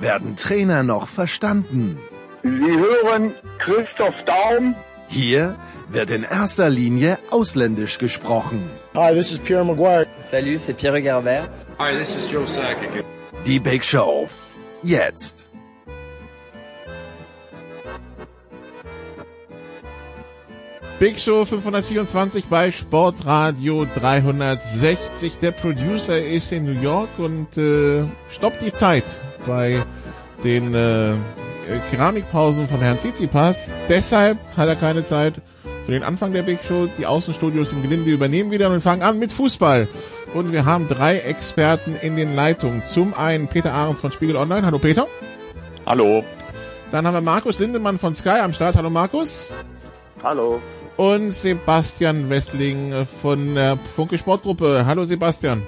werden Trainer noch verstanden. Sie hören Christoph Daum. Hier wird in erster Linie ausländisch gesprochen. Hi, this is Pierre Maguire. Salut, c'est Pierre Garbert. Hi, this is Joe Sakic. Die Big Show. Jetzt. Big Show 524 bei Sportradio 360. Der Producer ist in New York und äh, stoppt die Zeit bei den äh, Keramikpausen von Herrn Tsitsipas. Deshalb hat er keine Zeit für den Anfang der Big Show. Die Außenstudios im Gelände übernehmen wieder und fangen an mit Fußball. Und wir haben drei Experten in den Leitungen. Zum einen Peter Ahrens von Spiegel Online. Hallo Peter. Hallo. Dann haben wir Markus Lindemann von Sky am Start. Hallo Markus. Hallo. Und Sebastian Westling von der Funke Sportgruppe. Hallo Sebastian.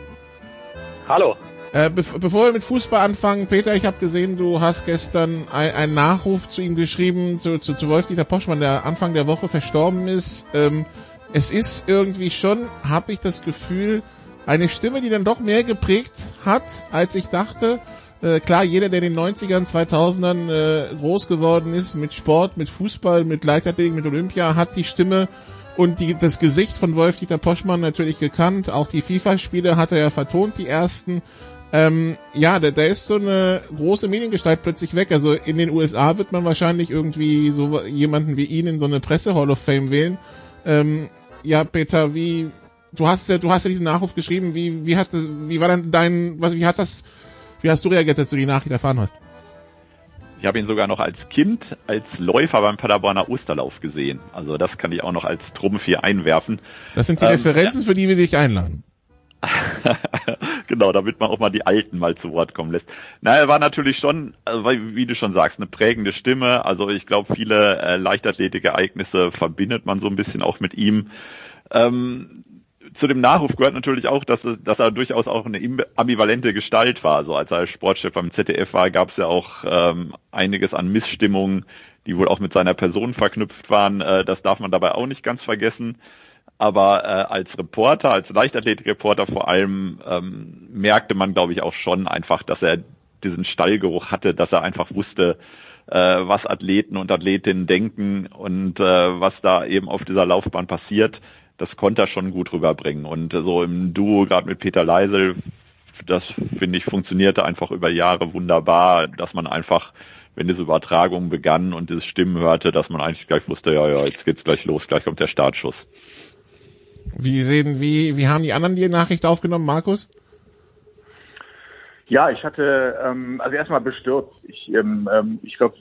Hallo. Äh, be bevor wir mit Fußball anfangen, Peter, ich habe gesehen, du hast gestern ein, einen Nachruf zu ihm geschrieben, zu, zu, zu Wolf-Dieter Poschmann, der Anfang der Woche verstorben ist. Ähm, es ist irgendwie schon, habe ich das Gefühl, eine Stimme, die dann doch mehr geprägt hat, als ich dachte. Äh, klar, jeder, der in den 90ern, 2000ern äh, groß geworden ist, mit Sport, mit Fußball, mit Leichtathletik, mit Olympia, hat die Stimme und die, das Gesicht von Wolf-Dieter Poschmann natürlich gekannt. Auch die FIFA-Spiele hat er ja vertont, die ersten. Ähm, ja, da, da ist so eine große Mediengestalt plötzlich weg. Also in den USA wird man wahrscheinlich irgendwie so jemanden wie ihn in so eine Presse-Hall of Fame wählen. Ähm, ja, Peter, wie du hast ja, du hast ja diesen Nachruf geschrieben. Wie wie hat das, wie war denn dein, was wie hat das, wie hast du reagiert, als du die Nachricht erfahren hast? Ich habe ihn sogar noch als Kind als Läufer beim Paderborner Osterlauf gesehen. Also das kann ich auch noch als Trumpf hier einwerfen. Das sind die ähm, Referenzen, ja. für die wir dich einladen. genau, damit man auch mal die Alten mal zu Wort kommen lässt. Na, er war natürlich schon, also, wie du schon sagst, eine prägende Stimme. Also ich glaube, viele äh, Leichtathletikereignisse verbindet man so ein bisschen auch mit ihm. Ähm, zu dem Nachruf gehört natürlich auch, dass, dass er durchaus auch eine ambivalente Gestalt war. Also als er Sportchef beim ZDF war, gab es ja auch ähm, einiges an Missstimmungen, die wohl auch mit seiner Person verknüpft waren. Äh, das darf man dabei auch nicht ganz vergessen aber äh, als Reporter, als Leichtathletikreporter vor allem ähm, merkte man, glaube ich, auch schon einfach, dass er diesen Stallgeruch hatte, dass er einfach wusste, äh, was Athleten und Athletinnen denken und äh, was da eben auf dieser Laufbahn passiert. Das konnte er schon gut rüberbringen. Und so im Duo, gerade mit Peter Leisel, das finde ich funktionierte einfach über Jahre wunderbar, dass man einfach, wenn diese Übertragung begann und diese Stimmen hörte, dass man eigentlich gleich wusste, ja, ja, jetzt geht's gleich los, gleich kommt der Startschuss. Wie sehen, wie, wie haben die anderen die Nachricht aufgenommen, Markus? Ja, ich hatte, ähm, also erstmal bestürzt. Ich, ähm, ähm ich glaube,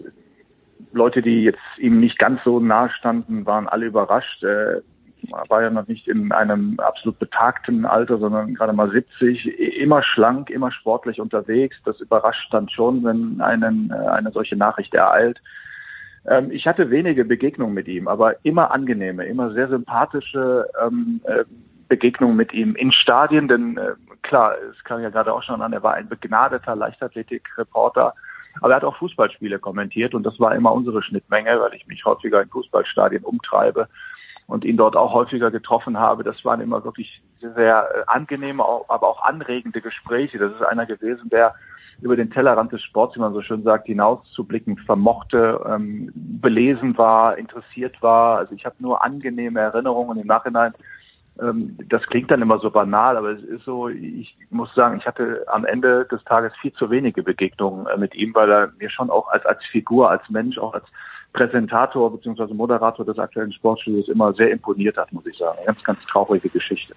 Leute, die jetzt ihm nicht ganz so nahe standen, waren alle überrascht. Äh, war ja noch nicht in einem absolut betagten Alter, sondern gerade mal 70, immer schlank, immer sportlich unterwegs. Das überrascht dann schon, wenn einen äh, eine solche Nachricht ereilt. Ähm, ich hatte wenige Begegnungen mit ihm, aber immer angenehme, immer sehr sympathische ähm, äh, Begegnungen mit ihm in Stadien, denn äh, klar, es kam ja gerade auch schon an, er war ein begnadeter Leichtathletik-Reporter, aber er hat auch Fußballspiele kommentiert und das war immer unsere Schnittmenge, weil ich mich häufiger in Fußballstadien umtreibe und ihn dort auch häufiger getroffen habe. Das waren immer wirklich sehr äh, angenehme, aber auch anregende Gespräche. Das ist einer gewesen, der über den Tellerrand des Sports, wie man so schön sagt, hinauszublicken vermochte, ähm, belesen war, interessiert war. Also ich habe nur angenehme Erinnerungen im Nachhinein. Ähm, das klingt dann immer so banal, aber es ist so, ich muss sagen, ich hatte am Ende des Tages viel zu wenige Begegnungen äh, mit ihm, weil er mir schon auch als, als Figur, als Mensch, auch als Präsentator bzw. Moderator des aktuellen Sportstudios immer sehr imponiert hat, muss ich sagen. Eine ganz, ganz traurige Geschichte.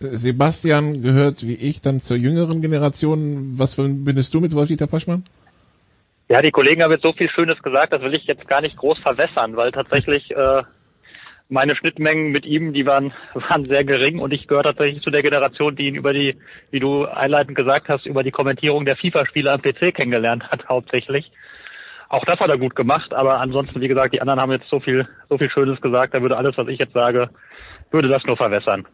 Sebastian gehört wie ich dann zur jüngeren Generation. Was verbindest du mit Wolf-Dieter Poschmann? Ja, die Kollegen haben jetzt so viel Schönes gesagt, das will ich jetzt gar nicht groß verwässern, weil tatsächlich äh, meine Schnittmengen mit ihm, die waren, waren sehr gering und ich gehöre tatsächlich zu der Generation, die ihn über die, wie du einleitend gesagt hast, über die Kommentierung der FIFA-Spiele am PC kennengelernt hat, hauptsächlich. Auch das hat er gut gemacht, aber ansonsten, wie gesagt, die anderen haben jetzt so viel, so viel Schönes gesagt, da würde alles, was ich jetzt sage, würde das nur verwässern.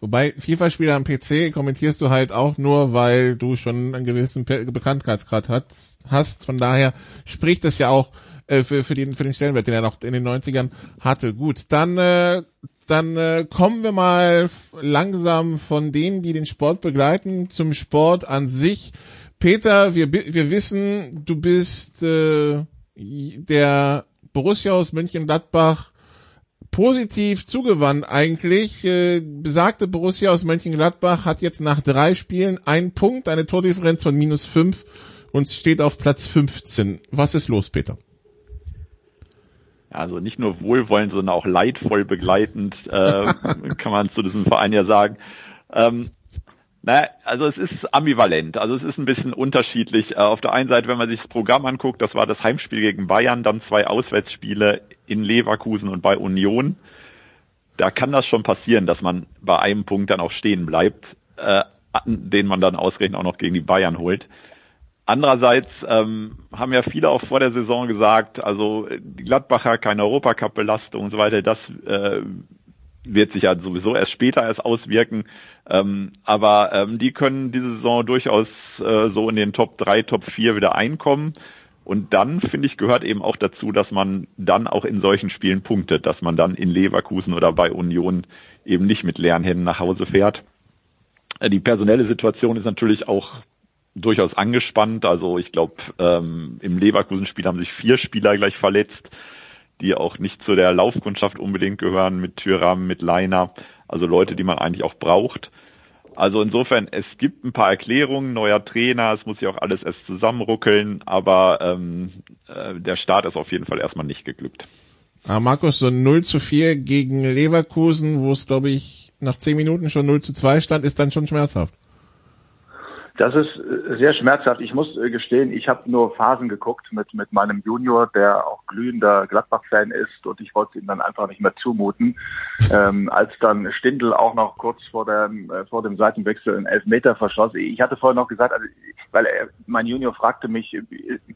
Wobei FIFA-Spieler am PC kommentierst du halt auch nur, weil du schon einen gewissen Bekanntheitsgrad hast. Von daher spricht das ja auch äh, für, für, den, für den Stellenwert, den er noch in den 90ern hatte. Gut, dann, äh, dann äh, kommen wir mal langsam von denen, die den Sport begleiten, zum Sport an sich. Peter, wir, wir wissen, du bist äh, der Borussia aus Mönchengladbach positiv zugewandt eigentlich. Äh, besagte Borussia aus Mönchengladbach hat jetzt nach drei Spielen einen Punkt, eine Tordifferenz von minus fünf und steht auf Platz 15. Was ist los, Peter? Also nicht nur wohlwollend, sondern auch leidvoll begleitend, äh, kann man zu diesem Verein ja sagen. Ähm, naja, also es ist ambivalent, also es ist ein bisschen unterschiedlich. Äh, auf der einen Seite, wenn man sich das Programm anguckt, das war das Heimspiel gegen Bayern, dann zwei Auswärtsspiele in Leverkusen und bei Union. Da kann das schon passieren, dass man bei einem Punkt dann auch stehen bleibt, äh, den man dann ausgerechnet auch noch gegen die Bayern holt. Andererseits ähm, haben ja viele auch vor der Saison gesagt, also die Gladbacher keine Europacup-Belastung und so weiter, das äh, wird sich ja sowieso erst später erst auswirken. Ähm, aber ähm, die können diese Saison durchaus äh, so in den Top 3, Top 4 wieder einkommen. Und dann, finde ich, gehört eben auch dazu, dass man dann auch in solchen Spielen punktet, dass man dann in Leverkusen oder bei Union eben nicht mit leeren Händen nach Hause fährt. Äh, die personelle Situation ist natürlich auch durchaus angespannt. Also ich glaube, ähm, im Leverkusen-Spiel haben sich vier Spieler gleich verletzt die auch nicht zu der Laufkundschaft unbedingt gehören, mit Türrahmen, mit Leiner, also Leute, die man eigentlich auch braucht. Also insofern, es gibt ein paar Erklärungen, neuer Trainer, es muss ja auch alles erst zusammenruckeln, aber ähm, äh, der Start ist auf jeden Fall erstmal nicht geglückt. Ah, Markus, so 0 zu 4 gegen Leverkusen, wo es, glaube ich, nach 10 Minuten schon 0 zu 2 stand, ist dann schon schmerzhaft. Das ist äh, sehr schmerzhaft. Ich muss äh, gestehen, ich habe nur Phasen geguckt mit, mit meinem Junior, der auch glühender Gladbach-Fan ist und ich wollte ihm dann einfach nicht mehr zumuten. Ähm, als dann Stindl auch noch kurz vor, der, äh, vor dem Seitenwechsel einen Elfmeter verschoss. Ich hatte vorher noch gesagt, also, weil er, mein Junior fragte mich,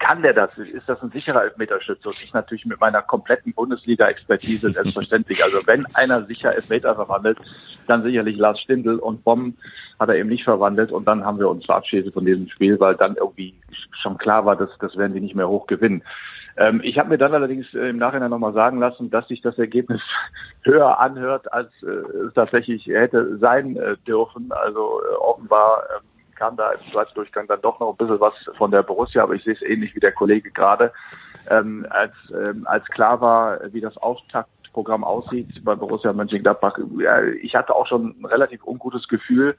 kann der das? Ist das ein sicherer Elfmeterschütze? Und ich natürlich mit meiner kompletten Bundesliga-Expertise selbstverständlich. Also wenn einer sicher Elfmeter verwandelt, dann sicherlich Lars Stindl und Bomben hat er eben nicht verwandelt und dann haben wir uns verabschiedet von diesem Spiel, weil dann irgendwie schon klar war, dass das werden die nicht mehr hoch gewinnen. Ähm, ich habe mir dann allerdings äh, im Nachhinein nochmal sagen lassen, dass sich das Ergebnis höher anhört, als äh, es tatsächlich hätte sein äh, dürfen. Also äh, offenbar ähm, kam da im Zweitdurchgang dann doch noch ein bisschen was von der Borussia, aber ich sehe es ähnlich wie der Kollege gerade. Ähm, als, ähm, als klar war, wie das Auftakt Programm aussieht bei Borussia Mönchengladbach. Ja, ich hatte auch schon ein relativ ungutes Gefühl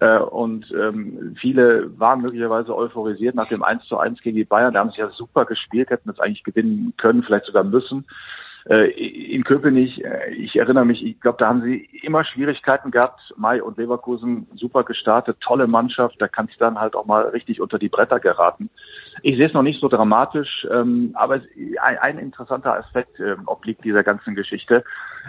und ähm, viele waren möglicherweise euphorisiert nach dem 1 zu 1 gegen die Bayern. Da haben sie ja super gespielt, hätten es eigentlich gewinnen können, vielleicht sogar müssen. Äh, in Köpenick, äh, ich erinnere mich, ich glaube, da haben sie immer Schwierigkeiten gehabt. Mai und Leverkusen super gestartet, tolle Mannschaft, da kann es dann halt auch mal richtig unter die Bretter geraten. Ich sehe es noch nicht so dramatisch, ähm, aber ein, interessanter Aspekt ähm, obliegt dieser ganzen Geschichte.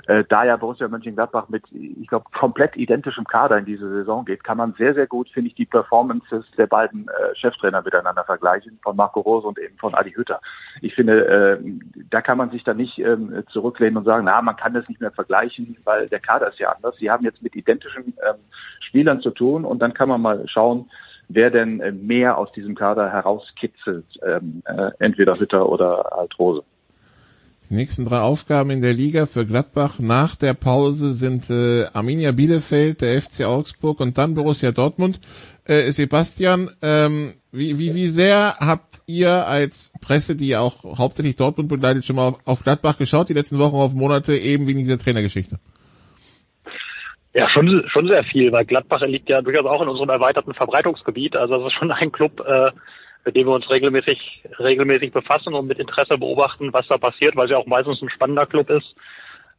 Äh, da ja Borussia Mönchengladbach mit, ich glaube, komplett identischem Kader in diese Saison geht, kann man sehr, sehr gut, finde ich, die Performances der beiden Cheftrainer miteinander vergleichen, von Marco Rose und eben von Adi Hütter. Ich finde, da kann man sich dann nicht ähm, zurücklehnen und sagen, na, man kann das nicht mehr vergleichen, weil der Kader ist ja anders. Sie haben jetzt mit identischen ähm, Spielern zu tun und dann kann man mal schauen, wer denn äh, mehr aus diesem Kader herauskitzelt, ähm, äh, entweder Hütter oder halt. Die nächsten drei Aufgaben in der Liga für Gladbach nach der Pause sind äh, Arminia Bielefeld, der FC Augsburg und dann Borussia Dortmund. Äh, Sebastian, ähm, wie, wie, wie sehr habt ihr als Presse, die auch hauptsächlich Dortmund begleitet, schon mal auf, auf Gladbach geschaut, die letzten Wochen, auf Monate, eben wegen dieser Trainergeschichte? Ja, schon, schon sehr viel, weil Gladbach liegt ja durchaus auch in unserem erweiterten Verbreitungsgebiet. Also das ist schon ein Club, äh, mit dem wir uns regelmäßig, regelmäßig befassen und mit Interesse beobachten, was da passiert, weil es ja auch meistens ein spannender Club ist,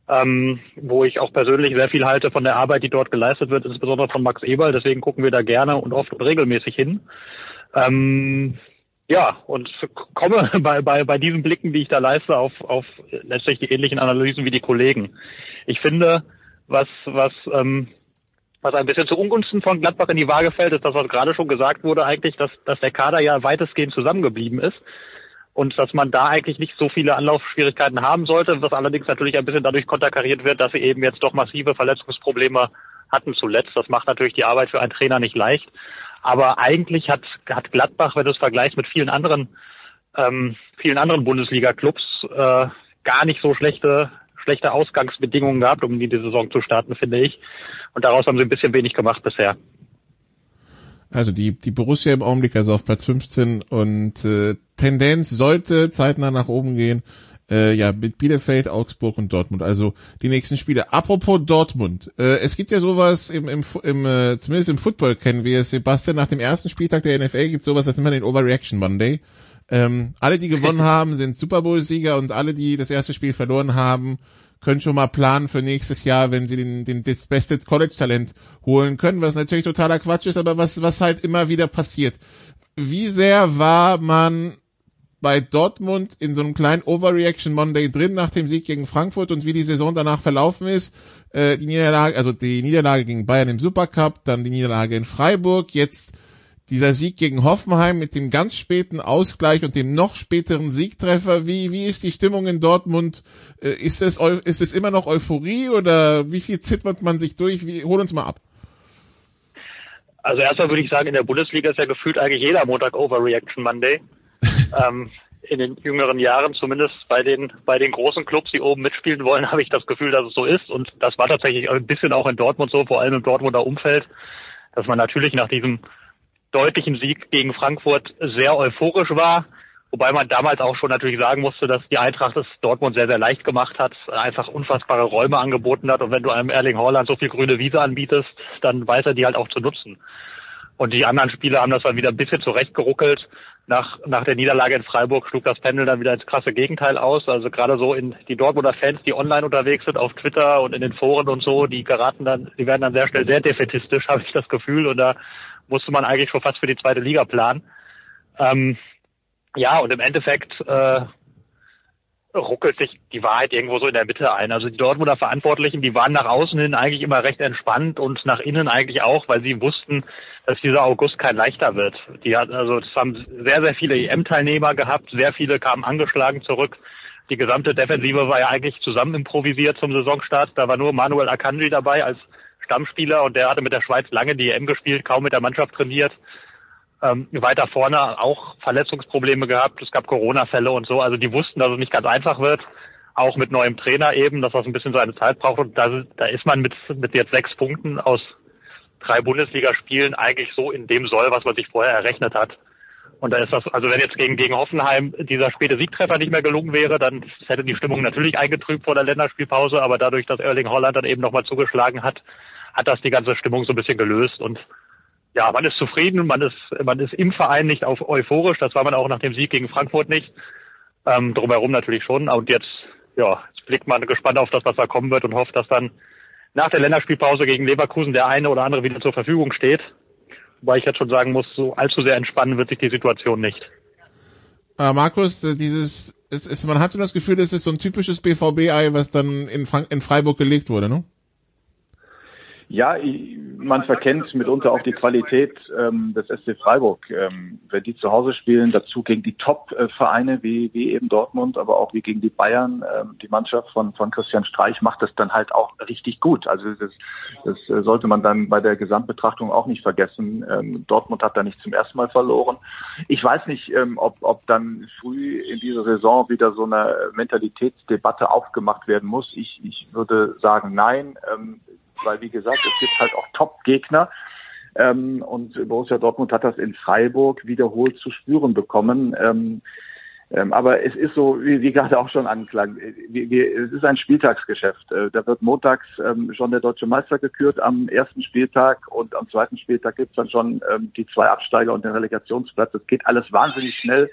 ähm, wo ich auch persönlich sehr viel halte von der Arbeit, die dort geleistet wird, insbesondere von Max Eberl. Deswegen gucken wir da gerne und oft regelmäßig hin. Ähm, ja, und komme bei, bei, bei diesen Blicken, die ich da leiste, auf, auf letztlich die ähnlichen Analysen wie die Kollegen. Ich finde, was, was, ähm, was ein bisschen zu Ungunsten von Gladbach in die Waage fällt, ist das, was gerade schon gesagt wurde, eigentlich, dass, dass der Kader ja weitestgehend zusammengeblieben ist. und dass man da eigentlich nicht so viele Anlaufschwierigkeiten haben sollte, was allerdings natürlich ein bisschen dadurch konterkariert wird, dass sie eben jetzt doch massive Verletzungsprobleme hatten zuletzt. Das macht natürlich die Arbeit für einen Trainer nicht leicht. Aber eigentlich hat, hat Gladbach, wenn du es vergleichst mit vielen anderen, ähm, vielen anderen Bundesliga-Clubs, äh, gar nicht so schlechte, schlechte Ausgangsbedingungen gehabt, um die Saison zu starten, finde ich. Und daraus haben sie ein bisschen wenig gemacht bisher. Also die, die Borussia im Augenblick also auf Platz 15 und äh, Tendenz sollte zeitnah nach oben gehen. Äh, ja, mit Bielefeld, Augsburg und Dortmund. Also die nächsten Spiele. Apropos Dortmund. Äh, es gibt ja sowas im, im, im äh, zumindest im Football kennen wir es, Sebastian, nach dem ersten Spieltag der NFL gibt sowas, das nennt man den Overreaction Monday. Ähm, alle, die gewonnen haben, sind Super Bowl-Sieger und alle, die das erste Spiel verloren haben, können schon mal planen für nächstes Jahr, wenn sie den, den das beste College-Talent holen können, was natürlich totaler Quatsch ist, aber was, was halt immer wieder passiert. Wie sehr war man bei Dortmund in so einem kleinen Overreaction Monday drin nach dem Sieg gegen Frankfurt und wie die Saison danach verlaufen ist. Äh, die Niederlage, also die Niederlage gegen Bayern im Supercup, dann die Niederlage in Freiburg, jetzt dieser Sieg gegen Hoffenheim mit dem ganz späten Ausgleich und dem noch späteren Siegtreffer, wie, wie ist die Stimmung in Dortmund? Äh, ist es, ist es immer noch Euphorie oder wie viel zittert man sich durch? Wie, hol uns mal ab. Also erstmal würde ich sagen, in der Bundesliga ist ja gefühlt eigentlich jeder Montag Overreaction Monday. Ähm, in den jüngeren Jahren, zumindest bei den, bei den großen Clubs, die oben mitspielen wollen, habe ich das Gefühl, dass es so ist. Und das war tatsächlich ein bisschen auch in Dortmund so, vor allem im Dortmunder Umfeld, dass man natürlich nach diesem deutlichen Sieg gegen Frankfurt sehr euphorisch war. Wobei man damals auch schon natürlich sagen musste, dass die Eintracht es Dortmund sehr, sehr leicht gemacht hat, einfach unfassbare Räume angeboten hat. Und wenn du einem Erling Haaland so viel grüne Wiese anbietest, dann weiß er die halt auch zu nutzen. Und die anderen Spieler haben das dann wieder ein bisschen zurechtgeruckelt. Nach, nach der Niederlage in Freiburg schlug das Pendel dann wieder ins krasse Gegenteil aus. Also gerade so in die Dortmunder Fans, die online unterwegs sind auf Twitter und in den Foren und so, die geraten dann, die werden dann sehr schnell sehr defetistisch, habe ich das Gefühl. Und da musste man eigentlich schon fast für die zweite Liga planen. Ähm, ja, und im Endeffekt äh, ruckelt sich die Wahrheit irgendwo so in der Mitte ein. Also die Dortmunder Verantwortlichen, die waren nach außen hin eigentlich immer recht entspannt und nach innen eigentlich auch, weil sie wussten, dass dieser August kein leichter wird. Die hatten also es haben sehr, sehr viele EM-Teilnehmer gehabt, sehr viele kamen angeschlagen zurück. Die gesamte Defensive war ja eigentlich zusammen improvisiert zum Saisonstart. Da war nur Manuel Akanji dabei als Stammspieler und der hatte mit der Schweiz lange die EM gespielt, kaum mit der Mannschaft trainiert. Ähm, weiter vorne auch Verletzungsprobleme gehabt, es gab Corona-Fälle und so. Also die wussten, dass es nicht ganz einfach wird, auch mit neuem Trainer eben, dass das ein bisschen seine Zeit braucht. Und da, da ist man mit, mit jetzt sechs Punkten aus drei Bundesligaspielen eigentlich so in dem Soll, was man sich vorher errechnet hat. Und da ist das, also wenn jetzt gegen, gegen Hoffenheim dieser späte Siegtreffer nicht mehr gelungen wäre, dann hätte die Stimmung natürlich eingetrübt vor der Länderspielpause, aber dadurch, dass Erling Holland dann eben nochmal zugeschlagen hat, hat das die ganze Stimmung so ein bisschen gelöst und ja, man ist zufrieden, man ist, man ist im Verein nicht auf euphorisch, das war man auch nach dem Sieg gegen Frankfurt nicht. Ähm, drumherum natürlich schon. Und jetzt, ja, jetzt blickt man gespannt auf das, was da kommen wird und hofft, dass dann nach der Länderspielpause gegen Leverkusen der eine oder andere wieder zur Verfügung steht. Wobei ich jetzt schon sagen muss, so allzu sehr entspannen wird sich die Situation nicht. Äh, Markus, äh, dieses, es ist, man hatte das Gefühl, es ist so ein typisches BVB-Ei, was dann in, Frank in Freiburg gelegt wurde, ne? Ja, man verkennt mitunter auch die Qualität ähm, des SC Freiburg. Ähm, wenn die zu Hause spielen, dazu gegen die Top-Vereine wie, wie eben Dortmund, aber auch wie gegen die Bayern, ähm, die Mannschaft von, von Christian Streich macht das dann halt auch richtig gut. Also das, das äh, sollte man dann bei der Gesamtbetrachtung auch nicht vergessen. Ähm, Dortmund hat da nicht zum ersten Mal verloren. Ich weiß nicht, ähm, ob, ob dann früh in dieser Saison wieder so eine Mentalitätsdebatte aufgemacht werden muss. Ich, ich würde sagen, nein. Ähm, weil wie gesagt, es gibt halt auch Top-Gegner. Ähm, und Borussia Dortmund hat das in Freiburg wiederholt zu spüren bekommen. Ähm, ähm, aber es ist so, wie, wie gerade auch schon anklang, wie, wie, es ist ein Spieltagsgeschäft. Äh, da wird montags ähm, schon der deutsche Meister gekürt am ersten Spieltag und am zweiten Spieltag gibt's dann schon ähm, die zwei Absteiger und den Relegationsplatz. Es geht alles wahnsinnig schnell.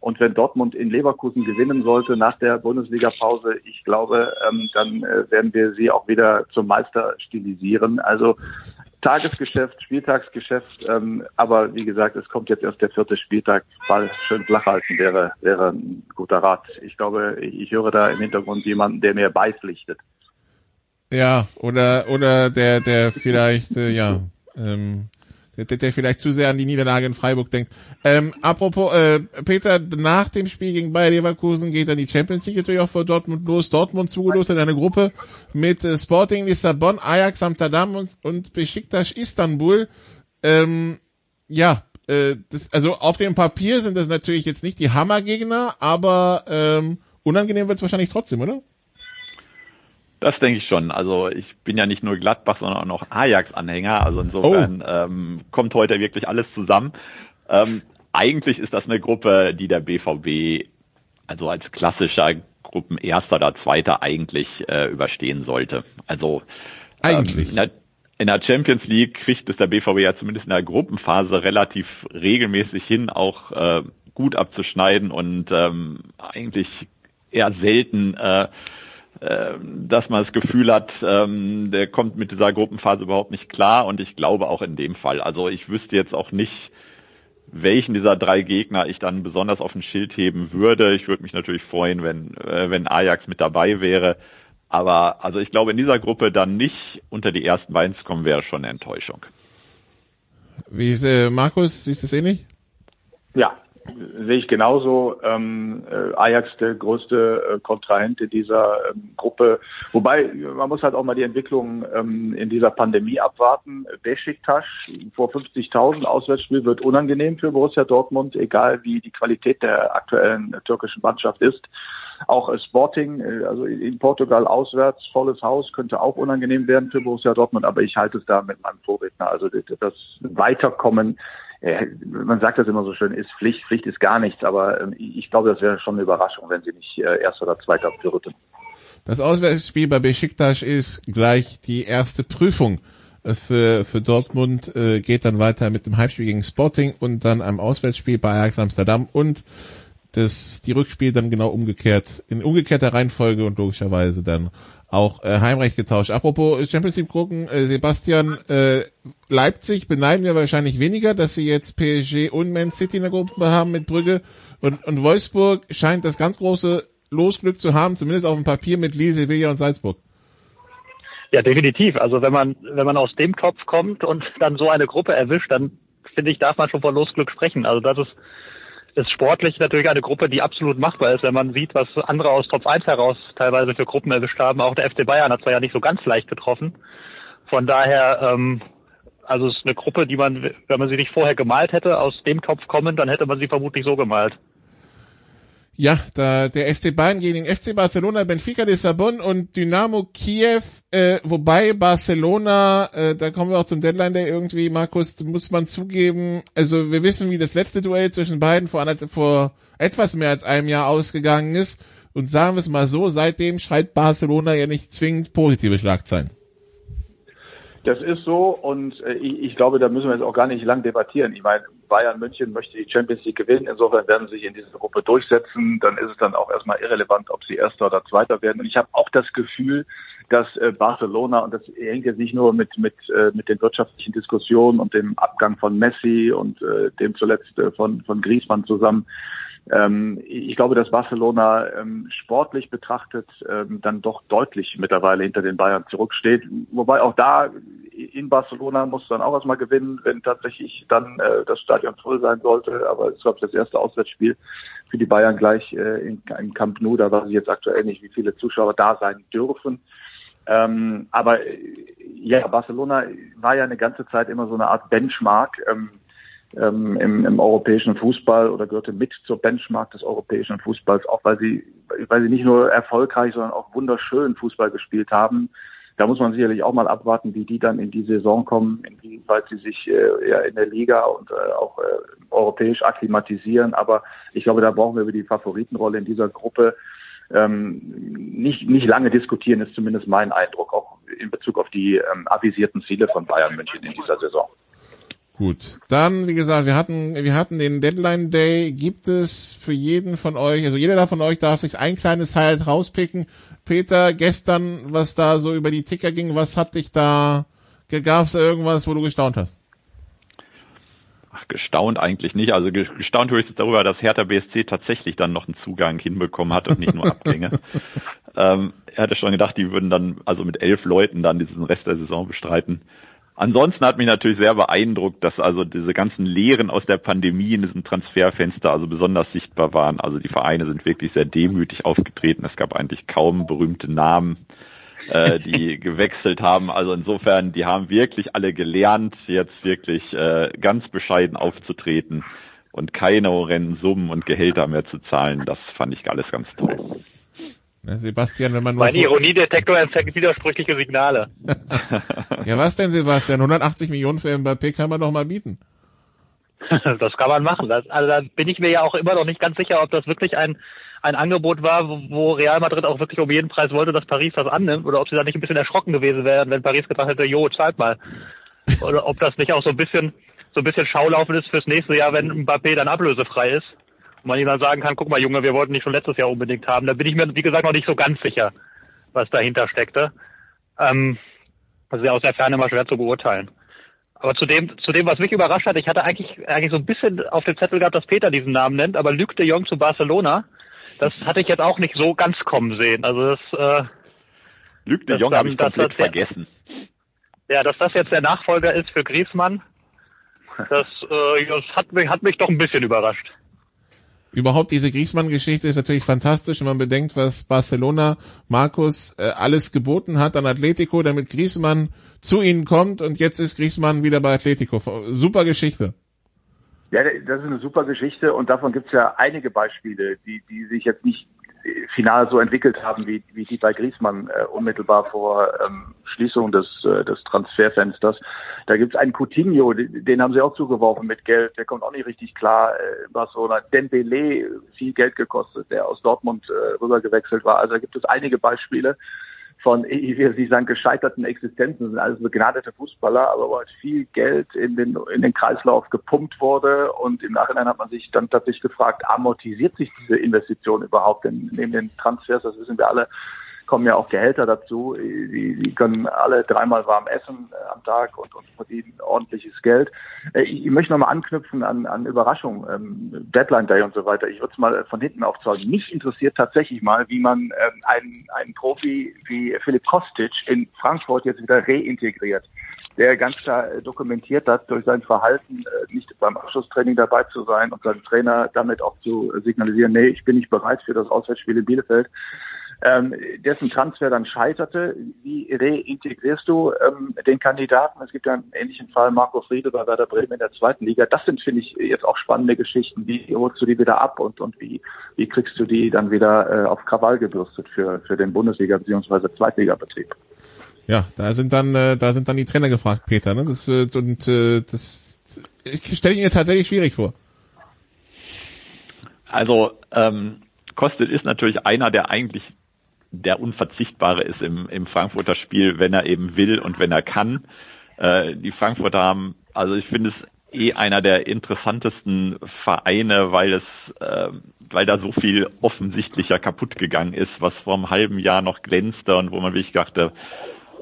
Und wenn Dortmund in Leverkusen gewinnen sollte nach der Bundesliga-Pause, ich glaube, ähm, dann äh, werden wir sie auch wieder zum Meister stilisieren. Also Tagesgeschäft, Spieltagsgeschäft, ähm, aber wie gesagt, es kommt jetzt erst der vierte Spieltag. Ball schön flach halten wäre, wäre ein guter Rat. Ich glaube, ich höre da im Hintergrund jemanden, der mir beipflichtet. Ja, oder oder der der vielleicht äh, ja ähm, der, vielleicht zu sehr an die Niederlage in Freiburg denkt. Ähm, apropos, äh, Peter, nach dem Spiel gegen Bayer Leverkusen geht dann die Champions League natürlich auch vor Dortmund los. Dortmund zugelost in eine Gruppe mit äh, Sporting Lissabon, Ajax Amsterdam und, und Besiktas Istanbul. Ähm, ja, äh, das, also auf dem Papier sind das natürlich jetzt nicht die Hammergegner, aber ähm, unangenehm wird es wahrscheinlich trotzdem, oder? Das denke ich schon. Also ich bin ja nicht nur Gladbach, sondern auch noch Ajax-Anhänger. Also insofern oh. ähm, kommt heute wirklich alles zusammen. Ähm, eigentlich ist das eine Gruppe, die der BVB also als klassischer Gruppenerster oder Zweiter eigentlich äh, überstehen sollte. Also eigentlich. Ähm, in, der, in der Champions League kriegt es der BVB ja zumindest in der Gruppenphase relativ regelmäßig hin, auch äh, gut abzuschneiden und ähm, eigentlich eher selten äh, ähm, dass man das Gefühl hat, ähm, der kommt mit dieser Gruppenphase überhaupt nicht klar und ich glaube auch in dem Fall. Also ich wüsste jetzt auch nicht, welchen dieser drei Gegner ich dann besonders auf den Schild heben würde. Ich würde mich natürlich freuen, wenn, äh, wenn Ajax mit dabei wäre. Aber also ich glaube, in dieser Gruppe dann nicht unter die ersten beiden zu kommen, wäre schon eine Enttäuschung. Wie ist äh, Markus, siehst du es ähnlich? Ja, sehe ich genauso. Ähm, äh, Ajax der größte äh, Kontrahent in dieser ähm, Gruppe. Wobei, man muss halt auch mal die Entwicklung ähm, in dieser Pandemie abwarten. Besiktas vor 50.000 Auswärtsspiel wird unangenehm für Borussia Dortmund, egal wie die Qualität der aktuellen äh, türkischen Mannschaft ist. Auch äh, Sporting, äh, also in Portugal auswärts, volles Haus, könnte auch unangenehm werden für Borussia Dortmund, aber ich halte es da mit meinem Vorredner. Also das Weiterkommen man sagt das immer so schön, ist Pflicht, Pflicht ist gar nichts, aber ähm, ich glaube, das wäre schon eine Überraschung, wenn sie nicht äh, erster oder zweiter würden. Das Auswärtsspiel bei Besiktas ist gleich die erste Prüfung für, für Dortmund, äh, geht dann weiter mit dem Heimspiel gegen Sporting und dann am Auswärtsspiel bei Ajax Amsterdam und das, die Rückspiel dann genau umgekehrt, in umgekehrter Reihenfolge und logischerweise dann auch äh, Heimrecht getauscht. Apropos Champions League gucken, äh, Sebastian, äh, Leipzig beneiden wir wahrscheinlich weniger, dass sie jetzt PSG und Man City in der Gruppe haben mit Brügge und, und Wolfsburg scheint das ganz große Losglück zu haben, zumindest auf dem Papier mit Lille, Sevilla und Salzburg. Ja, definitiv. Also wenn man, wenn man aus dem Topf kommt und dann so eine Gruppe erwischt, dann finde ich, darf man schon von Losglück sprechen. Also das ist ist sportlich natürlich eine Gruppe, die absolut machbar ist, wenn man sieht, was andere aus Top 1 heraus teilweise für Gruppen erwischt haben. Auch der FC Bayern hat zwar ja nicht so ganz leicht getroffen. Von daher, ähm, also es ist eine Gruppe, die man, wenn man sie nicht vorher gemalt hätte, aus dem Topf kommen, dann hätte man sie vermutlich so gemalt. Ja, da der FC Bayern gegen FC Barcelona, Benfica Lissabon und Dynamo Kiew, äh, wobei Barcelona, äh, da kommen wir auch zum Deadline der irgendwie, Markus, muss man zugeben, also wir wissen, wie das letzte Duell zwischen beiden vor, vor etwas mehr als einem Jahr ausgegangen ist und sagen wir es mal so, seitdem schreibt Barcelona ja nicht zwingend positive Schlagzeilen. Das ist so und äh, ich, ich, glaube, da müssen wir jetzt auch gar nicht lang debattieren. Ich meine, Bayern München möchte die Champions League gewinnen. Insofern werden sie sich in dieser Gruppe durchsetzen. Dann ist es dann auch erstmal irrelevant, ob sie Erster oder Zweiter werden. Und ich habe auch das Gefühl, dass äh, Barcelona, und das hängt jetzt nicht nur mit, mit, äh, mit den wirtschaftlichen Diskussionen und dem Abgang von Messi und äh, dem zuletzt von, von Griezmann zusammen, ich glaube, dass Barcelona ähm, sportlich betrachtet ähm, dann doch deutlich mittlerweile hinter den Bayern zurücksteht. Wobei auch da in Barcelona muss dann auch erstmal gewinnen, wenn tatsächlich dann äh, das Stadion voll sein sollte. Aber es glaube ich, das erste Auswärtsspiel für die Bayern gleich äh, in, in Camp Nou. Da weiß ich jetzt aktuell nicht, wie viele Zuschauer da sein dürfen. Ähm, aber äh, ja, Barcelona war ja eine ganze Zeit immer so eine Art Benchmark. Ähm, ähm, im, im europäischen Fußball oder gehörte mit zur Benchmark des europäischen Fußballs, auch weil sie, weil sie nicht nur erfolgreich, sondern auch wunderschön Fußball gespielt haben. Da muss man sicherlich auch mal abwarten, wie die dann in die Saison kommen, inwieweit sie sich äh, ja, in der Liga und äh, auch äh, europäisch akklimatisieren. Aber ich glaube, da brauchen wir über die Favoritenrolle in dieser Gruppe ähm, nicht, nicht lange diskutieren, ist zumindest mein Eindruck, auch in Bezug auf die ähm, avisierten Ziele von Bayern München in dieser Saison. Gut, dann wie gesagt, wir hatten wir hatten den Deadline Day. Gibt es für jeden von euch, also jeder von euch darf sich ein kleines Highlight rauspicken. Peter, gestern, was da so über die Ticker ging, was hat dich da, gab es da irgendwas, wo du gestaunt hast? Ach, gestaunt eigentlich nicht. Also gestaunt höchstens darüber, dass Hertha BSC tatsächlich dann noch einen Zugang hinbekommen hat und nicht nur Abgänge. ähm, er hatte schon gedacht, die würden dann also mit elf Leuten dann diesen Rest der Saison bestreiten. Ansonsten hat mich natürlich sehr beeindruckt, dass also diese ganzen Lehren aus der Pandemie in diesem Transferfenster also besonders sichtbar waren. Also die Vereine sind wirklich sehr demütig aufgetreten. Es gab eigentlich kaum berühmte Namen, äh, die gewechselt haben. Also insofern, die haben wirklich alle gelernt, jetzt wirklich äh, ganz bescheiden aufzutreten und keine horrenden Summen und Gehälter mehr zu zahlen. Das fand ich alles ganz toll. Na, Sebastian, wenn man nur Mein Ironiedetektor empfängt widersprüchliche Signale. ja, was denn, Sebastian? 180 Millionen für Mbappé kann man doch mal bieten. das kann man machen. Das, also da bin ich mir ja auch immer noch nicht ganz sicher, ob das wirklich ein, ein Angebot war, wo, wo Real Madrid auch wirklich um jeden Preis wollte, dass Paris das annimmt, oder ob sie da nicht ein bisschen erschrocken gewesen wären, wenn Paris gesagt hätte, jo, zahlt mal. Oder ob das nicht auch so ein bisschen, so ein bisschen Schaulaufen ist fürs nächste Jahr, wenn Mbappé dann ablösefrei ist. Man ihm dann sagen kann, guck mal Junge, wir wollten dich schon letztes Jahr unbedingt haben. Da bin ich mir, wie gesagt, noch nicht so ganz sicher, was dahinter steckte. Ähm, das ist ja aus der Ferne mal schwer zu beurteilen. Aber zu dem, zu dem, was mich überrascht hat, ich hatte eigentlich, eigentlich so ein bisschen auf dem Zettel gehabt, dass Peter diesen Namen nennt, aber Luc de Jong zu Barcelona, das hatte ich jetzt auch nicht so ganz kommen sehen. Also das, äh, Luc de Das Jong habe ich das komplett wird- vergessen. ja, dass das jetzt der Nachfolger ist für Griezmann, das, äh, das hat mich, hat mich doch ein bisschen überrascht. Überhaupt diese Griezmann-Geschichte ist natürlich fantastisch, wenn man bedenkt, was Barcelona Markus äh, alles geboten hat an Atletico, damit Griezmann zu ihnen kommt und jetzt ist Griezmann wieder bei Atletico. Super Geschichte. Ja, das ist eine super Geschichte und davon gibt es ja einige Beispiele, die, die sich jetzt nicht final so entwickelt haben, wie, wie die bei Griezmann äh, unmittelbar vor ähm, Schließung des, äh, des Transferfensters. Da gibt es einen Coutinho, den, haben sie auch zugeworfen mit Geld, der kommt auch nicht richtig klar äh, Barcelona. Dembele, viel Geld gekostet, der aus Dortmund äh, rübergewechselt war. Also da gibt es einige Beispiele von, ich will nicht sagen, gescheiterten Existenzen, das sind alles begnadete Fußballer, aber wo halt viel Geld in den, in den Kreislauf gepumpt wurde und im Nachhinein hat man sich dann tatsächlich gefragt, amortisiert sich diese Investition überhaupt? Denn neben den Transfers, das wissen wir alle, kommen ja auch Gehälter dazu. Die, die können alle dreimal warm essen äh, am Tag und, und verdienen ordentliches Geld. Äh, ich, ich möchte nochmal anknüpfen an, an Überraschungen, ähm, Deadline Day und so weiter. Ich würde es mal von hinten aufzeigen. Mich interessiert tatsächlich mal, wie man ähm, einen, einen Profi wie Philipp Kostic in Frankfurt jetzt wieder reintegriert der ganz klar äh, dokumentiert hat, durch sein Verhalten äh, nicht beim Abschlusstraining dabei zu sein und seinem Trainer damit auch zu signalisieren, nee, ich bin nicht bereit für das Auswärtsspiel in Bielefeld ähm, dessen Transfer dann scheiterte. Wie reintegrierst du ähm, den Kandidaten? Es gibt ja einen ähnlichen Fall, Marco Friede bei Werder Bremen in der zweiten Liga. Das sind, finde ich, jetzt auch spannende Geschichten. Wie holst du die wieder ab und, und wie, wie kriegst du die dann wieder äh, auf Krawall gebürstet für, für den Bundesliga- bzw. Zweitligabetrieb? Ja, da sind dann, äh, da sind dann die Trainer gefragt, Peter. Ne? Das, äh, und äh, das stelle ich mir tatsächlich schwierig vor. Also ähm, Kostet ist natürlich einer, der eigentlich der Unverzichtbare ist im, im Frankfurter Spiel, wenn er eben will und wenn er kann. Äh, die Frankfurter haben, also ich finde es eh einer der interessantesten Vereine, weil es, äh, weil da so viel offensichtlicher kaputt gegangen ist, was vor einem halben Jahr noch glänzte und wo man wirklich dachte,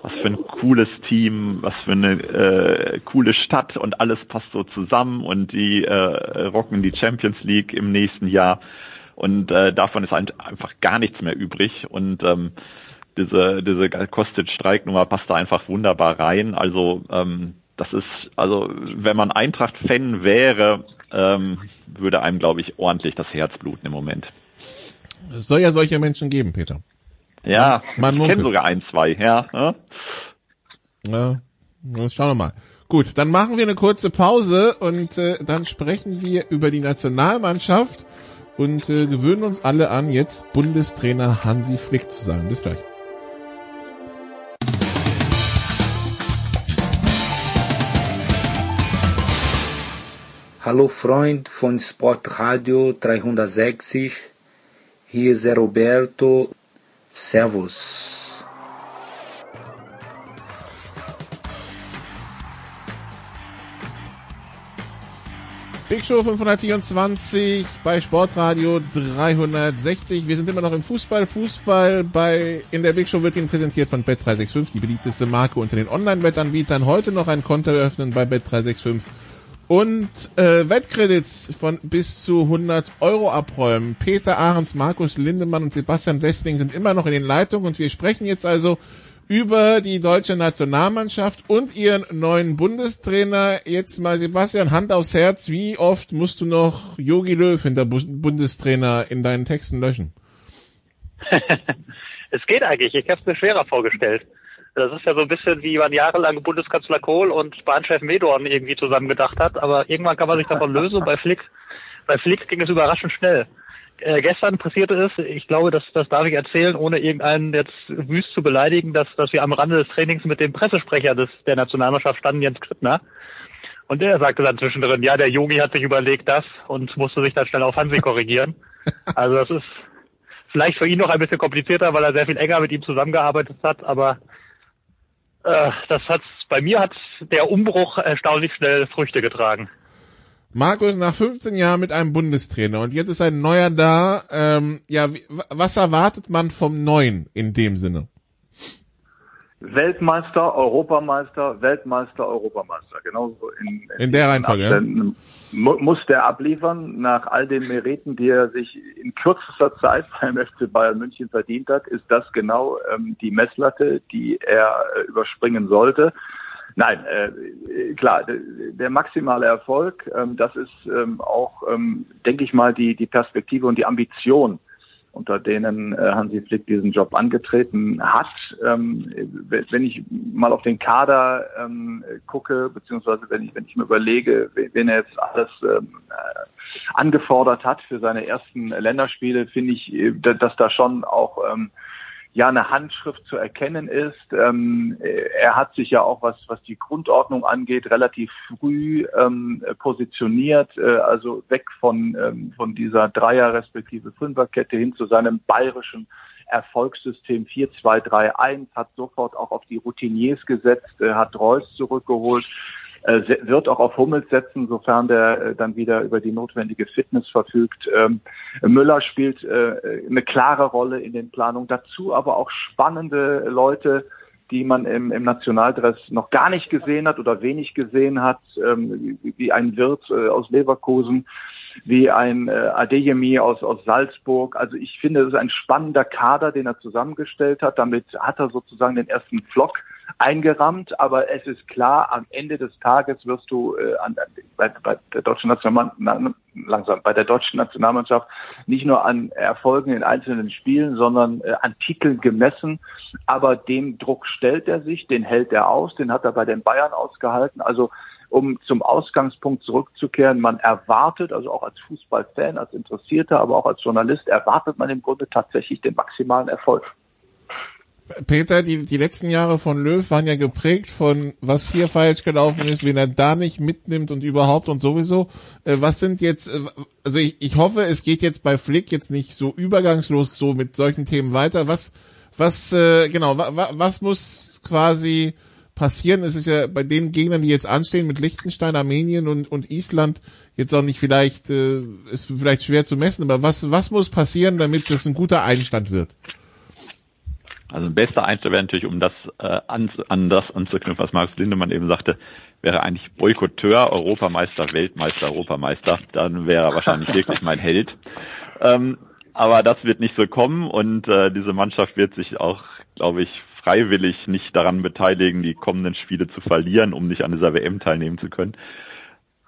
was für ein cooles Team, was für eine äh, coole Stadt und alles passt so zusammen und die äh, rocken die Champions League im nächsten Jahr und äh, davon ist ein, einfach gar nichts mehr übrig und ähm, diese diese Kostic-Streiknummer passt da einfach wunderbar rein. Also ähm, das ist also wenn man Eintracht-Fan wäre, ähm, würde einem glaube ich ordentlich das Herz bluten im Moment. Es soll ja solche Menschen geben, Peter. Ja, Man ich kenne sogar ein, zwei, ja. ja. Ja, das schauen wir mal. Gut, dann machen wir eine kurze Pause und äh, dann sprechen wir über die Nationalmannschaft und äh, gewöhnen uns alle an, jetzt Bundestrainer Hansi Flick zu sein. Bis gleich. Hallo Freund von Sportradio 360, hier ist Roberto. Servus. Big Show 524 bei Sportradio 360. Wir sind immer noch im Fußball. Fußball bei in der Big Show wird Ihnen präsentiert von Bet365, die beliebteste Marke unter den Online-Wettanbietern. Heute noch ein Konto eröffnen bei Bet365 und äh, Wettkredits von bis zu 100 Euro abräumen. Peter Ahrens, Markus Lindemann und Sebastian Westling sind immer noch in den Leitungen und wir sprechen jetzt also über die deutsche Nationalmannschaft und ihren neuen Bundestrainer. Jetzt mal Sebastian, Hand aufs Herz, wie oft musst du noch Yogi Löw hinter Bundestrainer in deinen Texten löschen? es geht eigentlich, ich habe es mir schwerer vorgestellt. Das ist ja so ein bisschen wie man jahrelang Bundeskanzler Kohl und Bahnchef Medorn irgendwie zusammen gedacht hat, aber irgendwann kann man sich davon lösen. Bei Flick, bei Flick ging es überraschend schnell äh, gestern passierte ist, ich glaube, das, das darf ich erzählen, ohne irgendeinen jetzt wüst zu beleidigen, dass, dass wir am Rande des Trainings mit dem Pressesprecher des, der Nationalmannschaft standen, Jens Krippner. Und der sagte dann zwischendrin, ja, der Yogi hat sich überlegt das und musste sich dann schnell auf Hansi korrigieren. Also das ist vielleicht für ihn noch ein bisschen komplizierter, weil er sehr viel enger mit ihm zusammengearbeitet hat, aber äh, das hat bei mir hat der Umbruch erstaunlich schnell Früchte getragen. Markus nach 15 Jahren mit einem Bundestrainer und jetzt ist ein neuer da. Ähm, ja, wie, was erwartet man vom Neuen in dem Sinne? Weltmeister, Europameister, Weltmeister, Europameister. Genauso in, in, in der Reihenfolge. Ja. Muss der abliefern nach all den Meriten, die er sich in kürzester Zeit beim FC Bayern München verdient hat, ist das genau ähm, die Messlatte, die er äh, überspringen sollte. Nein, äh, klar, der maximale Erfolg, ähm, das ist ähm, auch, ähm, denke ich mal, die, die Perspektive und die Ambition, unter denen äh, Hansi Flick diesen Job angetreten hat. Ähm, wenn ich mal auf den Kader ähm, gucke, beziehungsweise wenn ich, wenn ich mir überlege, wen er jetzt alles ähm, äh, angefordert hat für seine ersten Länderspiele, finde ich, äh, dass da schon auch ähm, ja eine Handschrift zu erkennen ist. Ähm, er hat sich ja auch was was die Grundordnung angeht relativ früh ähm, positioniert, äh, also weg von ähm, von dieser Dreier respektive Fünferkette hin zu seinem bayerischen Erfolgssystem 4-2-3-1, hat sofort auch auf die Routiniers gesetzt, äh, hat Reus zurückgeholt äh, wird auch auf Hummels setzen, sofern der äh, dann wieder über die notwendige Fitness verfügt. Ähm, Müller spielt äh, eine klare Rolle in den Planungen. Dazu aber auch spannende Leute, die man im, im Nationaldress noch gar nicht gesehen hat oder wenig gesehen hat, ähm, wie ein Wirt aus Leverkusen, wie ein Adeyemi aus, aus Salzburg. Also ich finde, es ist ein spannender Kader, den er zusammengestellt hat. Damit hat er sozusagen den ersten Flock eingerammt, aber es ist klar, am Ende des Tages wirst du äh, an, bei, bei der deutschen Nationalmannschaft langsam bei der deutschen Nationalmannschaft nicht nur an Erfolgen in einzelnen Spielen, sondern äh, an Titeln gemessen. Aber dem Druck stellt er sich, den hält er aus, den hat er bei den Bayern ausgehalten. Also um zum Ausgangspunkt zurückzukehren, man erwartet, also auch als Fußballfan, als Interessierter, aber auch als Journalist, erwartet man im Grunde tatsächlich den maximalen Erfolg. Peter, die, die letzten Jahre von Löw waren ja geprägt von, was hier falsch gelaufen ist, wen er da nicht mitnimmt und überhaupt und sowieso. Äh, was sind jetzt, äh, also ich, ich hoffe, es geht jetzt bei Flick jetzt nicht so übergangslos so mit solchen Themen weiter. Was, was, äh, genau, wa, was muss quasi passieren? Es ist ja bei den Gegnern, die jetzt anstehen, mit Liechtenstein, Armenien und, und Island, jetzt auch nicht vielleicht, äh, ist vielleicht schwer zu messen, aber was, was muss passieren, damit das ein guter Einstand wird? Also ein bester Einzel wäre natürlich, um das äh, an, an das anzuknüpfen, was Markus Lindemann eben sagte, wäre eigentlich Boykotteur, Europameister, Weltmeister, Europameister. Dann wäre er wahrscheinlich wirklich mein Held. Ähm, aber das wird nicht so kommen und äh, diese Mannschaft wird sich auch, glaube ich, freiwillig nicht daran beteiligen, die kommenden Spiele zu verlieren, um nicht an dieser WM teilnehmen zu können.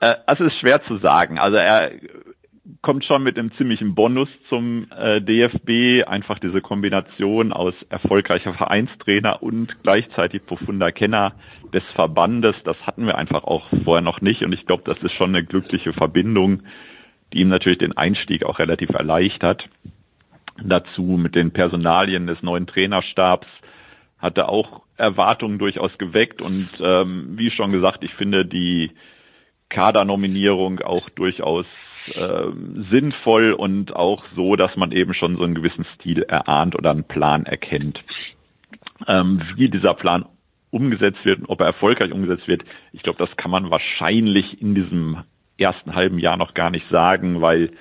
Äh, es ist schwer zu sagen. Also er kommt schon mit einem ziemlichen Bonus zum äh, DFB. Einfach diese Kombination aus erfolgreicher Vereinstrainer und gleichzeitig profunder Kenner des Verbandes. Das hatten wir einfach auch vorher noch nicht. Und ich glaube, das ist schon eine glückliche Verbindung, die ihm natürlich den Einstieg auch relativ erleichtert. Dazu mit den Personalien des neuen Trainerstabs hatte auch Erwartungen durchaus geweckt. Und ähm, wie schon gesagt, ich finde die Kadernominierung auch durchaus äh, sinnvoll und auch so, dass man eben schon so einen gewissen Stil erahnt oder einen Plan erkennt. Ähm, wie dieser Plan umgesetzt wird und ob er erfolgreich umgesetzt wird, ich glaube, das kann man wahrscheinlich in diesem ersten halben Jahr noch gar nicht sagen, weil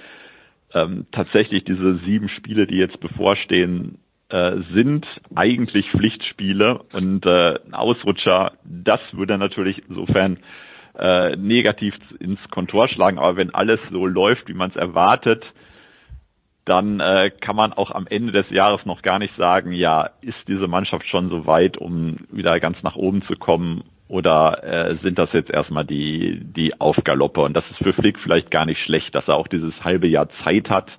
ähm, tatsächlich diese sieben Spiele, die jetzt bevorstehen, äh, sind eigentlich Pflichtspiele und äh, ein Ausrutscher, das würde natürlich insofern äh, negativ ins Kontor schlagen. Aber wenn alles so läuft, wie man es erwartet, dann äh, kann man auch am Ende des Jahres noch gar nicht sagen, ja, ist diese Mannschaft schon so weit, um wieder ganz nach oben zu kommen oder äh, sind das jetzt erstmal die, die Aufgaloppe? Und das ist für Flick vielleicht gar nicht schlecht, dass er auch dieses halbe Jahr Zeit hat,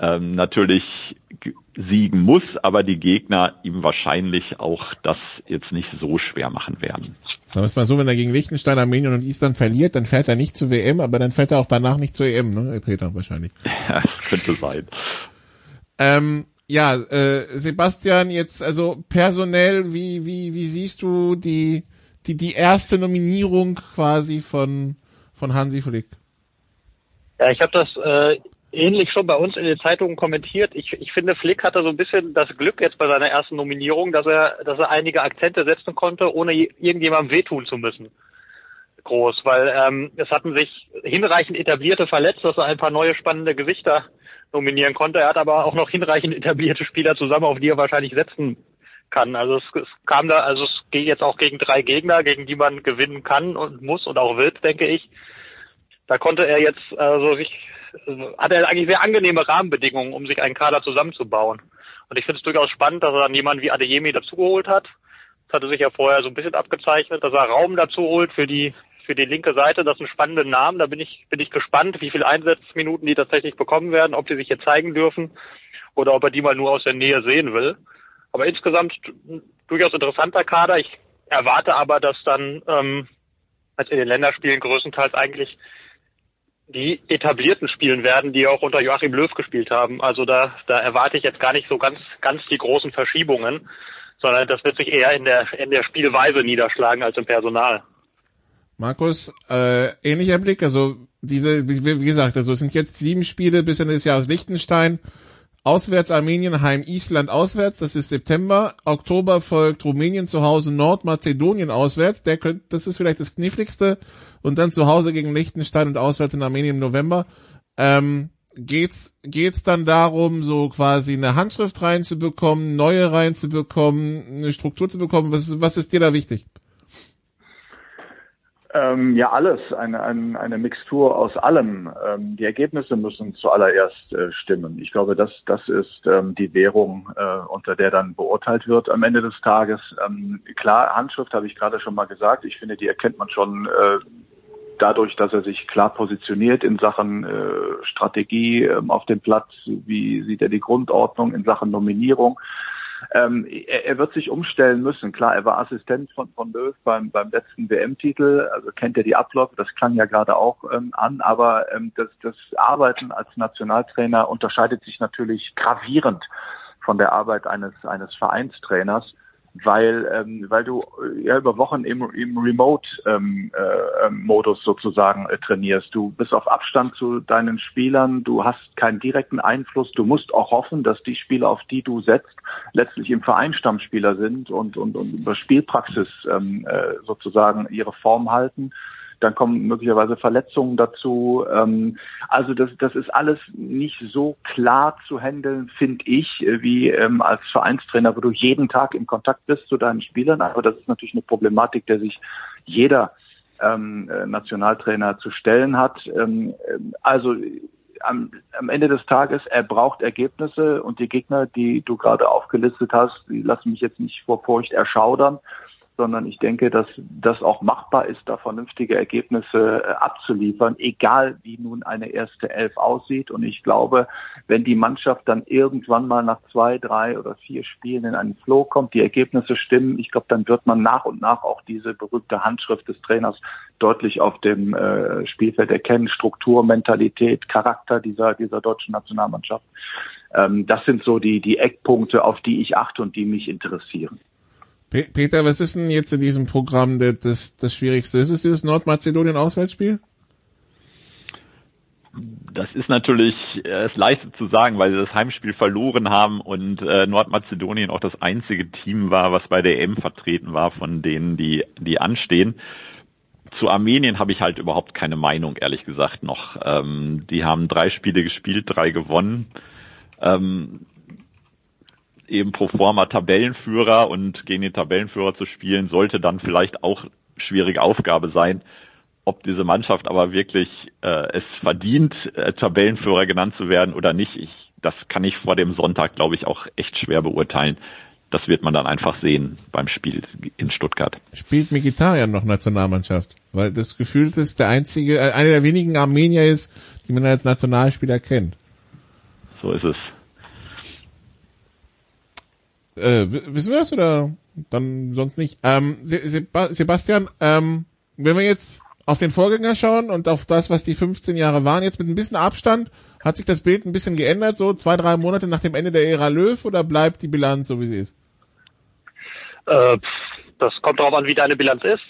ähm, natürlich siegen muss, aber die Gegner ihm wahrscheinlich auch das jetzt nicht so schwer machen werden. Sagen wir es mal so, wenn er gegen Liechtenstein, Armenien und Island verliert, dann fährt er nicht zur WM, aber dann fährt er auch danach nicht zur EM, ne, Peter, wahrscheinlich. Ja, das könnte sein. Ähm, ja, äh, Sebastian, jetzt also personell, wie, wie, wie siehst du die, die, die erste Nominierung quasi von, von Hansi Flick? Ja, ich habe das äh, ähnlich schon bei uns in den Zeitungen kommentiert. Ich, ich finde, Flick hatte so ein bisschen das Glück jetzt bei seiner ersten Nominierung, dass er, dass er einige Akzente setzen konnte, ohne irgendjemandem wehtun zu müssen. Groß, weil ähm, es hatten sich hinreichend etablierte verletzt, dass er ein paar neue spannende Gesichter nominieren konnte. Er hat aber auch noch hinreichend etablierte Spieler zusammen, auf die er wahrscheinlich setzen kann. Also es, es kam da, also es geht jetzt auch gegen drei Gegner, gegen die man gewinnen kann und muss und auch wird, denke ich. Da konnte er jetzt also sich hat er eigentlich sehr angenehme Rahmenbedingungen, um sich einen Kader zusammenzubauen. Und ich finde es durchaus spannend, dass er dann jemanden wie Adeyemi dazugeholt hat. Das hatte sich ja vorher so ein bisschen abgezeichnet, dass er Raum dazu holt für die für die linke Seite. Das sind spannende Namen. Da bin ich bin ich gespannt, wie viele Einsatzminuten die tatsächlich bekommen werden, ob die sich hier zeigen dürfen oder ob er die mal nur aus der Nähe sehen will. Aber insgesamt durchaus interessanter Kader. Ich erwarte aber, dass dann ähm, als in den Länderspielen größtenteils eigentlich die etablierten spielen werden, die auch unter Joachim Löw gespielt haben. Also da, da erwarte ich jetzt gar nicht so ganz, ganz die großen Verschiebungen, sondern das wird sich eher in der, in der Spielweise niederschlagen als im Personal. Markus, äh, ähnlicher Blick, also diese, wie, wie gesagt, also es sind jetzt sieben Spiele bis Ende des Jahres Liechtenstein, Auswärts Armenien, Heim Island auswärts, das ist September. Oktober folgt Rumänien zu Hause, Nordmazedonien auswärts. Der könnte, das ist vielleicht das kniffligste. Und dann zu Hause gegen Liechtenstein und auswärts in Armenien im November. Ähm, geht's, geht's dann darum, so quasi eine Handschrift reinzubekommen, neue reinzubekommen, eine Struktur zu bekommen? Was, was ist dir da wichtig? Ähm, ja, alles, eine, eine, eine Mixtur aus allem. Ähm, die Ergebnisse müssen zuallererst äh, stimmen. Ich glaube, das, das ist ähm, die Währung, äh, unter der dann beurteilt wird am Ende des Tages. Ähm, klar, Handschrift habe ich gerade schon mal gesagt. Ich finde, die erkennt man schon äh, dadurch, dass er sich klar positioniert in Sachen äh, Strategie äh, auf dem Platz. Wie sieht er die Grundordnung in Sachen Nominierung? Ähm, er, er, wird sich umstellen müssen. Klar, er war Assistent von, von Löw beim, beim letzten WM-Titel, also kennt er die Abläufe, das klang ja gerade auch ähm, an, aber ähm, das, das Arbeiten als Nationaltrainer unterscheidet sich natürlich gravierend von der Arbeit eines, eines Vereinstrainers weil ähm, weil du äh, ja über Wochen im, im Remote-Modus ähm, äh, ähm, sozusagen äh, trainierst. Du bist auf Abstand zu deinen Spielern, du hast keinen direkten Einfluss, du musst auch hoffen, dass die Spieler, auf die du setzt, letztlich im Verein Stammspieler sind und, und, und über Spielpraxis ähm, äh, sozusagen ihre Form halten dann kommen möglicherweise Verletzungen dazu. Ähm, also das, das ist alles nicht so klar zu handeln, finde ich, wie ähm, als Vereinstrainer, wo du jeden Tag in Kontakt bist zu deinen Spielern. Aber das ist natürlich eine Problematik, der sich jeder ähm, äh, Nationaltrainer zu stellen hat. Ähm, also am, am Ende des Tages, er braucht Ergebnisse und die Gegner, die du gerade aufgelistet hast, die lassen mich jetzt nicht vor Furcht erschaudern sondern ich denke, dass das auch machbar ist, da vernünftige Ergebnisse äh, abzuliefern, egal wie nun eine erste Elf aussieht. Und ich glaube, wenn die Mannschaft dann irgendwann mal nach zwei, drei oder vier Spielen in einen Flow kommt, die Ergebnisse stimmen, ich glaube, dann wird man nach und nach auch diese berühmte Handschrift des Trainers deutlich auf dem äh, Spielfeld erkennen. Struktur, Mentalität, Charakter dieser, dieser deutschen Nationalmannschaft. Ähm, das sind so die, die Eckpunkte, auf die ich achte und die mich interessieren. Peter, was ist denn jetzt in diesem Programm das, das, das Schwierigste? Ist es dieses Nordmazedonien-Auswärtsspiel? Das ist natürlich äh, es leistet zu sagen, weil sie das Heimspiel verloren haben und äh, Nordmazedonien auch das einzige Team war, was bei der EM vertreten war von denen, die, die anstehen. Zu Armenien habe ich halt überhaupt keine Meinung, ehrlich gesagt, noch. Ähm, die haben drei Spiele gespielt, drei gewonnen. Ähm, eben pro forma Tabellenführer und gegen den Tabellenführer zu spielen, sollte dann vielleicht auch schwierige Aufgabe sein. Ob diese Mannschaft aber wirklich äh, es verdient, äh, Tabellenführer genannt zu werden oder nicht, ich das kann ich vor dem Sonntag, glaube ich, auch echt schwer beurteilen. Das wird man dann einfach sehen beim Spiel in Stuttgart. Spielt Mkhitaryan noch Nationalmannschaft? Weil das gefühlt ist der einzige, äh, einer der wenigen Armenier ist, die man als Nationalspieler kennt. So ist es. Äh, wissen wir das oder dann sonst nicht? Ähm, Sebastian, ähm, wenn wir jetzt auf den Vorgänger schauen und auf das, was die 15 Jahre waren, jetzt mit ein bisschen Abstand, hat sich das Bild ein bisschen geändert, so zwei, drei Monate nach dem Ende der Ära Löw oder bleibt die Bilanz so, wie sie ist? Äh, das kommt darauf an, wie deine Bilanz ist.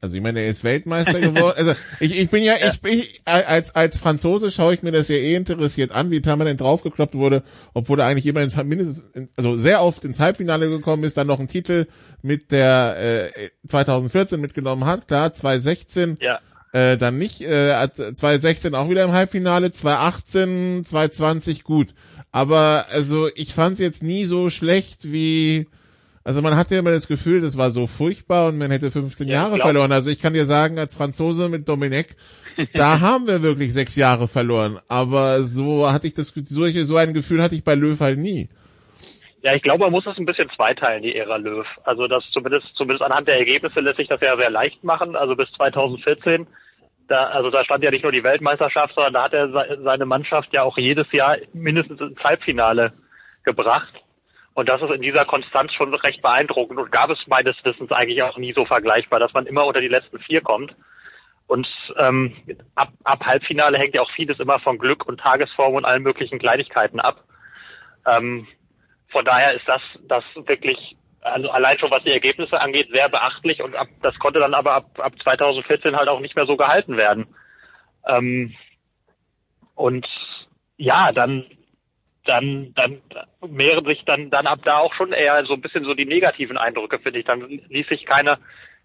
Also ich meine, er ist Weltmeister geworden. Also ich, ich bin ja, ich bin als als Franzose schaue ich mir das ja eh interessiert an, wie permanent draufgekloppt wurde, obwohl er eigentlich immer ins mindestens, also sehr oft ins Halbfinale gekommen ist, dann noch einen Titel mit der äh, 2014 mitgenommen hat, klar, 2016 ja. äh, dann nicht, äh, 2016 auch wieder im Halbfinale, 2018, 2020 gut. Aber also ich fand es jetzt nie so schlecht wie also man hatte immer das Gefühl, das war so furchtbar und man hätte 15 ja, Jahre verloren. Also ich kann dir sagen, als Franzose mit Dominik, da haben wir wirklich sechs Jahre verloren. Aber so hatte ich das, solche, so ein Gefühl hatte ich bei Löw halt nie. Ja, ich glaube, man muss das ein bisschen zweiteilen, die Ära Löw. Also das zumindest, zumindest anhand der Ergebnisse lässt sich das ja sehr leicht machen. Also bis 2014, da, also da stand ja nicht nur die Weltmeisterschaft, sondern da hat er seine Mannschaft ja auch jedes Jahr mindestens ins Halbfinale gebracht. Und das ist in dieser Konstanz schon recht beeindruckend und gab es meines Wissens eigentlich auch nie so vergleichbar, dass man immer unter die letzten vier kommt. Und ähm, ab, ab Halbfinale hängt ja auch vieles immer von Glück und Tagesform und allen möglichen Kleinigkeiten ab. Ähm, von daher ist das, das wirklich, also allein schon was die Ergebnisse angeht, sehr beachtlich und ab, das konnte dann aber ab, ab 2014 halt auch nicht mehr so gehalten werden. Ähm, und ja, dann dann, dann mehren sich dann, dann ab da auch schon eher so ein bisschen so die negativen Eindrücke, finde ich. Dann ließ sich keine,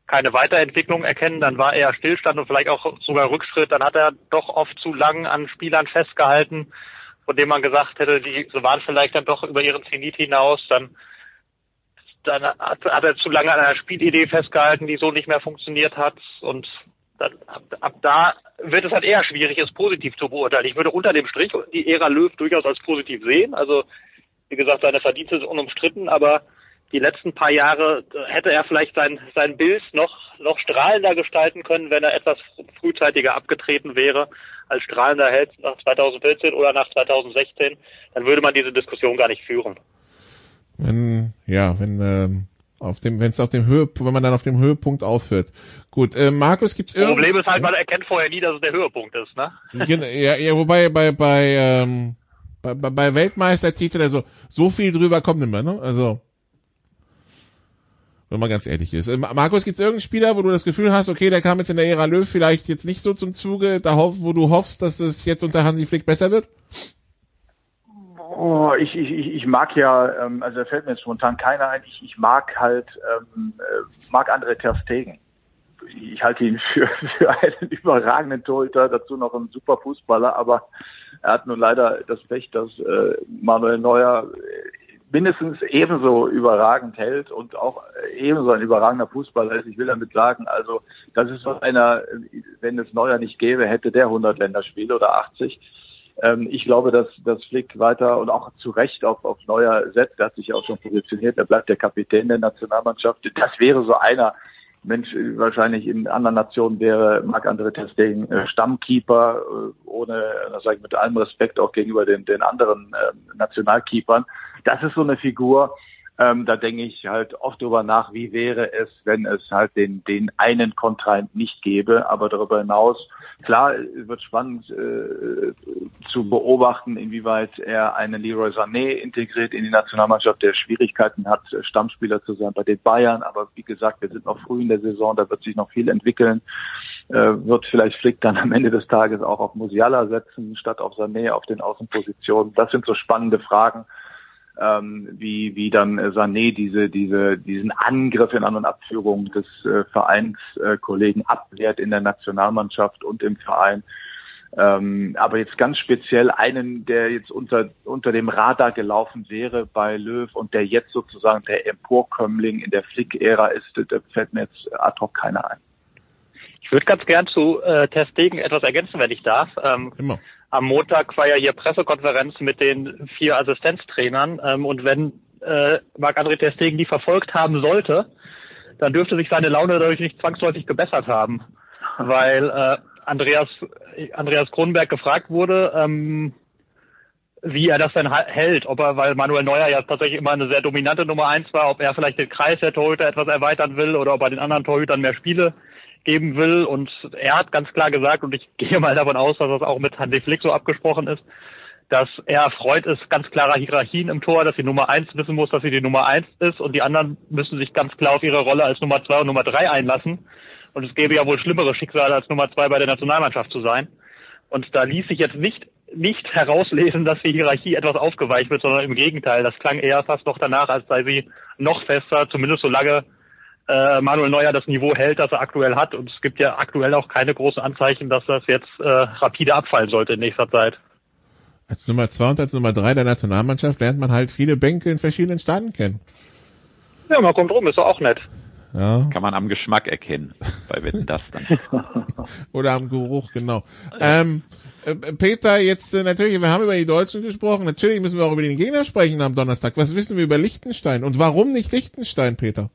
keine Weiterentwicklung erkennen, dann war eher Stillstand und vielleicht auch sogar Rückschritt. Dann hat er doch oft zu lang an Spielern festgehalten, von denen man gesagt hätte, die so waren vielleicht dann doch über ihren Zenit hinaus. Dann, dann hat, hat er zu lange an einer Spielidee festgehalten, die so nicht mehr funktioniert hat und dann, ab, ab da wird es halt eher schwierig, es positiv zu beurteilen. Ich würde unter dem Strich die Ära Löw durchaus als positiv sehen. Also, wie gesagt, seine Verdienste sind unumstritten, aber die letzten paar Jahre hätte er vielleicht sein, sein Bild noch, noch strahlender gestalten können, wenn er etwas frühzeitiger abgetreten wäre als strahlender Held nach 2014 oder nach 2016. Dann würde man diese Diskussion gar nicht führen. Wenn, ja, wenn, ähm, auf dem, wenn es auf dem Höhepunkt, wenn man dann auf dem Höhepunkt aufhört. Gut, äh, Markus, gibt's irgendwie... Problem ist halt, man erkennt vorher nie, dass es der Höhepunkt ist, ne? ja, ja, wobei bei, bei, ähm, bei, bei Weltmeistertitel, also so viel drüber kommt mehr, ne? Also, wenn man ganz ehrlich ist. Äh, Markus, gibt's irgendeinen Spieler, wo du das Gefühl hast, okay, der kam jetzt in der Ära Löw vielleicht jetzt nicht so zum Zuge, da hoff, wo du hoffst, dass es jetzt unter Hansi Flick besser wird? Oh, ich, ich, ich mag ja, ähm, also da fällt mir jetzt spontan keiner ein, ich, ich mag halt, ähm, äh, mag André Ter Stegen. Ich halte ihn für, für einen überragenden Torhüter, dazu noch ein super Fußballer, aber er hat nun leider das Pech, dass äh, Manuel Neuer mindestens ebenso überragend hält und auch ebenso ein überragender Fußballer ist. Ich will damit sagen, also das ist so einer, wenn es Neuer nicht gäbe, hätte der 100 Länderspiele oder 80 ähm, ich glaube, dass, dass Flick weiter und auch zu Recht auf, auf Neuer setzt. Er hat sich auch schon positioniert. Er bleibt der Kapitän der Nationalmannschaft. Das wäre so einer. Mensch, wahrscheinlich in anderen Nationen wäre Marc-André Testegen äh, Stammkeeper, äh, ohne, das sage ich mit allem Respekt auch gegenüber den, den anderen äh, Nationalkeepern. Das ist so eine Figur, ähm, da denke ich halt oft drüber nach, wie wäre es, wenn es halt den, den einen Kontrahent nicht gäbe. Aber darüber hinaus, klar, wird spannend äh, zu beobachten, inwieweit er einen Leroy Sané integriert in die Nationalmannschaft, der Schwierigkeiten hat, Stammspieler zu sein bei den Bayern. Aber wie gesagt, wir sind noch früh in der Saison, da wird sich noch viel entwickeln. Äh, wird vielleicht Flick dann am Ende des Tages auch auf Musiala setzen, statt auf Sané auf den Außenpositionen. Das sind so spannende Fragen ähm, wie, wie dann äh, Sané diese, diese, diesen Angriff in An- und Abführung des äh, Vereinskollegen abwehrt in der Nationalmannschaft und im Verein. Ähm, aber jetzt ganz speziell einen, der jetzt unter, unter dem Radar gelaufen wäre bei Löw und der jetzt sozusagen der Emporkömmling in der Flick-Ära ist, da fällt mir jetzt ad hoc keiner ein. Ich würde ganz gern zu äh, Testegen etwas ergänzen, wenn ich darf. Ähm, Immer. Am Montag war ja hier Pressekonferenz mit den vier Assistenztrainern ähm, und wenn äh, Marc-André Testegen die verfolgt haben sollte, dann dürfte sich seine Laune dadurch nicht zwangsläufig gebessert haben, weil äh, Andreas Andreas Kronberg gefragt wurde, ähm, wie er das denn hält, ob er, weil Manuel Neuer ja tatsächlich immer eine sehr dominante Nummer eins war, ob er vielleicht den Kreis der Torhüter etwas erweitern will oder ob er den anderen Torhütern mehr Spiele geben will. Und er hat ganz klar gesagt, und ich gehe mal davon aus, dass das auch mit Hansi Flick so abgesprochen ist, dass er erfreut ist ganz klarer Hierarchien im Tor, dass die Nummer eins wissen muss, dass sie die Nummer eins ist und die anderen müssen sich ganz klar auf ihre Rolle als Nummer zwei und Nummer drei einlassen. Und es gäbe ja wohl schlimmere Schicksale als Nummer zwei bei der Nationalmannschaft zu sein. Und da ließ sich jetzt nicht nicht herauslesen, dass die Hierarchie etwas aufgeweicht wird, sondern im Gegenteil. Das klang eher fast noch danach, als sei sie noch fester, zumindest solange äh, Manuel Neuer das Niveau hält, das er aktuell hat. Und es gibt ja aktuell auch keine großen Anzeichen, dass das jetzt äh, rapide abfallen sollte in nächster Zeit. Als Nummer zwei und als Nummer drei der Nationalmannschaft lernt man halt viele Bänke in verschiedenen Staaten kennen. Ja, man kommt rum, ist doch auch nett. Ja. Kann man am Geschmack erkennen, bei Wetten das dann. Oder am Geruch, genau. Ähm, äh, Peter, jetzt äh, natürlich, wir haben über die Deutschen gesprochen, natürlich müssen wir auch über den Gegner sprechen am Donnerstag. Was wissen wir über Liechtenstein und warum nicht Liechtenstein, Peter?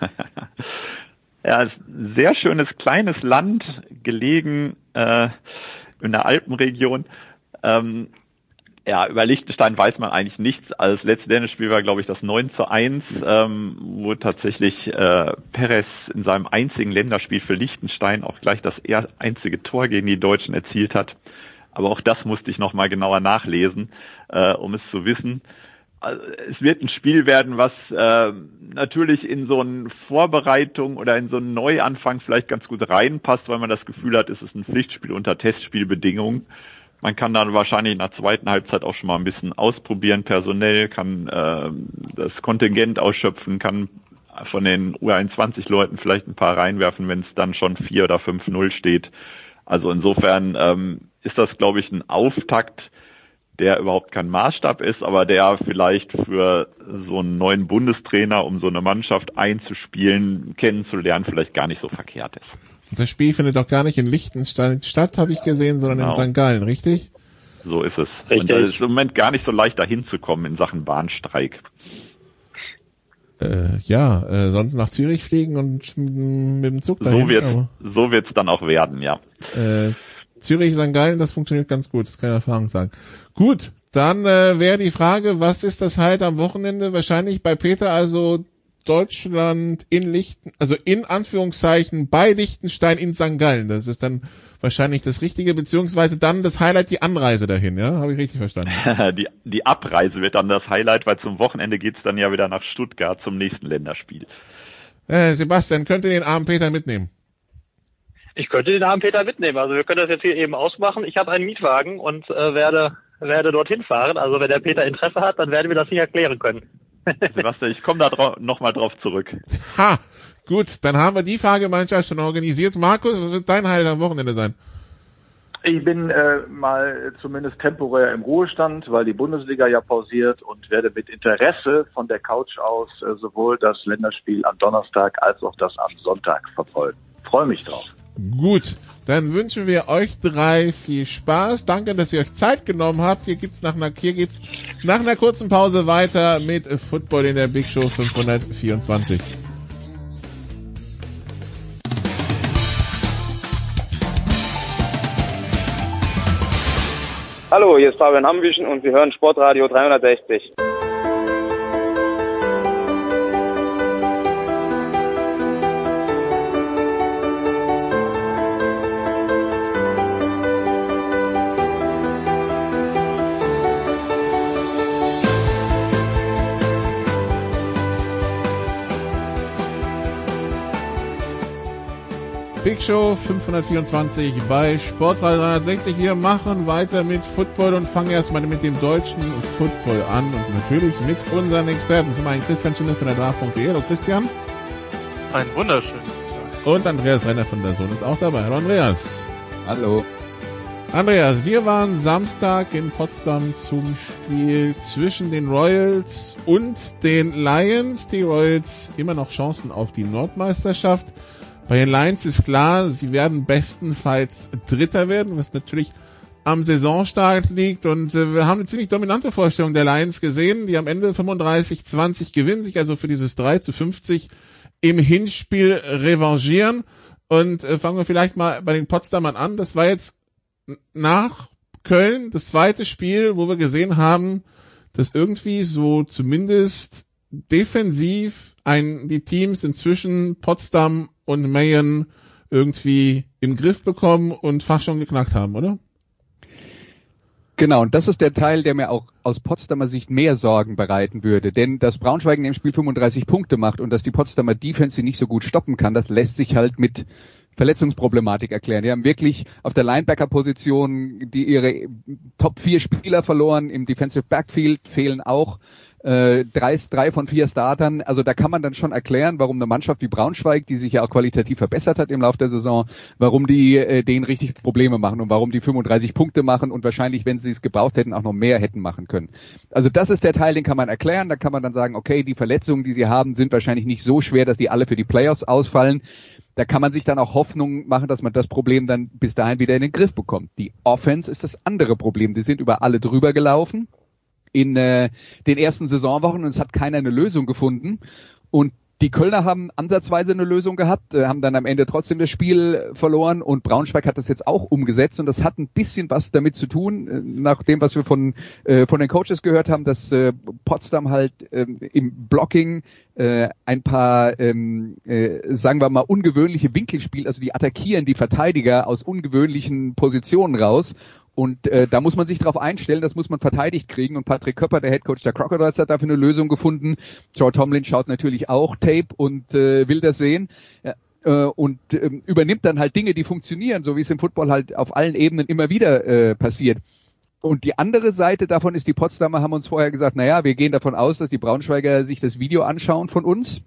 ja, sehr schönes kleines Land, gelegen äh, in der Alpenregion. Ähm, ja, über Liechtenstein weiß man eigentlich nichts. Das letzte Länderspiel war, glaube ich, das 9 zu 1, ähm, wo tatsächlich äh, Perez in seinem einzigen Länderspiel für Liechtenstein auch gleich das einzige Tor gegen die Deutschen erzielt hat. Aber auch das musste ich nochmal genauer nachlesen, äh, um es zu wissen. Also, es wird ein Spiel werden, was äh, natürlich in so eine Vorbereitung oder in so einen Neuanfang vielleicht ganz gut reinpasst, weil man das Gefühl hat, es ist ein Pflichtspiel unter Testspielbedingungen. Man kann dann wahrscheinlich in der zweiten Halbzeit auch schon mal ein bisschen ausprobieren, personell, kann äh, das Kontingent ausschöpfen, kann von den U21-Leuten vielleicht ein paar reinwerfen, wenn es dann schon 4 oder 5-0 steht. Also insofern ähm, ist das, glaube ich, ein Auftakt, der überhaupt kein Maßstab ist, aber der vielleicht für so einen neuen Bundestrainer, um so eine Mannschaft einzuspielen, kennenzulernen, vielleicht gar nicht so verkehrt ist. Das Spiel findet auch gar nicht in Liechtenstein statt, habe ich gesehen, sondern genau. in St. Gallen, richtig? So ist es. Richtig. Und es ist im Moment gar nicht so leicht dahin zu kommen in Sachen Bahnstreik. Äh, ja, äh, sonst nach Zürich fliegen und mit dem Zug dahin. So wird so wird's dann auch werden, ja. Äh, Zürich, St. Gallen, das funktioniert ganz gut, das kann ich Erfahrung sagen. Gut, dann äh, wäre die Frage, was ist das halt am Wochenende? Wahrscheinlich bei Peter also Deutschland in Lichten, also in Anführungszeichen bei Liechtenstein in St. Gallen. Das ist dann wahrscheinlich das Richtige, beziehungsweise dann das Highlight die Anreise dahin, ja? Habe ich richtig verstanden? die, die Abreise wird dann das Highlight, weil zum Wochenende geht's dann ja wieder nach Stuttgart zum nächsten Länderspiel. Äh, Sebastian, könnt ihr den armen Peter mitnehmen? Ich könnte den armen Peter mitnehmen. Also wir können das jetzt hier eben ausmachen. Ich habe einen Mietwagen und äh, werde werde dorthin fahren. Also wenn der Peter Interesse hat, dann werden wir das sicher klären können. Sebastian, ich komme da drau nochmal drauf zurück. Ha, gut, dann haben wir die Fahrgemeinschaft schon organisiert. Markus, was wird dein Highlight am Wochenende sein? Ich bin äh, mal zumindest temporär im Ruhestand, weil die Bundesliga ja pausiert und werde mit Interesse von der Couch aus äh, sowohl das Länderspiel am Donnerstag als auch das am Sonntag verfolgen. Freue mich drauf. Gut, dann wünschen wir euch drei viel Spaß. Danke, dass ihr euch Zeit genommen habt. Hier gibt's nach einer, hier geht's nach einer kurzen Pause weiter mit Football in der Big Show 524. Hallo, hier ist Fabian Hambüchen und wir hören Sportradio 360. Show 524 bei Sportradio 360. Wir machen weiter mit Football und fangen erstmal mit dem deutschen Football an und natürlich mit unseren Experten. Zum einen Christian Schindler von der Draft.de. Hallo Christian. Einen wunderschönen Tag. Und Andreas Renner von der Sohn ist auch dabei. Hallo Andreas. Hallo. Andreas, wir waren Samstag in Potsdam zum Spiel zwischen den Royals und den Lions. Die Royals immer noch Chancen auf die Nordmeisterschaft. Bei den Lions ist klar, sie werden bestenfalls Dritter werden, was natürlich am Saisonstart liegt und äh, wir haben eine ziemlich dominante Vorstellung der Lions gesehen, die am Ende 35-20 gewinnen, sich also für dieses 3 zu 50 im Hinspiel revanchieren und äh, fangen wir vielleicht mal bei den Potsdamern an. Das war jetzt nach Köln das zweite Spiel, wo wir gesehen haben, dass irgendwie so zumindest defensiv ein, die Teams inzwischen Potsdam und Mayen irgendwie im Griff bekommen und fast schon geknackt haben, oder? Genau, und das ist der Teil, der mir auch aus Potsdamer Sicht mehr Sorgen bereiten würde. Denn dass Braunschweig in dem Spiel 35 Punkte macht und dass die Potsdamer Defense sie nicht so gut stoppen kann, das lässt sich halt mit Verletzungsproblematik erklären. Die haben wirklich auf der Linebacker-Position die ihre Top 4 Spieler verloren, im Defensive Backfield fehlen auch äh, drei, drei von vier Startern. Also da kann man dann schon erklären, warum eine Mannschaft wie Braunschweig, die sich ja auch qualitativ verbessert hat im Laufe der Saison, warum die äh, denen richtig Probleme machen und warum die 35 Punkte machen und wahrscheinlich, wenn sie es gebraucht hätten, auch noch mehr hätten machen können. Also das ist der Teil, den kann man erklären. Da kann man dann sagen, okay, die Verletzungen, die sie haben, sind wahrscheinlich nicht so schwer, dass die alle für die Playoffs ausfallen da kann man sich dann auch Hoffnung machen, dass man das Problem dann bis dahin wieder in den Griff bekommt. Die Offense ist das andere Problem. Die sind über alle drüber gelaufen in äh, den ersten Saisonwochen und es hat keiner eine Lösung gefunden. Und die Kölner haben ansatzweise eine Lösung gehabt, äh, haben dann am Ende trotzdem das Spiel verloren und Braunschweig hat das jetzt auch umgesetzt und das hat ein bisschen was damit zu tun, äh, nach dem, was wir von, äh, von den Coaches gehört haben, dass äh, Potsdam halt äh, im Blocking äh, ein paar, ähm, äh, sagen wir mal, ungewöhnliche Winkel spielt, also die attackieren die Verteidiger aus ungewöhnlichen Positionen raus und äh, da muss man sich darauf einstellen, das muss man verteidigt kriegen. Und Patrick Köpper, der Head Coach der Crocodiles, hat dafür eine Lösung gefunden. Joe Tomlin schaut natürlich auch Tape und äh, will das sehen. Ja, äh, und äh, übernimmt dann halt Dinge, die funktionieren, so wie es im Football halt auf allen Ebenen immer wieder äh, passiert. Und die andere Seite davon ist, die Potsdamer haben uns vorher gesagt, naja, wir gehen davon aus, dass die Braunschweiger sich das Video anschauen von uns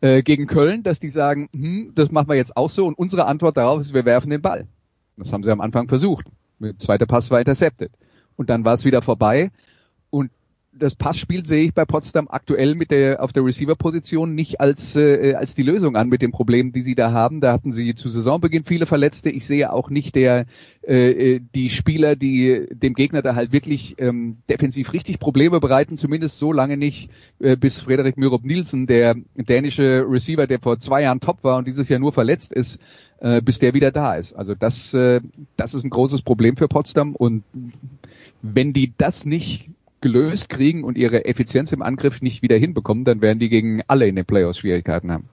äh, gegen Köln, dass die sagen, hm, das machen wir jetzt auch so. Und unsere Antwort darauf ist, wir werfen den Ball. Das haben sie am Anfang versucht. Der zweite Pass war intercepted. Und dann war es wieder vorbei. Und das Passspiel sehe ich bei Potsdam aktuell mit der auf der Receiver-Position nicht als äh, als die Lösung an mit den Problemen, die sie da haben. Da hatten sie zu Saisonbeginn viele Verletzte. Ich sehe auch nicht der äh, die Spieler, die dem Gegner da halt wirklich ähm, defensiv richtig Probleme bereiten. Zumindest so lange nicht, äh, bis Frederik Myrob Nielsen, der dänische Receiver, der vor zwei Jahren top war und dieses Jahr nur verletzt ist, äh, bis der wieder da ist. Also das, äh, das ist ein großes Problem für Potsdam und wenn die das nicht gelöst kriegen und ihre Effizienz im Angriff nicht wieder hinbekommen, dann werden die gegen alle in den Playoffs Schwierigkeiten haben.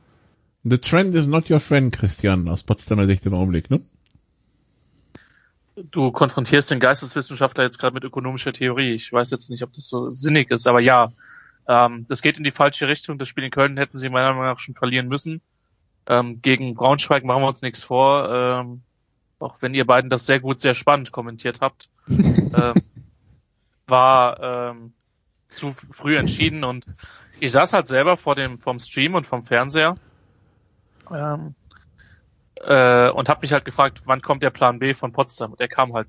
The trend is not your friend, Christian, aus Potsdamer Sicht im Augenblick, ne? Du konfrontierst den Geisteswissenschaftler jetzt gerade mit ökonomischer Theorie. Ich weiß jetzt nicht, ob das so sinnig ist, aber ja, ähm, das geht in die falsche Richtung. Das Spiel in Köln hätten sie meiner Meinung nach schon verlieren müssen. Ähm, gegen Braunschweig machen wir uns nichts vor, ähm, auch wenn ihr beiden das sehr gut, sehr spannend kommentiert habt. ähm, war ähm, zu früh entschieden und ich saß halt selber vor dem vom Stream und vom Fernseher ähm, äh, und habe mich halt gefragt, wann kommt der Plan B von Potsdam? Und der kam halt,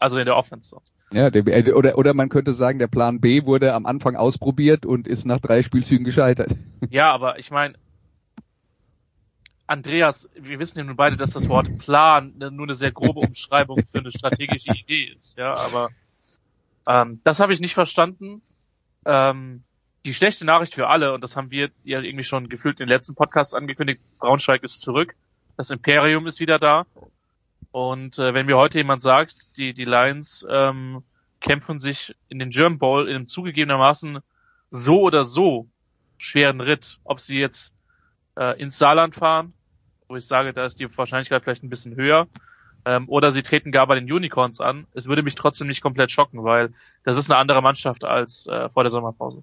also in der Offense. Ja, der, äh, oder, oder man könnte sagen, der Plan B wurde am Anfang ausprobiert und ist nach drei Spielzügen gescheitert. Ja, aber ich meine, Andreas, wir wissen ja nun beide, dass das Wort Plan nur eine sehr grobe Umschreibung für eine strategische Idee ist, ja, aber ähm, das habe ich nicht verstanden. Ähm, die schlechte Nachricht für alle, und das haben wir ja irgendwie schon gefühlt in den letzten Podcasts angekündigt, Braunschweig ist zurück, das Imperium ist wieder da. Und äh, wenn mir heute jemand sagt, die, die Lions ähm, kämpfen sich in den German Bowl in einem zugegebenermaßen so oder so schweren Ritt, ob sie jetzt äh, ins Saarland fahren, wo ich sage, da ist die Wahrscheinlichkeit vielleicht ein bisschen höher, ähm, oder sie treten gar bei den Unicorns an. Es würde mich trotzdem nicht komplett schocken, weil das ist eine andere Mannschaft als äh, vor der Sommerpause.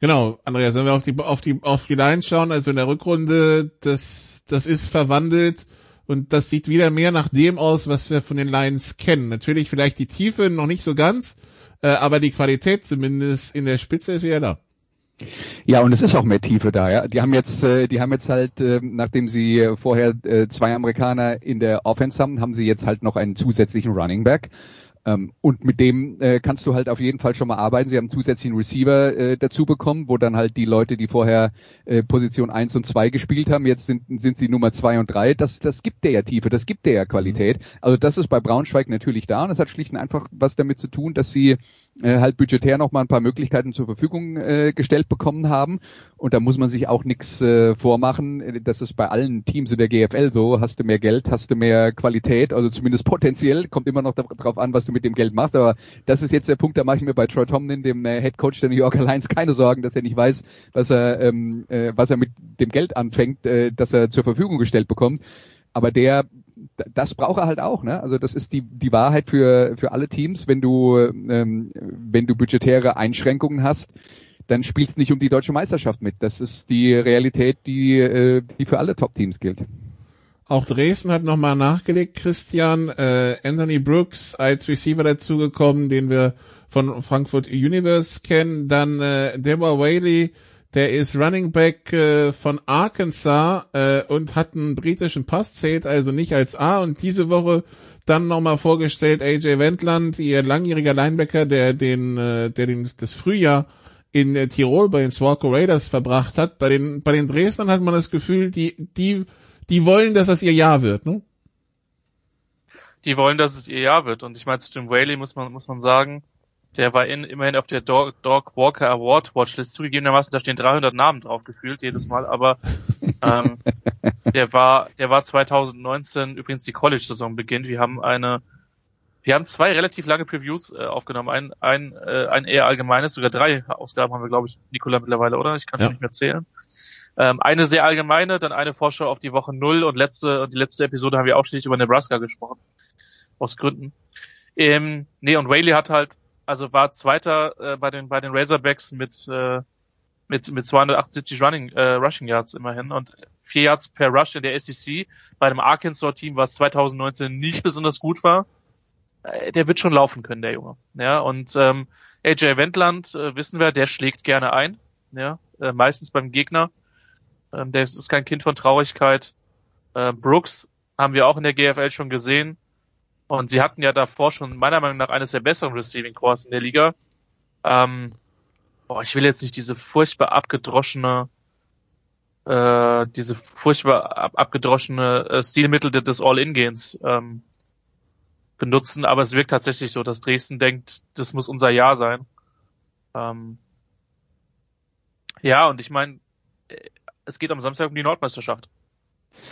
Genau, Andreas, wenn wir auf die auf die auf die Line schauen, also in der Rückrunde, das das ist verwandelt und das sieht wieder mehr nach dem aus, was wir von den Lions kennen. Natürlich vielleicht die Tiefe noch nicht so ganz, äh, aber die Qualität zumindest in der Spitze ist wieder da. Ja, und es ist auch mehr Tiefe da. Ja. Die haben jetzt, äh, die haben jetzt halt, äh, nachdem sie vorher äh, zwei Amerikaner in der Offense haben, haben sie jetzt halt noch einen zusätzlichen Running Back. Ähm, und mit dem äh, kannst du halt auf jeden Fall schon mal arbeiten. Sie haben einen zusätzlichen Receiver äh, dazu bekommen, wo dann halt die Leute, die vorher äh, Position 1 und 2 gespielt haben, jetzt sind, sind sie Nummer 2 und 3. Das, das gibt der ja Tiefe, das gibt der ja Qualität. Also das ist bei Braunschweig natürlich da und das hat schlicht und einfach was damit zu tun, dass sie äh, halt budgetär noch mal ein paar Möglichkeiten zur Verfügung äh, gestellt bekommen haben. Und da muss man sich auch nichts äh, vormachen. Das ist bei allen Teams in der GFL so. Hast du mehr Geld, hast du mehr Qualität, also zumindest potenziell. Kommt immer noch darauf an, was du mit dem Geld machst. Aber das ist jetzt der Punkt, da mache ich mir bei Troy Tomlin, dem äh, Head Coach der New Yorker Lions, keine Sorgen, dass er nicht weiß, was er, ähm, äh, was er mit dem Geld anfängt, äh, das er zur Verfügung gestellt bekommt. Aber der das braucht er halt auch, ne? Also das ist die die Wahrheit für für alle Teams, wenn du ähm, wenn du budgetäre Einschränkungen hast, dann spielst du nicht um die deutsche Meisterschaft mit. Das ist die Realität, die äh, die für alle Top-Teams gilt. Auch Dresden hat nochmal nachgelegt, Christian. Äh, Anthony Brooks als Receiver dazugekommen, den wir von Frankfurt Universe kennen. Dann äh, Deborah Whaley der ist Running Back äh, von Arkansas äh, und hat einen britischen Pass, zählt also nicht als A. Und diese Woche dann nochmal vorgestellt AJ Wendland, ihr langjähriger Linebacker, der den, äh, der den, das Frühjahr in äh, Tirol bei den Swarco Raiders verbracht hat. Bei den, bei den Dresdnern hat man das Gefühl, die, die, die wollen, dass das ihr Jahr wird, ne? Die wollen, dass es ihr Jahr wird. Und ich meine, zu Jim Whaley muss man, muss man sagen, der war in, immerhin auf der Dog, Dog Walker Award Watchlist zugegebenermaßen, da stehen 300 Namen drauf gefühlt jedes Mal, aber ähm, der war, der war 2019 übrigens die College-Saison beginnt. Wir haben eine, wir haben zwei relativ lange Previews äh, aufgenommen, ein, ein, äh, ein eher allgemeines, sogar drei Ausgaben haben wir, glaube ich, Nikola mittlerweile, oder? Ich kann es ja. nicht mehr zählen. Ähm, eine sehr allgemeine, dann eine Vorschau auf die Woche null und letzte, und die letzte Episode haben wir ausschließlich über Nebraska gesprochen. Aus Gründen. Ähm, nee, und Whaley hat halt also war Zweiter äh, bei den bei den Razorbacks mit äh, mit mit 278 Running äh, Rushing Yards immerhin und vier Yards per Rush in der SEC. Bei dem Arkansas Team, was 2019 nicht besonders gut war, äh, der wird schon laufen können, der Junge. Ja und ähm, AJ Wendland äh, wissen wir, der schlägt gerne ein, ja äh, meistens beim Gegner. Ähm, der ist kein Kind von Traurigkeit. Äh, Brooks haben wir auch in der GFL schon gesehen und sie hatten ja davor schon meiner Meinung nach eines der besseren Receiving Cores in der Liga. Ähm, boah, ich will jetzt nicht diese furchtbar abgedroschene, äh, diese furchtbar ab abgedroschene äh, Stilmittel des All-In-Gehens ähm, benutzen, aber es wirkt tatsächlich so, dass Dresden denkt, das muss unser Jahr sein. Ähm, ja, und ich meine, äh, es geht am Samstag um die Nordmeisterschaft.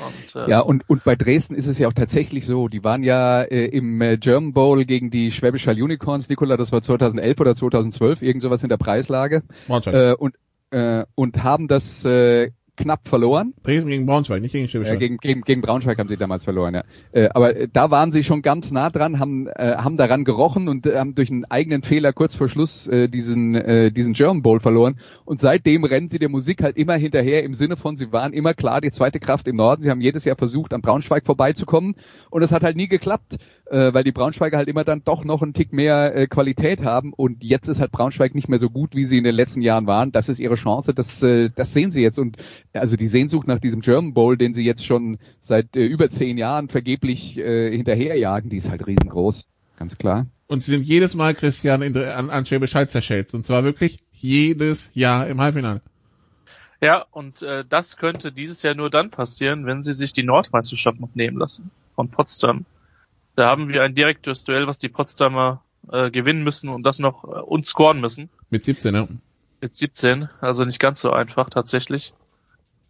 Und, äh, ja, und, und bei Dresden ist es ja auch tatsächlich so, die waren ja äh, im äh, German Bowl gegen die Schwäbisch Hall Unicorns, Nikola, das war 2011 oder 2012, irgend sowas in der Preislage. Äh, und, äh, und haben das äh, knapp verloren. Dresden gegen Braunschweig, nicht gegen Schwäbisch Hall. Äh, gegen, gegen, gegen Braunschweig haben sie damals verloren, ja. Äh, aber äh, da waren sie schon ganz nah dran, haben, äh, haben daran gerochen und äh, haben durch einen eigenen Fehler kurz vor Schluss äh, diesen, äh, diesen German Bowl verloren. Und seitdem rennen sie der Musik halt immer hinterher im Sinne von, sie waren immer klar die zweite Kraft im Norden. Sie haben jedes Jahr versucht, an Braunschweig vorbeizukommen und es hat halt nie geklappt äh, weil die Braunschweiger halt immer dann doch noch einen Tick mehr äh, Qualität haben und jetzt ist halt Braunschweig nicht mehr so gut, wie sie in den letzten Jahren waren. Das ist ihre Chance, das, äh, das sehen sie jetzt und also die Sehnsucht nach diesem German Bowl, den sie jetzt schon seit äh, über zehn Jahren vergeblich äh, hinterherjagen, die ist halt riesengroß, ganz klar. Und sie sind jedes Mal, Christian, in, an, an Schwäbisch Hall zerschellt. Und zwar wirklich jedes Jahr im Halbfinale. Ja, und äh, das könnte dieses Jahr nur dann passieren, wenn sie sich die Nordmeisterschaft noch nehmen lassen von Potsdam. Da haben wir ein direktes Duell, was die Potsdamer äh, gewinnen müssen und das noch äh, und scoren müssen. Mit 17, ja. Mit 17, also nicht ganz so einfach tatsächlich.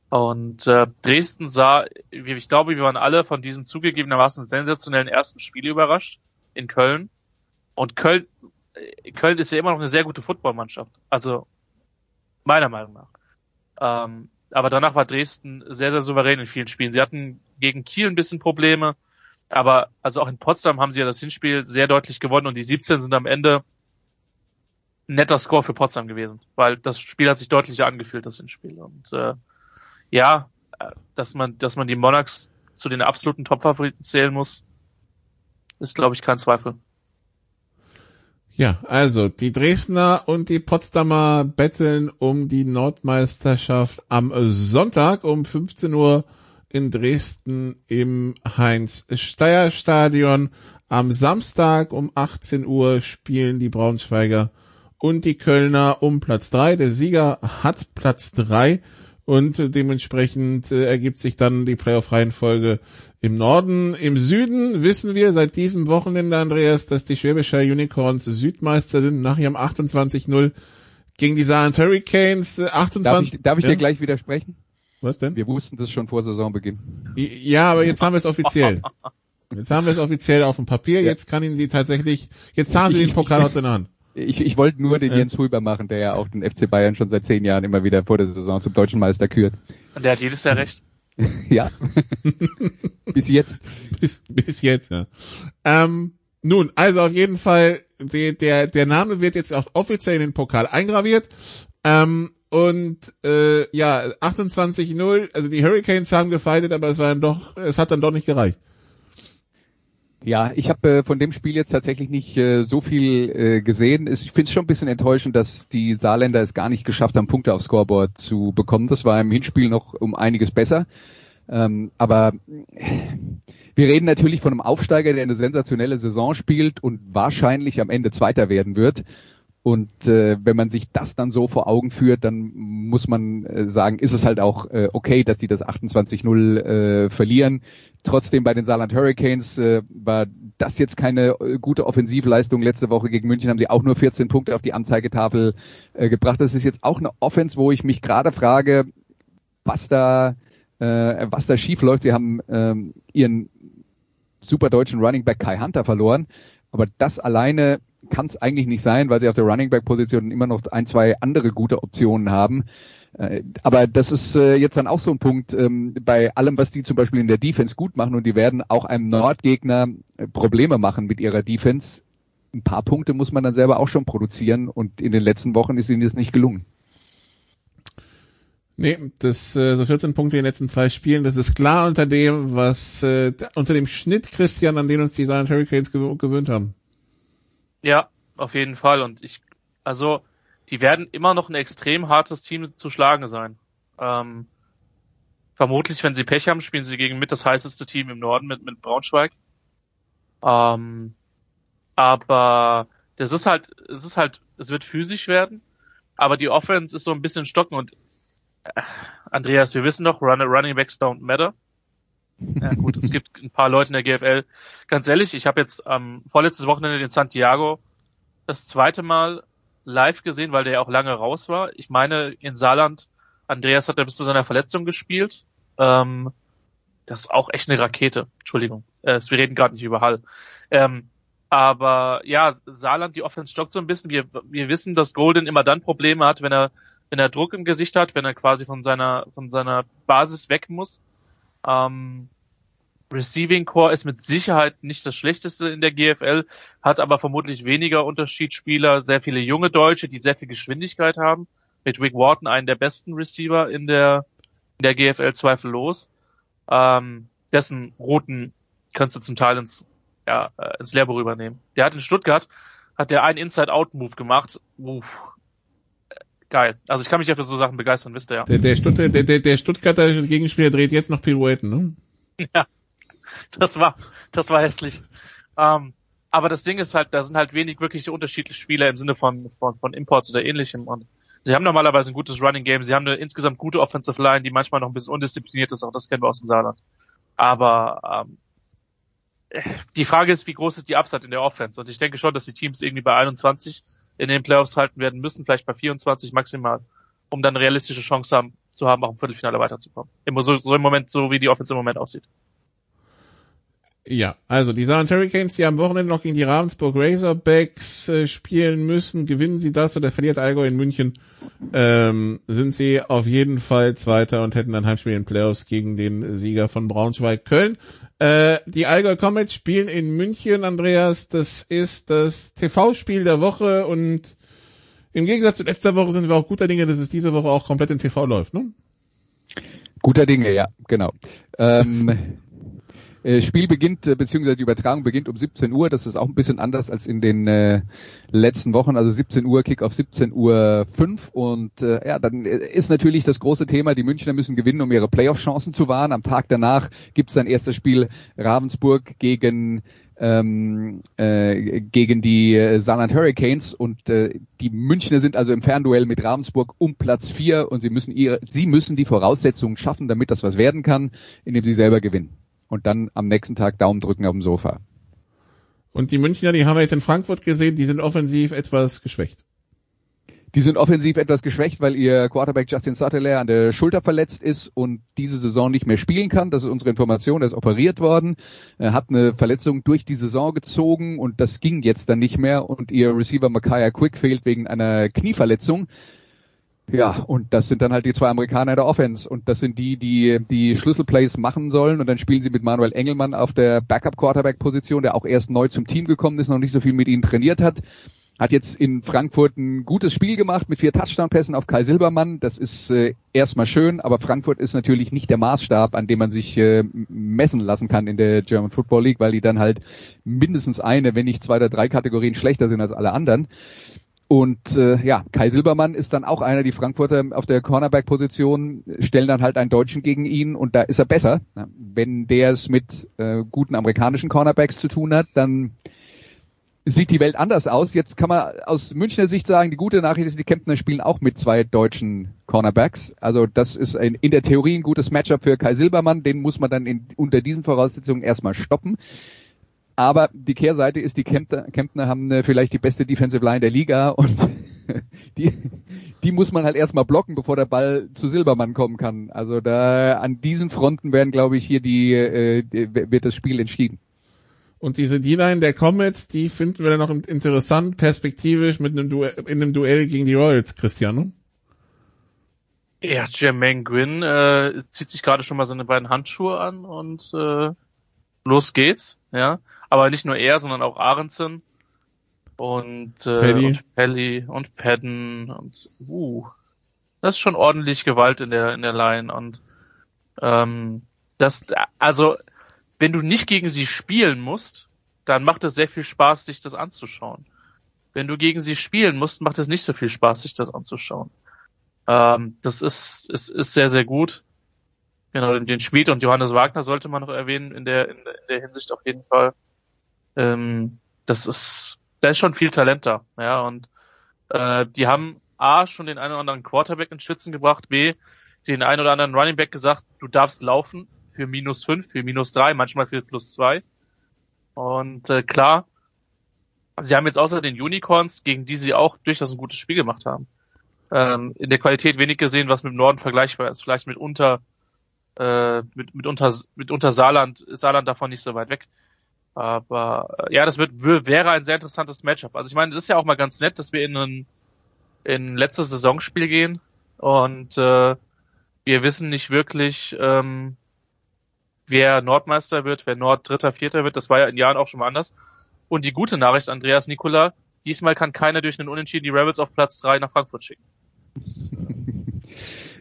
Und äh, Dresden sah, ich glaube, wir waren alle von diesem zugegebenermaßen sensationellen ersten Spiel überrascht in Köln. Und Köln, äh, Köln ist ja immer noch eine sehr gute Footballmannschaft. Also meiner Meinung nach. Ähm, aber danach war Dresden sehr, sehr souverän in vielen Spielen. Sie hatten gegen Kiel ein bisschen Probleme. Aber also auch in Potsdam haben sie ja das Hinspiel sehr deutlich gewonnen und die 17 sind am Ende ein netter Score für Potsdam gewesen, weil das Spiel hat sich deutlicher angefühlt, das Hinspiel. Und äh, ja, dass man, dass man die Monarchs zu den absoluten Top-Favoriten zählen muss, ist, glaube ich, kein Zweifel. Ja, also die Dresdner und die Potsdamer betteln um die Nordmeisterschaft am Sonntag um 15 Uhr in Dresden im Heinz-Steier-Stadion. Am Samstag um 18 Uhr spielen die Braunschweiger und die Kölner um Platz 3. Der Sieger hat Platz 3 und dementsprechend äh, ergibt sich dann die Playoff-Reihenfolge im Norden. Im Süden wissen wir seit diesem Wochenende, Andreas, dass die Schwäbischer Unicorns Südmeister sind nach ihrem 28-0 gegen die Saarland Hurricanes. 28, darf ich, darf ich ja? dir gleich widersprechen? Was denn? Wir wussten das schon vor Saisonbeginn. Ja, aber jetzt haben wir es offiziell. Jetzt haben wir es offiziell auf dem Papier. Ja. Jetzt kann ihn sie tatsächlich, jetzt haben sie den Pokal aus seiner Hand. Ich, ich wollte nur den Ja. Jens Huber machen, der ja auch den FC Bayern schon seit zehn Jahren immer wieder vor der Saison zum deutschen Meister kürt. Und der hat jedes Jahr recht. ja. Bis jetzt. Bis, bis jetzt, ja. Ähm, nun, also auf jeden Fall, der, der, der Name wird jetzt auch offiziell in den Pokal eingraviert. Ähm, und äh, ja, 28-0, also die Hurricanes haben gefeitet, aber es war dann doch, es hat dann doch nicht gereicht. Ja, ich habe äh, von dem Spiel jetzt tatsächlich nicht äh, so viel äh, gesehen. Es- Ich finde es schon ein bisschen enttäuschend, dass die Saarländer es gar nicht geschafft haben, Punkte aufs Scoreboard zu bekommen. Das war im Hinspiel noch um einiges besser. Ähm, aber äh, wir reden natürlich von einem Aufsteiger, der eine sensationelle Saison spielt und wahrscheinlich am Ende Zweiter werden wird. Und äh, wenn man sich das dann so vor Augen führt, dann muss man äh, sagen, ist es halt auch äh, okay, dass die das 28-0 äh, verlieren. Trotzdem bei den Saarland Hurricanes äh, war das jetzt keine äh, gute Offensivleistung. Letzte Woche gegen München haben sie auch nur 14 Punkte auf die Anzeigetafel äh, gebracht. Das ist jetzt auch eine Offense, wo ich mich gerade frage, was da äh, was da schief läuft. Sie haben ähm, ihren super deutschen Running Back Kai Hunter verloren, aber das alleine kann es eigentlich nicht sein, weil sie auf der Running Back Position immer noch ein, zwei andere gute Optionen haben. Äh, Aber das ist äh, jetzt dann auch so ein Punkt ähm, bei allem, was die zum Beispiel in der Defense gut machen und die werden auch einem Nordgegner äh, Probleme machen mit ihrer Defense. Ein paar Punkte muss man dann selber auch schon produzieren und in den letzten Wochen ist ihnen das nicht gelungen. Nee, das äh, so 14 Punkte in den letzten zwei Spielen, das ist klar unter dem, was äh, unter dem Schnitt, Christian, an den uns die Saarland Hurricanes gew gewöhnt haben. Ja, auf jeden Fall. Und ich, also, die werden immer noch ein extrem hartes Team zu schlagen sein. Ähm, vermutlich, wenn sie Pech haben, spielen sie gegen mit das heißeste Team im Norden mit, mit Braunschweig. Ähm, aber das ist halt, es ist halt, es wird physisch werden, aber die Offense ist so ein bisschen stocken und äh, Andreas, wir wissen doch, Run Running Backs don't matter. Ja gut, es gibt ein paar Leute in der GFL. Ganz ehrlich, ich habe jetzt am vorletztes Wochenende den Santiago das zweite Mal live gesehen, weil der ja auch lange raus war. Ich meine, in Saarland, Andreas hat da bis zu seiner Verletzung gespielt. Ähm, das ist auch echt eine Rakete. Entschuldigung. Äh, wir reden gerade nicht über Hall. Ähm, aber ja, Saarland, die Offense stockt so ein bisschen. Wir, wir wissen, dass Golden immer dann Probleme hat, wenn er, wenn er Druck im Gesicht hat, wenn er quasi von seiner, von seiner Basis weg muss. Ähm, Receiving Core ist mit Sicherheit nicht das schlechteste in der GFL, hat aber vermutlich weniger Unterschiedsspieler, sehr viele junge Deutsche, die sehr viel Geschwindigkeit haben. Mit Wick Wharton einen der besten Receiver in der, in der GFL zweifellos. Ähm, dessen Routen kannst du zum Teil ins, ja, äh, ins Lehrbuch übernehmen. Der hat in Stuttgart, hat der einen Inside-Out-Move gemacht. Uff. Geil. Also ich kann mich ja für so Sachen begeistern, wisst ihr ja. Der, der, Stutt der, der, der Stuttgarter Gegenspieler dreht jetzt noch Pirouetten, ne? Ja, das war, das war hässlich. Ähm, aber das Ding ist halt, da sind halt wenig wirklich unterschiedliche Spieler im Sinne von, von, von Imports oder ähnlichem. Und sie haben normalerweise ein gutes Running Game, sie haben eine insgesamt gute Offensive Line, die manchmal noch ein bisschen undiszipliniert ist, auch das kennen wir aus dem Saarland. Aber ähm, die Frage ist, wie groß ist die Upside in der Offense? Und ich denke schon, dass die Teams irgendwie bei 21 in den Playoffs halten werden müssen, vielleicht bei 24 maximal, um dann realistische Chance haben, zu haben, auch im Viertelfinale weiterzukommen. Immer so, so im Moment, so wie die Offense im Moment aussieht. Ja, also die Saarland Hurricanes, die am Wochenende noch gegen die Ravensburg Razorbacks äh, spielen müssen. Gewinnen sie das oder verliert Allgäu in München, ähm, sind sie auf jeden Fall Zweiter und hätten ein Heimspiel in Playoffs gegen den Sieger von Braunschweig Köln. Äh, die Allgäu Comets spielen in München, Andreas. Das ist das TV-Spiel der Woche und im Gegensatz zu letzter Woche sind wir auch guter Dinge, dass es diese Woche auch komplett in TV läuft, ne? Guter Dinge, ja, genau. Ähm, äh, Spiel beginnt, äh, beziehungsweise die Übertragung beginnt um 17 Uhr. Das ist auch ein bisschen anders als in den äh, letzten Wochen. Also 17 Uhr, Kick auf 17 Uhr 5. Und äh, ja, dann ist natürlich das große Thema, die Münchner müssen gewinnen, um ihre Playoff-Chancen zu wahren. Am Tag danach gibt es sein erstes Spiel Ravensburg gegen ähm, äh, gegen die äh, Saarland Hurricanes und äh, die Münchner sind also im Fernduell mit Ravensburg um Platz vier und sie müssen ihre, sie müssen die Voraussetzungen schaffen, damit das was werden kann, indem sie selber gewinnen und dann am nächsten Tag Daumen drücken auf dem Sofa. Und die Münchner, die haben wir jetzt in Frankfurt gesehen, die sind offensiv etwas geschwächt. Die sind offensiv etwas geschwächt, weil ihr Quarterback Justin Sutherland an der Schulter verletzt ist und diese Saison nicht mehr spielen kann. Das ist unsere Information. Er ist operiert worden, er hat eine Verletzung durch die Saison gezogen und das ging jetzt dann nicht mehr und ihr Receiver Micaiah Quick fehlt wegen einer Knieverletzung. Ja, und das sind dann halt die zwei Amerikaner der Offense und das sind die, die die Schlüsselplays machen sollen und dann spielen sie mit Manuel Engelmann auf der Backup Quarterback Position, der auch erst neu zum Team gekommen ist, noch nicht so viel mit ihnen trainiert hat hat jetzt in Frankfurt ein gutes Spiel gemacht mit vier Touchdown-Pässen auf Kai Silbermann. Das ist äh, erstmal schön, aber Frankfurt ist natürlich nicht der Maßstab, an dem man sich äh, messen lassen kann in der German Football League, weil die dann halt mindestens eine, wenn nicht zwei oder drei Kategorien schlechter sind als alle anderen. Und äh, ja, Kai Silbermann ist dann auch einer, die Frankfurter auf der Cornerback-Position stellen dann halt einen Deutschen gegen ihn und da ist er besser. Wenn der es mit äh, guten amerikanischen Cornerbacks zu tun hat, dann sieht die Welt anders aus. Jetzt kann man aus Münchner Sicht sagen, die gute Nachricht ist, die Kemptner spielen auch mit zwei deutschen Cornerbacks. Also das ist ein, in der Theorie ein gutes Matchup für Kai Silbermann. Den muss man dann in, unter diesen Voraussetzungen erstmal stoppen. Aber die Kehrseite ist, die Kemptner, Kemptner haben äh, vielleicht die beste Defensive Line der Liga und die, die muss man halt erstmal blocken, bevor der Ball zu Silbermann kommen kann. Also da an diesen Fronten werden, glaube ich, hier die, äh, wird das Spiel entschieden. Und diese D-Line der Comets, die finden wir dann noch interessant, perspektivisch mit einem Duell, in einem Duell gegen die Royals, Cristiano. Ja, Jermaine Gwynn äh, zieht sich gerade schon mal seine beiden Handschuhe an und äh, los geht's, ja. Aber nicht nur er, sondern auch Aronson und, äh, Pelly. und Pelly und Padden und uh, das ist schon ordentlich Gewalt in der in der Line und ähm, das also wenn du nicht gegen sie spielen musst, dann macht es sehr viel Spaß, sich das anzuschauen. Wenn du gegen sie spielen musst, macht es nicht so viel Spaß, sich das anzuschauen. Ähm, das ist, ist, ist sehr, sehr gut. Genau, den Schmied und Johannes Wagner sollte man noch erwähnen in der, in, der Hinsicht auf jeden Fall. Ähm, das ist, da ist schon viel Talent da, ja, und äh, die haben A schon den einen oder anderen Quarterback in Schützen gebracht, B den einen oder anderen Running Back gesagt, du darfst laufen, für minus fünf, für minus drei, manchmal für plus zwei. Und äh, klar, sie haben jetzt außer den Unicorns, gegen die sie auch durchaus ein gutes Spiel gemacht haben, ähm, in der Qualität wenig gesehen, was mit dem Norden vergleichbar ist. Vielleicht mit unter äh, mit, mit unter mit unter Saarland Saarland davon nicht so weit weg. Aber äh, ja, das wird wäre ein sehr interessantes Matchup. Also ich meine, es ist ja auch mal ganz nett, dass wir in ein in letztes Saisonspiel gehen und äh, wir wissen nicht wirklich, ähm, wer Nordmeister wird, wer Nord Dritter, Vierter wird. Das war ja in Jahren auch schon mal anders. Und die gute Nachricht, Andreas Nikola, diesmal kann keiner durch einen Unentschieden die Rebels auf Platz drei nach Frankfurt schicken.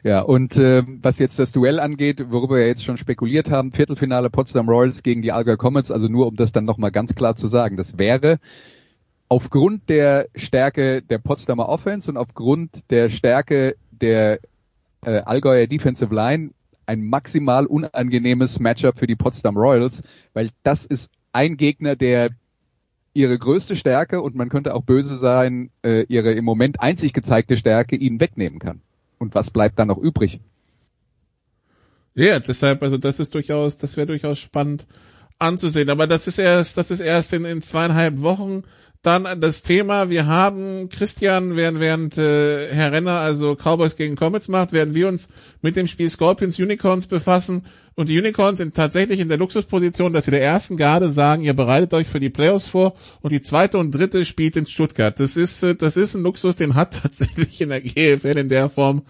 Ja, und äh, was jetzt das Duell angeht, worüber wir jetzt schon spekuliert haben, Viertelfinale Potsdam Royals gegen die Allgäu Comets, also nur um das dann nochmal ganz klar zu sagen, das wäre aufgrund der Stärke der Potsdamer Offense und aufgrund der Stärke der äh, Allgäuer Defensive Line ein maximal unangenehmes Matchup für die Potsdam Royals, weil das ist ein Gegner, der ihre größte Stärke und man könnte auch böse sein, äh, ihre im Moment einzig gezeigte Stärke ihnen wegnehmen kann. Und was bleibt dann noch übrig? Ja, deshalb, also das ist durchaus, das wäre durchaus spannend anzusehen. Aber das ist erst, das ist erst in, in zweieinhalb Wochen dann das Thema. Wir haben Christian, während, während äh, Herr Renner also Cowboys gegen Comets macht, werden wir uns mit dem Spiel Scorpions Unicorns befassen. Und die Unicorns sind tatsächlich in der Luxusposition, dass sie der ersten Garde sagen, ihr bereitet euch für die Playoffs vor und die zweite und dritte spielt in Stuttgart. Das ist, äh, das ist ein Luxus, den hat tatsächlich in der GFL in der Form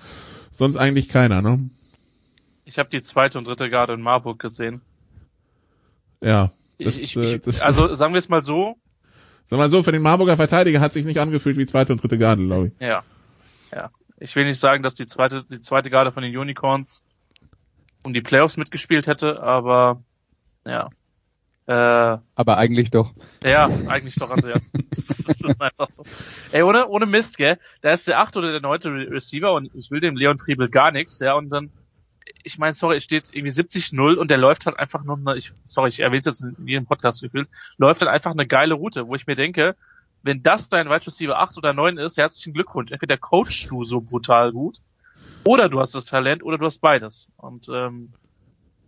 sonst eigentlich keiner, ne? Ich habe die zweite und dritte Garde in Marburg gesehen. Ja. Das, ich, ich, äh, das, also sagen wir es mal so. Sag mal so, für den Marburger Verteidiger hat sich nicht angefühlt wie zweite und dritte Garde, glaube ich. Ja. Ja. Ich will nicht sagen, dass die zweite, die zweite Garde von den Unicorns um die Playoffs mitgespielt hätte, aber ja. Äh, aber eigentlich doch. Ja, eigentlich doch, Andreas. das ist einfach so. Ey, ohne, ohne Mist, gell? Da ist der achte oder der neunte Receiver und ich will dem Leon Triebel gar nichts, ja, und dann ich meine, sorry, es steht irgendwie 70-0 und der läuft halt einfach noch eine, ich, sorry, ich erwähne es jetzt in jedem Podcast gefühlt, läuft halt einfach eine geile Route, wo ich mir denke, wenn das dein Wide Receiver 8 oder 9 ist, herzlichen Glückwunsch. Entweder coachst du so brutal gut, oder du hast das Talent, oder du hast beides. Und ähm,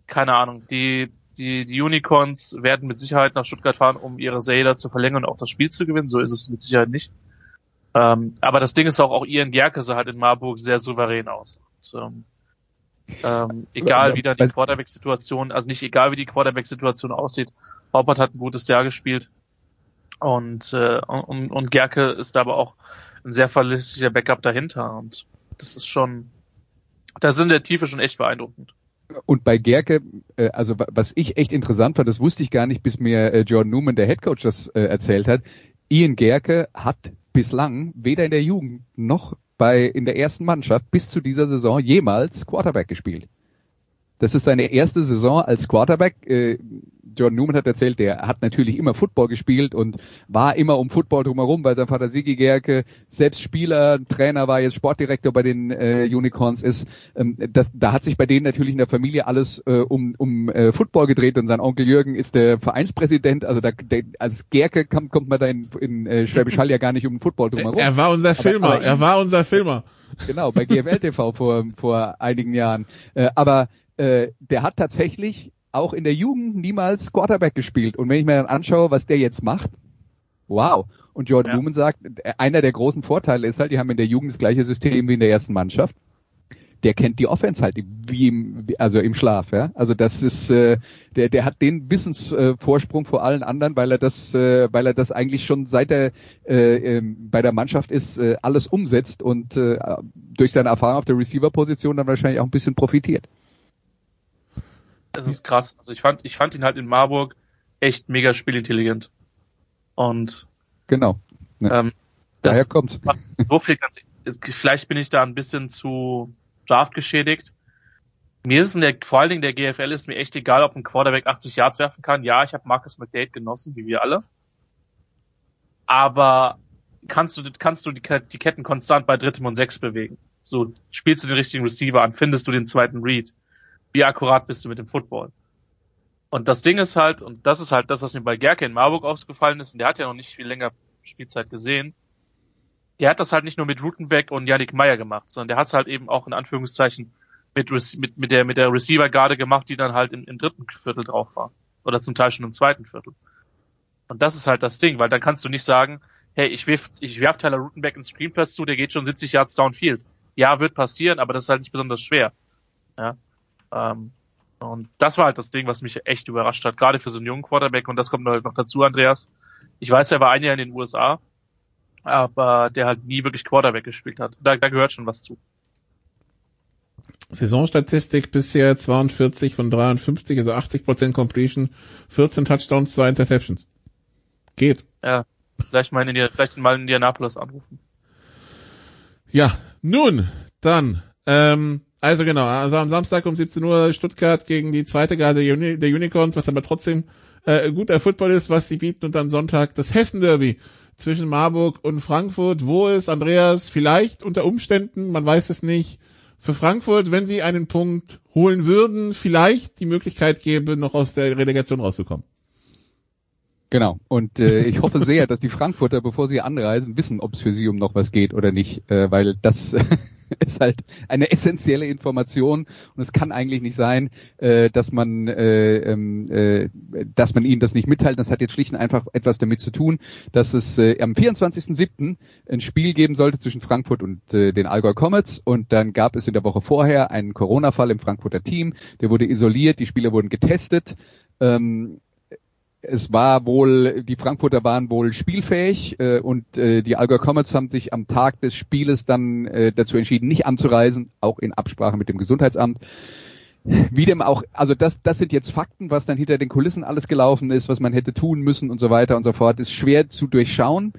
keine Ahnung, die, die, die Unicorns werden mit Sicherheit nach Stuttgart fahren, um ihre Serie zu verlängern und auch das Spiel zu gewinnen. So ist es mit Sicherheit nicht. Ähm, aber das Ding ist auch, auch Ian Gerke sah halt in Marburg sehr souverän aus. Und, ähm, ähm, egal wie da die Quarterback-Situation, also nicht egal wie die Quarterback-Situation aussieht, Haupert hat ein gutes Jahr gespielt und, äh, und, und Gerke ist aber auch ein sehr verlässlicher Backup dahinter und das ist schon, da sind der Tiefe schon echt beeindruckend. Und bei Gerke, äh, also was ich echt interessant fand, das wusste ich gar nicht, bis mir äh, Jordan Newman, der Headcoach, das äh, erzählt hat. Ian Gerke hat bislang weder in der Jugend noch bei in der ersten Mannschaft bis zu dieser Saison jemals Quarterback gespielt. Das ist seine erste Saison als Quarterback. Äh, Jordan Newman hat erzählt, der hat natürlich immer Football gespielt und war immer um Football drumherum, weil sein Vater Sigi Gerke selbst Spieler, Trainer war, jetzt Sportdirektor bei den äh, Unicorns ist. Ähm, das, da hat sich bei denen natürlich in der Familie alles äh, um, um äh, Football gedreht und sein Onkel Jürgen ist der Vereinspräsident. Also da, der, als Gerke kommt, kommt man da in, in äh, Schwäbisch Hall ja gar nicht um Football drumherum. Er war unser Filmer, aber, aber er war unser Filmer. Genau, bei GFL TV vor, vor einigen Jahren. Äh, aber äh, der hat tatsächlich auch in der Jugend niemals Quarterback gespielt. Und wenn ich mir dann anschaue, was der jetzt macht, wow. Und Jordan ja. Sagt, einer der großen Vorteile ist halt, die haben in der Jugend das gleiche System wie in der ersten Mannschaft. Der kennt die Offense halt wie im, also im Schlaf, ja. Also das ist, äh, der, der hat den Wissensvorsprung vor allen anderen, weil er das, äh, weil er das eigentlich schon seit er äh, äh, bei der Mannschaft ist, äh, alles umsetzt und äh, durch seine Erfahrung auf der Receiver-Position dann wahrscheinlich auch ein bisschen profitiert es ist krass. Also ich fand, ich fand ihn halt in Marburg echt mega spielintelligent. Und genau. Ja. Ähm, Daher kommt's. So viel ganz, vielleicht bin ich da ein bisschen zu Draft geschädigt. Mir ist es in der, vor allen Dingen der GFL ist mir echt egal, ob ein Quarterback 80 Yards werfen kann. Ja, ich habe Marcus McDade genossen, wie wir alle. Aber kannst du, kannst du die, die Ketten konstant bei drittem und sechs bewegen? So, spielst du den richtigen Receiver an, findest du den zweiten Read? Wie akkurat bist du mit dem Football? Und das Ding ist halt, und das ist halt das, was mir bei Gerke in Marburg aufgefallen ist, und der hat ja noch nicht viel länger Spielzeit gesehen, der hat das halt nicht nur mit Rutenbeck und Yannick Meyer gemacht, sondern der hat es halt eben auch in Anführungszeichen mit, mit, mit der, mit der Receiver-Garde gemacht, die dann halt im, im dritten Viertel drauf war. Oder zum Teil schon im zweiten Viertel. Und das ist halt das Ding, weil dann kannst du nicht sagen, hey, ich werf, ich werf Tyler Rutenbeck ins Screenpass zu, der geht schon 70 Yards downfield. Ja, wird passieren, aber das ist halt nicht besonders schwer. Ja. Ähm, und das war halt das Ding, was mich echt überrascht hat, gerade für so einen jungen Quarterback. Und das kommt halt noch dazu, Andreas. Ich weiß, er war ein Jahr in den USA, aber der halt nie wirklich Quarterback gespielt hat. Da, da gehört schon was zu. Saisonstatistik bisher 42 von 53, also 80% Completion, 14 Touchdowns, 2 Interceptions. Geht. Ja, vielleicht mal in, vielleicht mal in Indianapolis anrufen. Ja, nun, dann, ähm, also genau, also am Samstag um 17 Uhr Stuttgart gegen die zweite Garde der, Uni der Unicorns, was aber trotzdem äh, guter Football ist, was sie bieten. Und dann Sonntag das Hessen-Derby zwischen Marburg und Frankfurt, wo es Andreas vielleicht unter Umständen, man weiß es nicht, für Frankfurt, wenn sie einen Punkt holen würden, vielleicht die Möglichkeit gäbe, noch aus der Relegation rauszukommen. Genau. Und äh, ich hoffe sehr, dass die Frankfurter, bevor sie anreisen, wissen, ob es für sie um noch was geht oder nicht, äh, weil das ist halt eine essentielle Information und es kann eigentlich nicht sein, äh, dass man äh, ähm, äh, dass man ihnen das nicht mitteilt. Das hat jetzt schlicht und einfach etwas damit zu tun, dass es äh, am 24.07. ein Spiel geben sollte zwischen Frankfurt und äh, den Allgäu Comets und dann gab es in der Woche vorher einen Corona-Fall im Frankfurter Team. Der wurde isoliert, die Spieler wurden getestet. Ähm, es war wohl, die Frankfurter waren wohl spielfähig äh, und äh, die Allgäu Comets haben sich am Tag des Spieles dann äh, dazu entschieden, nicht anzureisen, auch in Absprache mit dem Gesundheitsamt. Wie dem auch, also das, das sind jetzt Fakten, was dann hinter den Kulissen alles gelaufen ist, was man hätte tun müssen und so weiter und so fort, ist schwer zu durchschauen.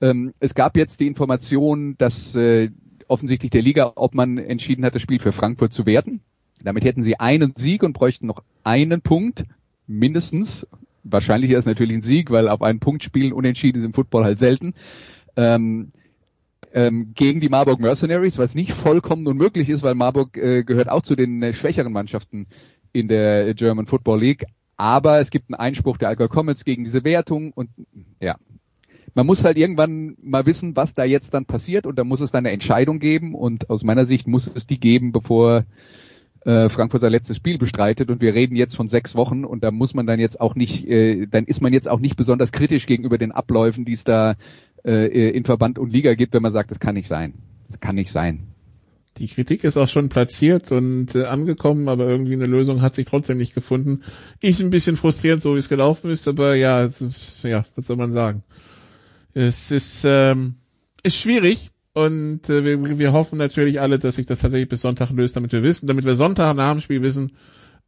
Ähm, es gab jetzt die Information, dass äh, offensichtlich der Liga, ob man entschieden hat, das Spiel für Frankfurt zu werten. Damit hätten sie einen Sieg und bräuchten noch einen Punkt mindestens wahrscheinlich ist natürlich ein Sieg, weil auf einen Punkt spielen unentschieden ist im Football halt selten. Ähm, ähm, gegen die Marburg Mercenaries, was nicht vollkommen unmöglich ist, weil Marburg äh, gehört auch zu den äh, schwächeren Mannschaften in der German Football League. Aber es gibt einen Einspruch der Allgäu Comets gegen diese Wertung und ja, man muss halt irgendwann mal wissen, was da jetzt dann passiert und da muss es dann eine Entscheidung geben und aus meiner Sicht muss es die geben, bevor äh, Frankfurt sein letztes Spiel bestreitet und wir reden jetzt von sechs Wochen und da muss man dann jetzt auch nicht, äh, dann ist man jetzt auch nicht besonders kritisch gegenüber den Abläufen, die es da äh, in Verband und Liga gibt, wenn man sagt, das kann nicht sein. Das kann nicht sein. Die Kritik ist auch schon platziert und äh, angekommen, aber irgendwie eine Lösung hat sich trotzdem nicht gefunden. Ich ein bisschen frustrierend, so wie es gelaufen ist, aber ja, es, ja, was soll man sagen? Es ist, ähm, ist schwierig und äh, wir, wir hoffen natürlich alle, dass sich das tatsächlich bis Sonntag löst, damit wir wissen, damit wir Sonntag nach dem Spiel wissen,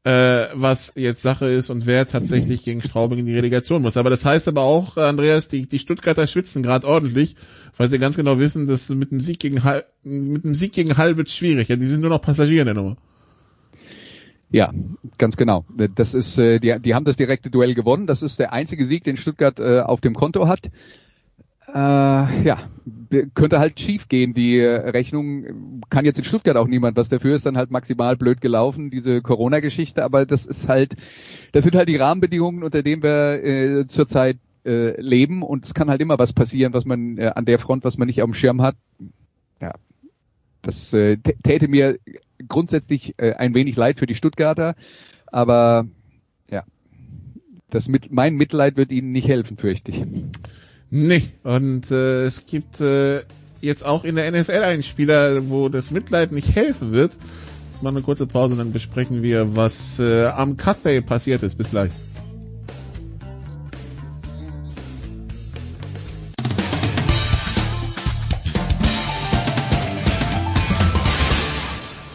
äh, was jetzt Sache ist und wer tatsächlich gegen Straubing in die Relegation muss. Aber das heißt aber auch, Andreas, die, die Stuttgarter schwitzen gerade ordentlich, weil sie ganz genau wissen, dass mit dem Sieg gegen Hall, mit dem Sieg gegen Hall wird schwierig. Ja, die sind nur noch Passagiere in der Nummer. Ja, ganz genau. Das ist, äh, die, die haben das direkte Duell gewonnen. Das ist der einzige Sieg, den Stuttgart äh, auf dem Konto hat äh, ja, könnte halt schief gehen. Die Rechnung kann jetzt in Stuttgart auch niemand was dafür, ist dann halt maximal blöd gelaufen, diese Corona-Geschichte, aber das ist halt, das sind halt die Rahmenbedingungen, unter denen wir äh, zurzeit äh, leben und es kann halt immer was passieren, was man äh, an der Front, was man nicht auf dem Schirm hat. Ja, das äh, täte mir grundsätzlich äh, ein wenig leid für die Stuttgarter, aber ja, das mit, mein Mitleid wird ihnen nicht helfen, fürchte ich. Nee, und äh, es gibt äh, jetzt auch in der NFL einen Spieler, wo das Mitleid nicht helfen wird. Jetzt machen wir eine kurze Pause dann besprechen wir, was äh, am Cutbay passiert ist. Bis gleich.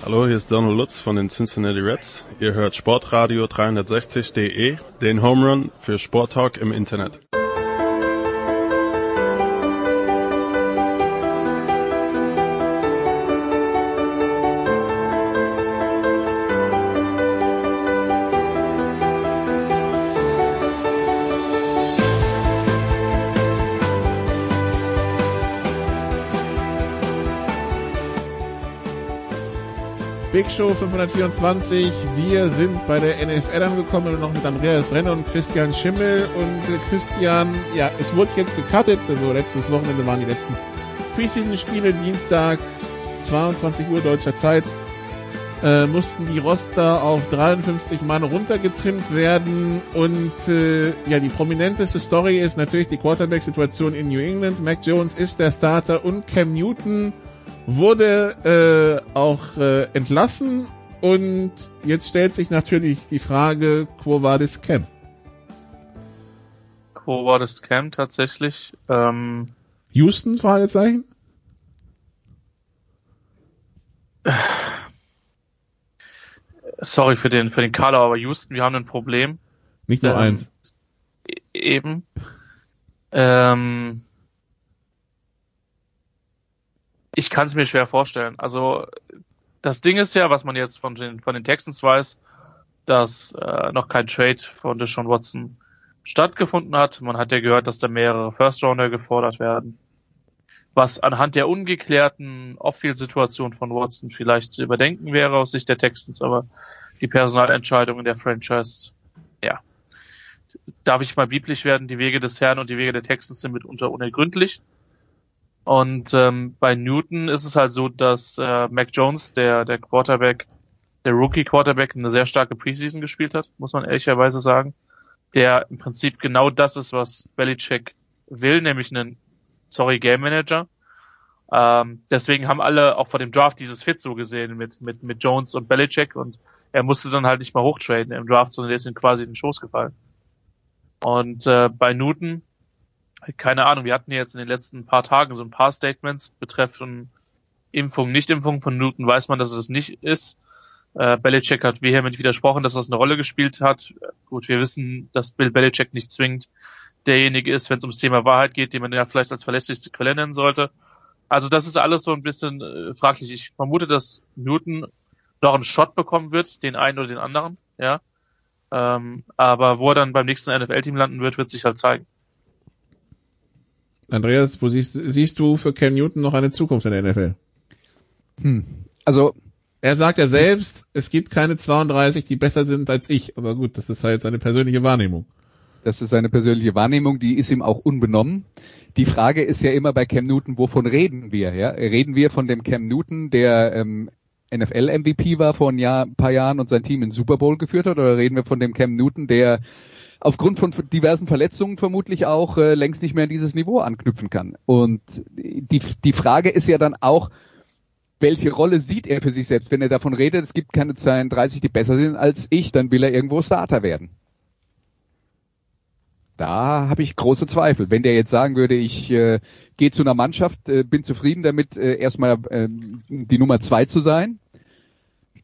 Hallo, hier ist Donald Lutz von den Cincinnati Reds. Ihr hört Sportradio 360.de, den Home Run für Sporttalk im Internet. Big Show 524. Wir sind bei der NFL angekommen, noch mit Andreas Renner und Christian Schimmel. Und äh, Christian, ja, es wurde jetzt gecuttet. Also letztes Wochenende waren die letzten Preseason-Spiele. Dienstag, 22 Uhr deutscher Zeit. Äh, mussten die Roster auf 53 Mann runtergetrimmt werden und äh, ja, die prominenteste Story ist natürlich die Quarterback-Situation in New England. Mac Jones ist der Starter und Cam Newton wurde äh, auch äh, entlassen und jetzt stellt sich natürlich die Frage, Quo vadis Cam? Quo vadis Cam tatsächlich? Ähm, Houston, Fragezeichen? Sorry für den, für den Kader, aber Houston, wir haben ein Problem. Nicht nur ähm, eins. Eben. Ähm, ich kann es mir schwer vorstellen. Also das Ding ist ja, was man jetzt von den, von den Texans weiß, dass äh, noch kein Trade von Deshaun Watson stattgefunden hat. Man hat ja gehört, dass da mehrere First Rounder gefordert werden. Was anhand der ungeklärten Off-Field-Situation von Watson vielleicht zu überdenken wäre aus Sicht der Texans, aber die Personalentscheidungen der Franchise, ja. Darf ich mal biblisch werden, die Wege des Herrn und die Wege der Texans sind mitunter unergründlich. Und ähm, bei Newton ist es halt so, dass äh, Mac Jones, der, der Quarterback, der Rookie Quarterback, eine sehr starke Preseason gespielt hat, muss man ehrlicherweise sagen. Der im Prinzip genau das ist, was Belichick will, nämlich einen, sorry, Game Manager. Ähm, deswegen haben alle auch vor dem Draft dieses Fit so gesehen mit, mit, mit Jones und Belichick und er musste dann halt nicht mal hochtraden im Draft, sondern der ist ihm quasi in den Schoß gefallen. Und äh, bei Newton keine Ahnung, wir hatten jetzt in den letzten paar Tagen so ein paar Statements betreffend Impfung, Nicht-Impfung. Von Newton weiß man, dass es nicht ist. Äh, Belichick hat vehement widersprochen, dass das eine Rolle gespielt hat. Gut, wir wissen, dass Bill Belichick nicht zwingend derjenige ist, wenn es ums Thema Wahrheit geht, den man ja vielleicht als verlässlichste Quelle nennen sollte. Also das ist alles so ein bisschen äh, fraglich. Ich vermute, dass Newton noch einen Shot bekommen wird, den einen oder den anderen, ja. Ähm, aber wo er dann beim nächsten NFL-Team landen wird, wird sich halt zeigen. Andreas, wo siehst, siehst du für Cam Newton noch eine Zukunft in der NFL? Hm. Also er sagt ja selbst, es gibt keine 32, die besser sind als ich. Aber gut, das ist halt seine persönliche Wahrnehmung. Das ist seine persönliche Wahrnehmung, die ist ihm auch unbenommen. Die Frage ist ja immer bei Cam Newton, wovon reden wir? Ja? Reden wir von dem Cam Newton, der ähm, NFL-MVP war vor ein, Jahr, ein paar Jahren und sein Team in Super Bowl geführt hat, oder reden wir von dem Cam Newton, der aufgrund von diversen Verletzungen vermutlich auch äh, längst nicht mehr an dieses Niveau anknüpfen kann? Und die, die Frage ist ja dann auch, welche Rolle sieht er für sich selbst? Wenn er davon redet, es gibt keine 32, die besser sind als ich, dann will er irgendwo Starter werden. Da habe ich große Zweifel. Wenn der jetzt sagen würde, ich äh, gehe zu einer Mannschaft, äh, bin zufrieden damit, äh, erstmal äh, die Nummer zwei zu sein,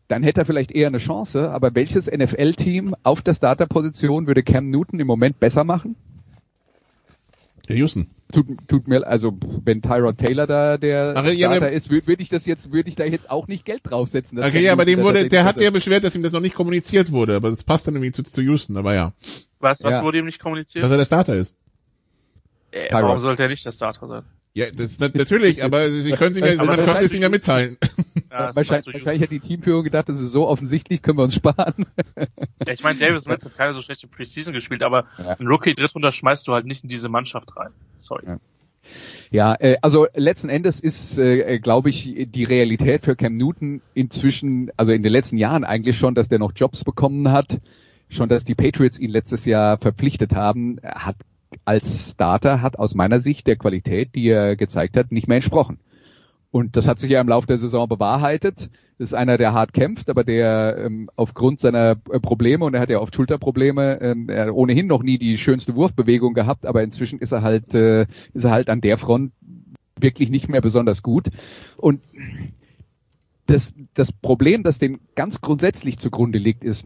dann hätte er vielleicht eher eine Chance. Aber welches NFL-Team auf der Starter-Position würde Cam Newton im Moment besser machen? Der Houston. Tut, tut mir, also wenn Tyrod Taylor da der Ach, ja, Starter ist, würde würd ich das jetzt, würde ich da jetzt auch nicht Geld draufsetzen. Okay, ja, aber dem wurde, der hat sich ja beschwert, dass ihm das noch nicht kommuniziert wurde, aber das passt dann irgendwie zu, zu Houston, aber ja. Was, was Ja. wurde ihm nicht kommuniziert? Dass er der Starter ist. äh, warum sollte er nicht der Starter sein? Ja, das natürlich, aber sie können es ihm ja, das könnte heißt- es ihm ja mitteilen. Ja, wahrscheinlich, wahrscheinlich hat die Teamführung gedacht, das ist so offensichtlich, können wir uns sparen. Ja, ich meine, Davis Mills hat keine so schlechte Preseason gespielt, aber Ja. ein Rookie Drittrunter schmeißt du halt nicht in diese Mannschaft rein. Sorry. Ja. Ja, äh, also letzten Endes ist, äh, glaube ich, die Realität für Cam Newton inzwischen, also in den letzten Jahren eigentlich schon, dass der noch Jobs bekommen hat, schon, dass die Patriots ihn letztes Jahr verpflichtet haben, hat als Starter hat aus meiner Sicht der Qualität, die er gezeigt hat, nicht mehr entsprochen. Und das hat sich ja im Laufe der Saison bewahrheitet. Das ist einer, der hart kämpft, aber der ähm, aufgrund seiner äh, Probleme, und er hat ja oft Schulterprobleme, ähm, er hat ohnehin noch nie die schönste Wurfbewegung gehabt, aber inzwischen ist er halt, äh, ist er halt an der Front wirklich nicht mehr besonders gut. Und das, das Problem, das dem ganz grundsätzlich zugrunde liegt, ist,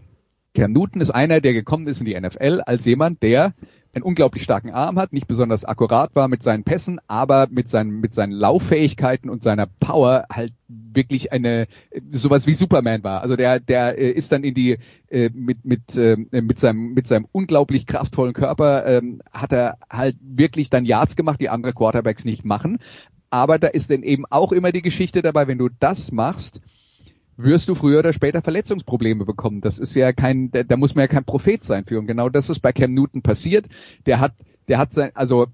Cam Newton ist einer, der gekommen ist in die NFL als jemand, der einen unglaublich starken Arm hat, nicht besonders akkurat war mit seinen Pässen, aber mit seinen, mit seinen Lauffähigkeiten und seiner Power halt wirklich eine, sowas wie Superman war. Also der, der äh, ist dann in die, äh, mit, mit, äh, mit seinem, mit seinem unglaublich kraftvollen Körper, ähm, hat er halt wirklich dann Yards gemacht, die andere Quarterbacks nicht machen. Aber da ist dann eben auch immer die Geschichte dabei, wenn du das machst, wirst du früher oder später Verletzungsprobleme bekommen. Das ist ja kein, da, da muss man ja kein Prophet sein für. Und genau das ist bei Cam Newton passiert. Der hat, der hat sein, also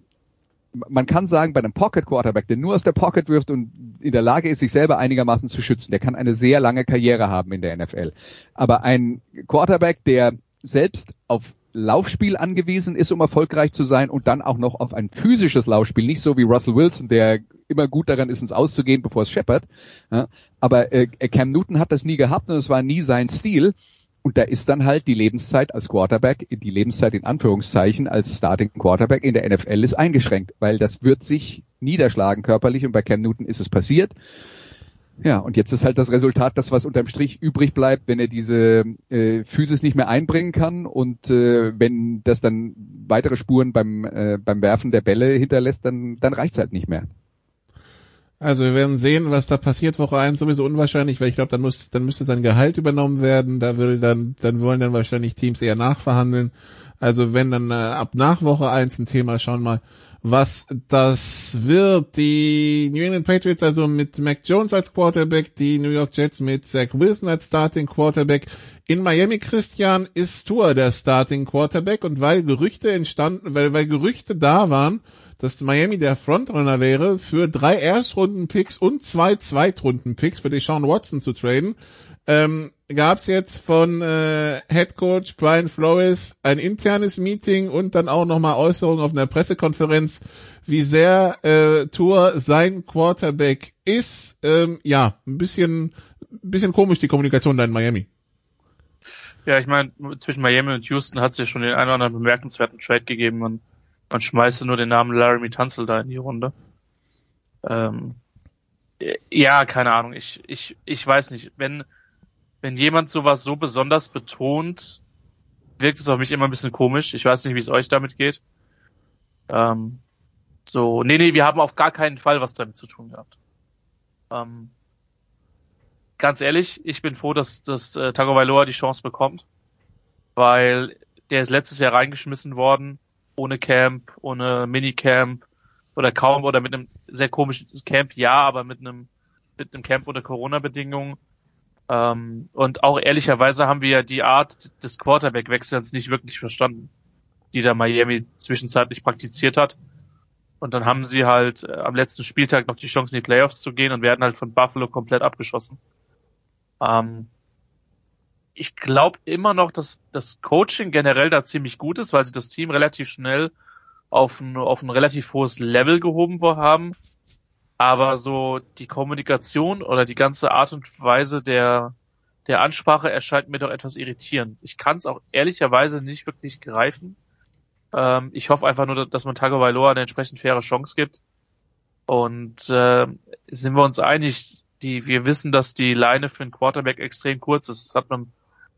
man kann sagen, bei einem Pocket Quarterback, der nur aus der Pocket wirft und in der Lage ist, sich selber einigermaßen zu schützen, der kann eine sehr lange Karriere haben in der NFL. Aber ein Quarterback, der selbst auf Laufspiel angewiesen ist, um erfolgreich zu sein und dann auch noch auf ein physisches Laufspiel, nicht so wie Russell Wilson, der immer gut daran ist, ins Auszugehen, bevor es scheppert. Ja, aber äh, Cam Newton hat das nie gehabt und es war nie sein Stil. Und da ist dann halt die Lebenszeit als Quarterback, die Lebenszeit in Anführungszeichen als Starting Quarterback in der NFL ist eingeschränkt, weil das wird sich niederschlagen körperlich und bei Cam Newton ist es passiert. Ja, und jetzt ist halt das Resultat, das was unterm Strich übrig bleibt, wenn er diese äh, Physis nicht mehr einbringen kann und äh, wenn das dann weitere Spuren beim äh, beim Werfen der Bälle hinterlässt, dann dann reicht's halt nicht mehr. Also wir werden sehen, was da passiert. Woche 1 sowieso unwahrscheinlich, weil ich glaube, dann muss, dann müsste sein Gehalt übernommen werden. Da will dann, dann wollen dann wahrscheinlich Teams eher nachverhandeln. Also wenn dann äh, ab nach Woche 1 ein Thema, schauen mal, was das wird. Die New England Patriots also mit Mac Jones als Quarterback, die New York Jets mit Zach Wilson als Starting Quarterback. In Miami Christian ist Tour der Starting Quarterback und weil Gerüchte entstanden, weil, weil Gerüchte da waren, dass Miami der Frontrunner wäre, für drei Erstrunden-Picks und zwei Zweitrunden-Picks für Deshaun Watson zu traden, ähm, gab es jetzt von äh, Head Coach Brian Flores ein internes Meeting und dann auch nochmal Äußerungen auf einer Pressekonferenz, wie sehr äh, Tour sein Quarterback ist. Ähm, ja, ein bisschen, bisschen komisch die Kommunikation da in Miami. Ja, ich meine, zwischen Miami und Houston hat es ja schon den einen oder anderen bemerkenswerten Trade gegeben. Man, man schmeißt nur den Namen Laramie Tunzel da in die Runde. Ähm, ja, keine Ahnung. Ich, ich, ich weiß nicht. Wenn, wenn jemand sowas so besonders betont, wirkt es auf mich immer ein bisschen komisch. Ich weiß nicht, wie es euch damit geht. Ähm, so, nee, nee, wir haben auf gar keinen Fall was damit zu tun gehabt. Ähm, ganz ehrlich, ich bin froh, dass, dass äh, Tagovailoa die Chance bekommt, weil der ist letztes Jahr reingeschmissen worden, ohne Camp, ohne Minicamp, oder kaum oder mit einem sehr komischen Camp, ja, aber mit einem mit einem Camp unter Corona-Bedingungen. Ähm, und auch ehrlicherweise haben wir ja die Art des Quarterback-Wechselns nicht wirklich verstanden, die da Miami zwischenzeitlich praktiziert hat. Und dann haben sie halt äh, am letzten Spieltag noch die Chance in die Playoffs zu gehen und werden halt von Buffalo komplett abgeschossen. Ähm, ich glaube immer noch, dass das Coaching generell da ziemlich gut ist, weil sie das Team relativ schnell auf ein, auf ein relativ hohes Level gehoben haben. Aber so die Kommunikation oder die ganze Art und Weise der, der Ansprache erscheint mir doch etwas irritierend. Ich kann es auch ehrlicherweise nicht wirklich greifen. Ähm, ich hoffe einfach nur, dass man Tago Vailoa eine entsprechend faire Chance gibt. Und äh, sind wir uns einig, die, wir wissen, dass die Leine für einen Quarterback extrem kurz ist. Das hat man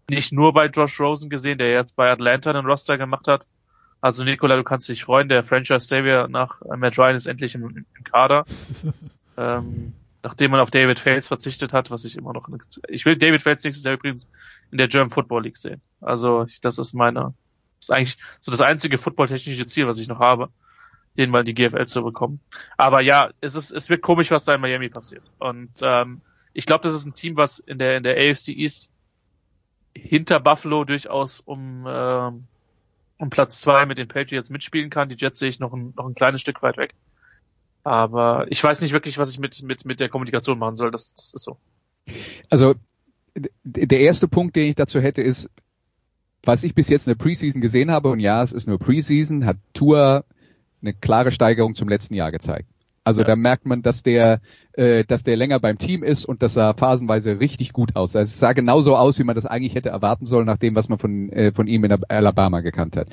nicht nur bei Josh Rosen gesehen, der jetzt bei Atlanta einen Roster gemacht hat. Also Nikola, du kannst dich freuen, der Franchise Savior nach Matt Ryan ist endlich im, im Kader. ähm, nachdem man auf David Fails verzichtet hat, was ich immer noch, ich will David Fails nächstes Jahr übrigens in der German Football League sehen. Also das ist meine, das ist eigentlich so das einzige footballtechnische Ziel, was ich noch habe, den mal in die GFL zu bekommen. Aber ja, es ist, es wird komisch, was da in Miami passiert. Und ähm, ich glaube, das ist ein Team, was in der in der AFC East hinter Buffalo durchaus um, äh, um Platz zwei mit den Patriots mitspielen kann. Die Jets sehe ich noch ein, noch ein kleines Stück weit weg. Aber ich weiß nicht wirklich, was ich mit, mit, mit der Kommunikation machen soll. Das, das ist so. Also der erste Punkt, den ich dazu hätte, ist, was ich bis jetzt in der Preseason gesehen habe, und ja, es ist nur Preseason, hat Tour eine klare Steigerung zum letzten Jahr gezeigt. Also ja. da merkt man, dass der, äh, dass der länger beim Team ist und das sah phasenweise richtig gut aus. Also es sah genauso aus, wie man das eigentlich hätte erwarten sollen, nach dem, was man von, äh, von ihm in Alabama gekannt hat.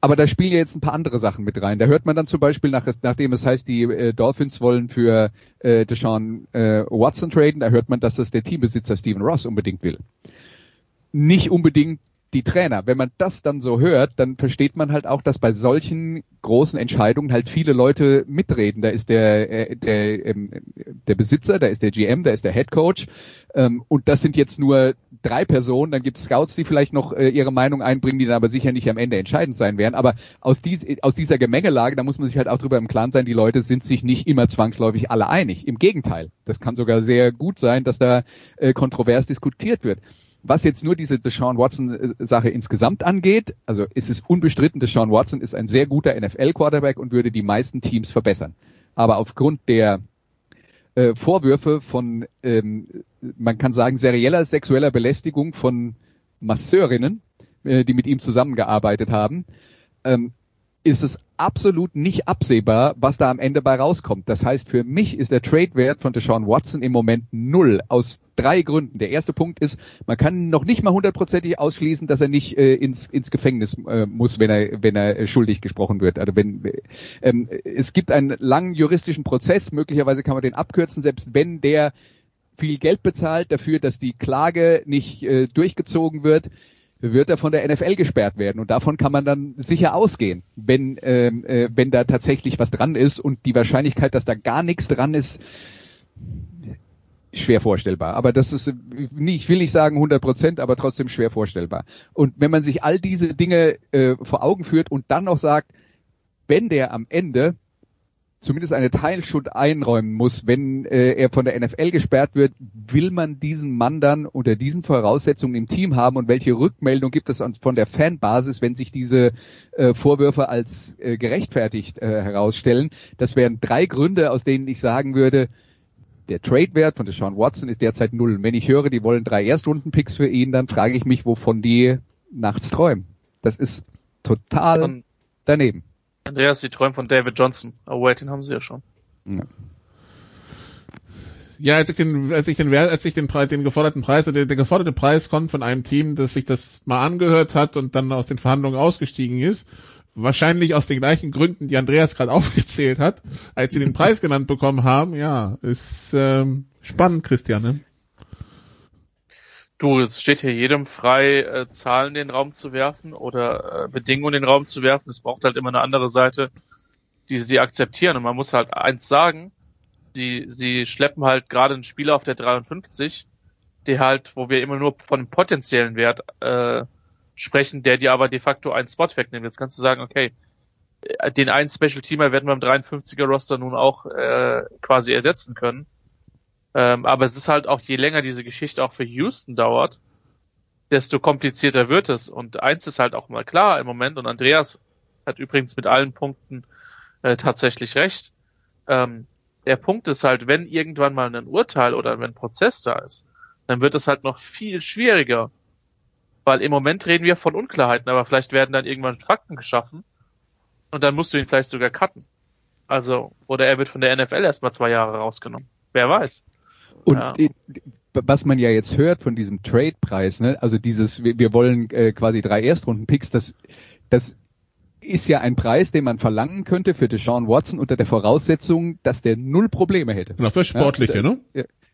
Aber da spielen ja jetzt ein paar andere Sachen mit rein. Da hört man dann zum Beispiel, nach, nachdem es heißt, die äh, Dolphins wollen für äh, Deshaun äh, Watson traden, da hört man, dass das der Teambesitzer Stephen Ross unbedingt will. Nicht unbedingt die Trainer. Wenn man das dann so hört, dann versteht man halt auch, dass bei solchen großen Entscheidungen halt viele Leute mitreden. Da ist der äh, der ähm, der Besitzer, da ist der GM, da ist der Head Coach ähm, und das sind jetzt nur drei Personen. Dann gibt es Scouts, die vielleicht noch äh, ihre Meinung einbringen, die dann aber sicher nicht am Ende entscheidend sein werden. Aber aus, dies, aus dieser Gemengelage, da muss man sich halt auch drüber im Klaren sein, die Leute sind sich nicht immer zwangsläufig alle einig. Im Gegenteil, das kann sogar sehr gut sein, dass da äh, kontrovers diskutiert wird. Was jetzt nur diese Deshaun Watson Sache insgesamt angeht, also ist es unbestritten, Deshaun Watson ist ein sehr guter NFL Quarterback und würde die meisten Teams verbessern. Aber aufgrund der äh, Vorwürfe von, ähm, man kann sagen, serieller sexueller Belästigung von Masseurinnen, äh, die mit ihm zusammengearbeitet haben, ähm, ist es absolut nicht absehbar, was da am Ende bei rauskommt. Das heißt, für mich ist der Trade-Wert von Deshaun Watson im Moment null. Aus drei Gründen. Der erste Punkt ist, man kann noch nicht mal hundertprozentig ausschließen, dass er nicht äh, ins, ins Gefängnis äh, muss, wenn er, wenn er schuldig gesprochen wird. Also wenn ähm, es gibt einen langen juristischen Prozess, möglicherweise kann man den abkürzen, selbst wenn der viel Geld bezahlt dafür, dass die Klage nicht äh, durchgezogen wird wird er von der NFL gesperrt werden. Und davon kann man dann sicher ausgehen, wenn, ähm, äh, wenn da tatsächlich was dran ist. Und die Wahrscheinlichkeit, dass da gar nichts dran ist, schwer vorstellbar. Aber das ist, ich will nicht sagen 100 Prozent, aber trotzdem schwer vorstellbar. Und wenn man sich all diese Dinge äh, vor Augen führt und dann noch sagt, wenn der am Ende zumindest eine Teilschuld einräumen muss, wenn äh, er von der NFL gesperrt wird, will man diesen Mann dann unter diesen Voraussetzungen im Team haben und welche Rückmeldung gibt es von der Fanbasis, wenn sich diese äh, Vorwürfe als äh, gerechtfertigt äh, herausstellen? Das wären drei Gründe, aus denen ich sagen würde, der Trade-Wert von Deshaun Watson ist derzeit null. wenn ich höre, die wollen drei Erstrunden-Picks für ihn, dann frage ich mich, wovon die nachts träumen. Das ist total daneben. Andreas, die träumen von David Johnson. Aber den haben sie ja schon. Ja. Ja, als ich den, als ich den, als ich den, den geforderten Preis, der, der geforderte Preis kommt von einem Team, das sich das mal angehört hat und dann aus den Verhandlungen ausgestiegen ist. Wahrscheinlich aus den gleichen Gründen, die Andreas gerade aufgezählt hat, als sie den Preis genannt bekommen haben. Ja, ist ähm, spannend, Christian. Ne? Du, es steht hier jedem frei, äh, Zahlen in den Raum zu werfen oder äh, Bedingungen in den Raum zu werfen. Es braucht halt immer eine andere Seite, die sie akzeptieren. Und man muss halt eins sagen, sie, sie schleppen halt gerade einen Spieler auf der 53, der halt, wo wir immer nur von einem potenziellen Wert äh, sprechen, der dir aber de facto einen Spot wegnimmt. Jetzt kannst du sagen, okay, äh, den einen Special Teamer werden wir im 53er Roster nun auch äh, quasi ersetzen können. Ähm, aber es ist halt auch, je länger diese Geschichte auch für Houston dauert, desto komplizierter wird es. Und eins ist halt auch mal klar im Moment, und Andreas hat übrigens mit allen Punkten äh, tatsächlich recht. Ähm, der Punkt ist halt, wenn irgendwann mal ein Urteil oder wenn ein Prozess da ist, dann wird es halt noch viel schwieriger. Weil im Moment reden wir von Unklarheiten, aber vielleicht werden dann irgendwann Fakten geschaffen und dann musst du ihn vielleicht sogar cutten. Also, oder er wird von der NFL erstmal zwei Jahre rausgenommen. Wer weiß. Und ja. was man ja jetzt hört von diesem Trade-Preis, ne, also dieses, wir, wir wollen äh, quasi drei Erstrunden-Picks, das, das ist ja ein Preis, den man verlangen könnte für Deshaun Watson unter der Voraussetzung, dass der null Probleme hätte. Na, für Sportliche, ja, ne?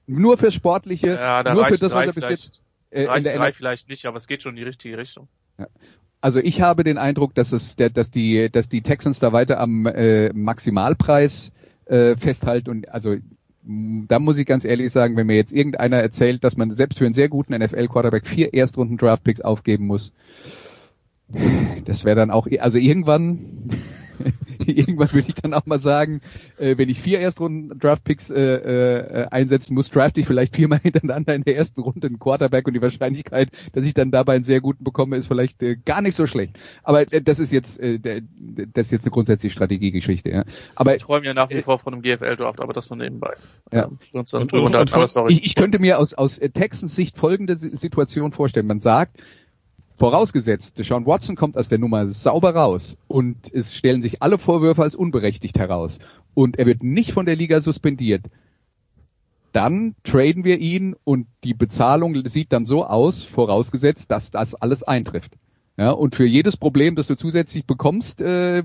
Nur für Sportliche, ja, da nur reicht für das, was er bis jetzt äh, reicht drei vielleicht nicht, aber es geht schon in die richtige Richtung. Ja. Also ich habe den Eindruck, dass es, der, dass die, dass die Texans da weiter am äh, Maximalpreis äh, festhalten und also da muss ich ganz ehrlich sagen, wenn mir jetzt irgendeiner erzählt, dass man selbst für einen sehr guten NFL-Quarterback vier Erstrunden-Draftpicks aufgeben muss, das wäre dann auch, also irgendwann, irgendwann würde ich dann auch mal sagen, äh, wenn ich vier Erstrunden Draftpicks äh, äh, einsetzen muss, draft ich vielleicht viermal hintereinander in der ersten Runde einen Quarterback und die Wahrscheinlichkeit, dass ich dann dabei einen sehr guten bekomme, ist vielleicht äh, gar nicht so schlecht. Aber äh, das ist jetzt äh, das ist jetzt eine grundsätzliche Strategiegeschichte. Ja. Aber ich träume ja nach wie vor von einem GFL-Draft, aber das nur nebenbei. Ja. Und, und, und, und ich, ich könnte mir aus, aus Texans Sicht folgende Situation vorstellen. Man sagt, Vorausgesetzt, Deshaun Watson kommt aus der Nummer sauber raus und es stellen sich alle Vorwürfe als unberechtigt heraus und er wird nicht von der Liga suspendiert. Dann traden wir ihn und die Bezahlung sieht dann so aus, vorausgesetzt, dass das alles eintrifft. Ja, und für jedes Problem, das du zusätzlich bekommst, äh,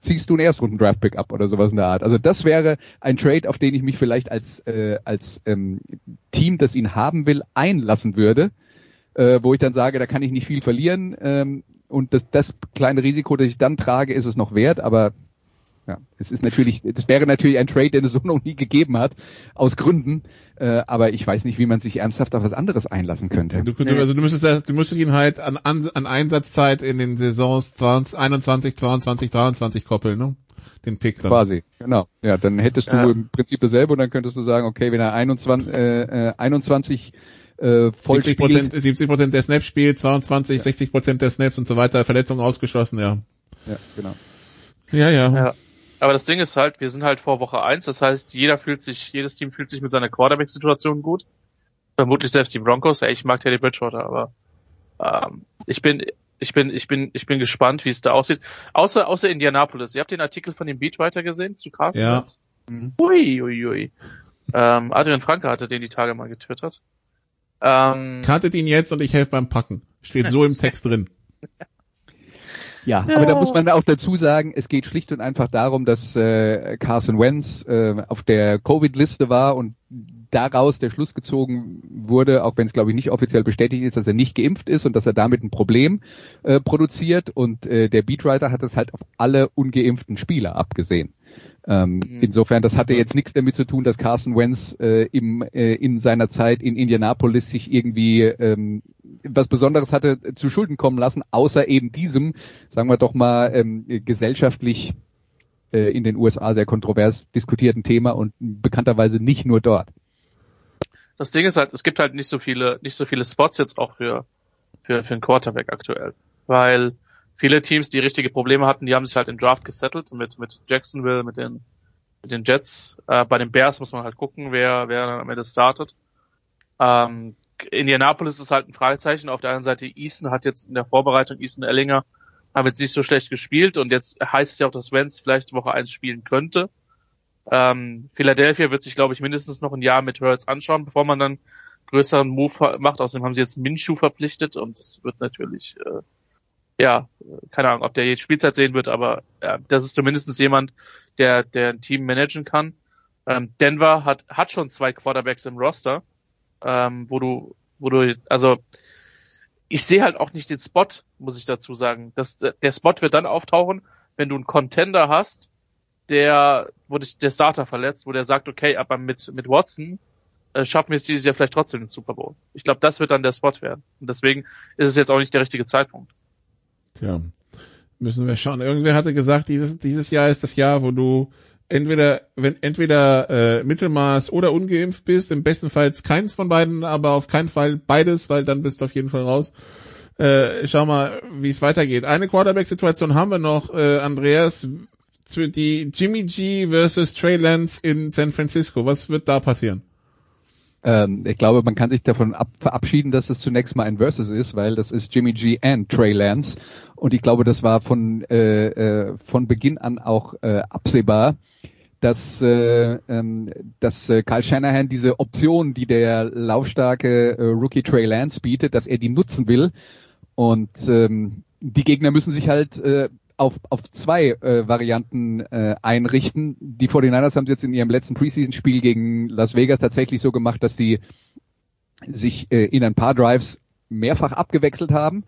ziehst du einen Erstrunden-Draft-Pick ab oder sowas in der Art. Also das wäre ein Trade, auf den ich mich vielleicht als, äh, als ähm, Team, das ihn haben will, einlassen würde äh, wo ich dann sage, da kann ich nicht viel verlieren ähm, und das, das kleine Risiko, das ich dann trage, ist es noch wert, aber ja, es ist natürlich, das wäre natürlich ein Trade, den es so noch nie gegeben hat, aus Gründen, äh, aber ich weiß nicht, wie man sich ernsthaft auf was anderes einlassen könnte. Du, du, also du müsstest, du müsstest ihn halt an, an, an Einsatzzeit in den Saisons 20, 21, 22, 23 koppeln, ne? Den Pick dann. Quasi, genau. Ja, dann hättest du ja. im Prinzip dasselbe und dann könntest du sagen, okay, wenn er 21, äh, 21 äh, 70 Prozent, 70 Prozent der Snaps spielt, 22, ja. 60 Prozent der Snaps und so weiter, Verletzungen ausgeschlossen, ja. Ja, genau. Ja, ja. ja. Aber das Ding ist halt, wir sind halt vor Woche eins, das heißt, jeder fühlt sich, jedes Team fühlt sich mit seiner Quarterback-Situation gut. Vermutlich selbst die Broncos, ey, ich mag Teddy Bridgewater, aber ähm, ich bin, ich bin, ich bin, ich bin gespannt, wie es da aussieht. Außer, außer Indianapolis. Ihr habt den Artikel von dem Beatwriter gesehen zu Carsten? Ja. Mhm. Ui, ui, ui. Ähm, Adrian Franke hatte den die Tage mal getwittert. Ähm, Kartet ihn jetzt und ich helfe beim Packen. Steht so im Text drin. Ja, ja, aber da muss man auch dazu sagen, es geht schlicht und einfach darum, dass äh, Carson Wentz äh, auf der Covid-Liste war und daraus der Schluss gezogen wurde, auch wenn es glaube ich nicht offiziell bestätigt ist, dass er nicht geimpft ist und dass er damit ein Problem äh, produziert und äh, der Beatwriter hat es halt auf alle ungeimpften Spieler abgesehen. Ähm, mhm. Insofern, das hatte jetzt nichts damit zu tun, dass Carson Wentz äh, im, äh, in seiner Zeit in Indianapolis sich irgendwie ähm, was Besonderes hatte zu Schulden kommen lassen, außer eben diesem, sagen wir doch mal, ähm, gesellschaftlich äh, in den USA sehr kontrovers diskutierten Thema und bekannterweise nicht nur dort. Das Ding ist halt, es gibt halt nicht so viele, nicht so viele Spots jetzt auch für, für, für einen Quarterback aktuell. Weil viele Teams, die richtige Probleme hatten, die haben sich halt im Draft gesettelt mit, mit Jacksonville, mit den, mit den Jets. Äh, bei den Bears muss man halt gucken, wer, wer dann am Ende startet. Ähm, Indianapolis ist halt ein Fragezeichen. Auf der anderen Seite, Easton hat jetzt in der Vorbereitung, Easton Ellinger, haben jetzt nicht so schlecht gespielt und jetzt heißt es ja auch, dass Wentz vielleicht Woche 1 spielen könnte. Ähm, Philadelphia wird sich, glaube ich, mindestens noch ein Jahr mit Hurts anschauen, bevor man dann größeren Move macht. Außerdem haben sie jetzt Minshew verpflichtet und das wird natürlich äh, ja, keine Ahnung, ob der jetzt Spielzeit sehen wird, aber ja, das ist zumindest jemand, der, der ein Team managen kann. Ähm, Denver hat, hat schon zwei Quarterbacks im Roster, ähm, wo du, wo du, also ich sehe halt auch nicht den Spot, muss ich dazu sagen. Das, der Spot wird dann auftauchen, wenn du einen Contender hast, der, wo dich der Starter verletzt, wo der sagt, okay, aber mit, mit Watson äh, schaffen wir es dieses Jahr vielleicht trotzdem den Super Bowl. Ich glaube, das wird dann der Spot werden. Und deswegen ist es jetzt auch nicht der richtige Zeitpunkt. Tja. Müssen wir schauen. Irgendwer hatte gesagt, dieses, dieses Jahr ist das Jahr, wo du entweder, wenn, entweder äh, Mittelmaß oder ungeimpft bist, im besten Fall keins von beiden, aber auf keinen Fall beides, weil dann bist du auf jeden Fall raus. Äh, schau mal, wie es weitergeht. Eine Quarterback-Situation haben wir noch, äh, Andreas, für die Jimmy G versus Trey Lance in San Francisco. Was wird da passieren? Ähm, ich glaube, man kann sich davon ab verabschieden, dass es zunächst mal ein Versus ist, weil das ist Jimmy G and Trey Lance. Und ich glaube, das war von, äh, äh, von Beginn an auch äh, absehbar, dass, äh, ähm, dass äh, Kyle Shanahan diese Option, die der laufstarke äh, Rookie Trey Lance bietet, dass er die nutzen will. Und ähm, die Gegner müssen sich halt äh, auf, auf zwei äh, Varianten äh, einrichten. Die 49ers haben es jetzt in ihrem letzten Preseason-Spiel gegen Las Vegas tatsächlich so gemacht, dass sie sich äh, in ein paar Drives mehrfach abgewechselt haben.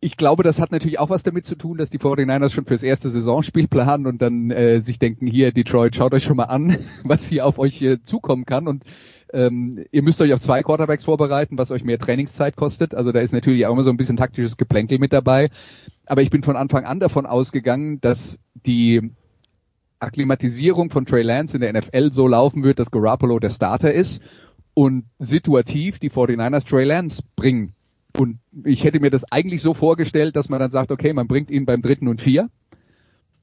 Ich glaube, das hat natürlich auch was damit zu tun, dass die 49ers schon fürs erste Saisonspiel planen und dann äh, sich denken, hier Detroit, schaut euch schon mal an, was hier auf euch äh, zukommen kann und ähm, ihr müsst euch auf zwei Quarterbacks vorbereiten, was euch mehr Trainingszeit kostet. Also da ist natürlich auch immer so ein bisschen taktisches Geplänkel mit dabei. Aber ich bin von Anfang an davon ausgegangen, dass die Akklimatisierung von Trey Lance in der NFL so laufen wird, dass Garoppolo der Starter ist und situativ die 49ers Trey Lance bringen. Und ich hätte mir das eigentlich so vorgestellt, dass man dann sagt, okay, man bringt ihn beim dritten und vier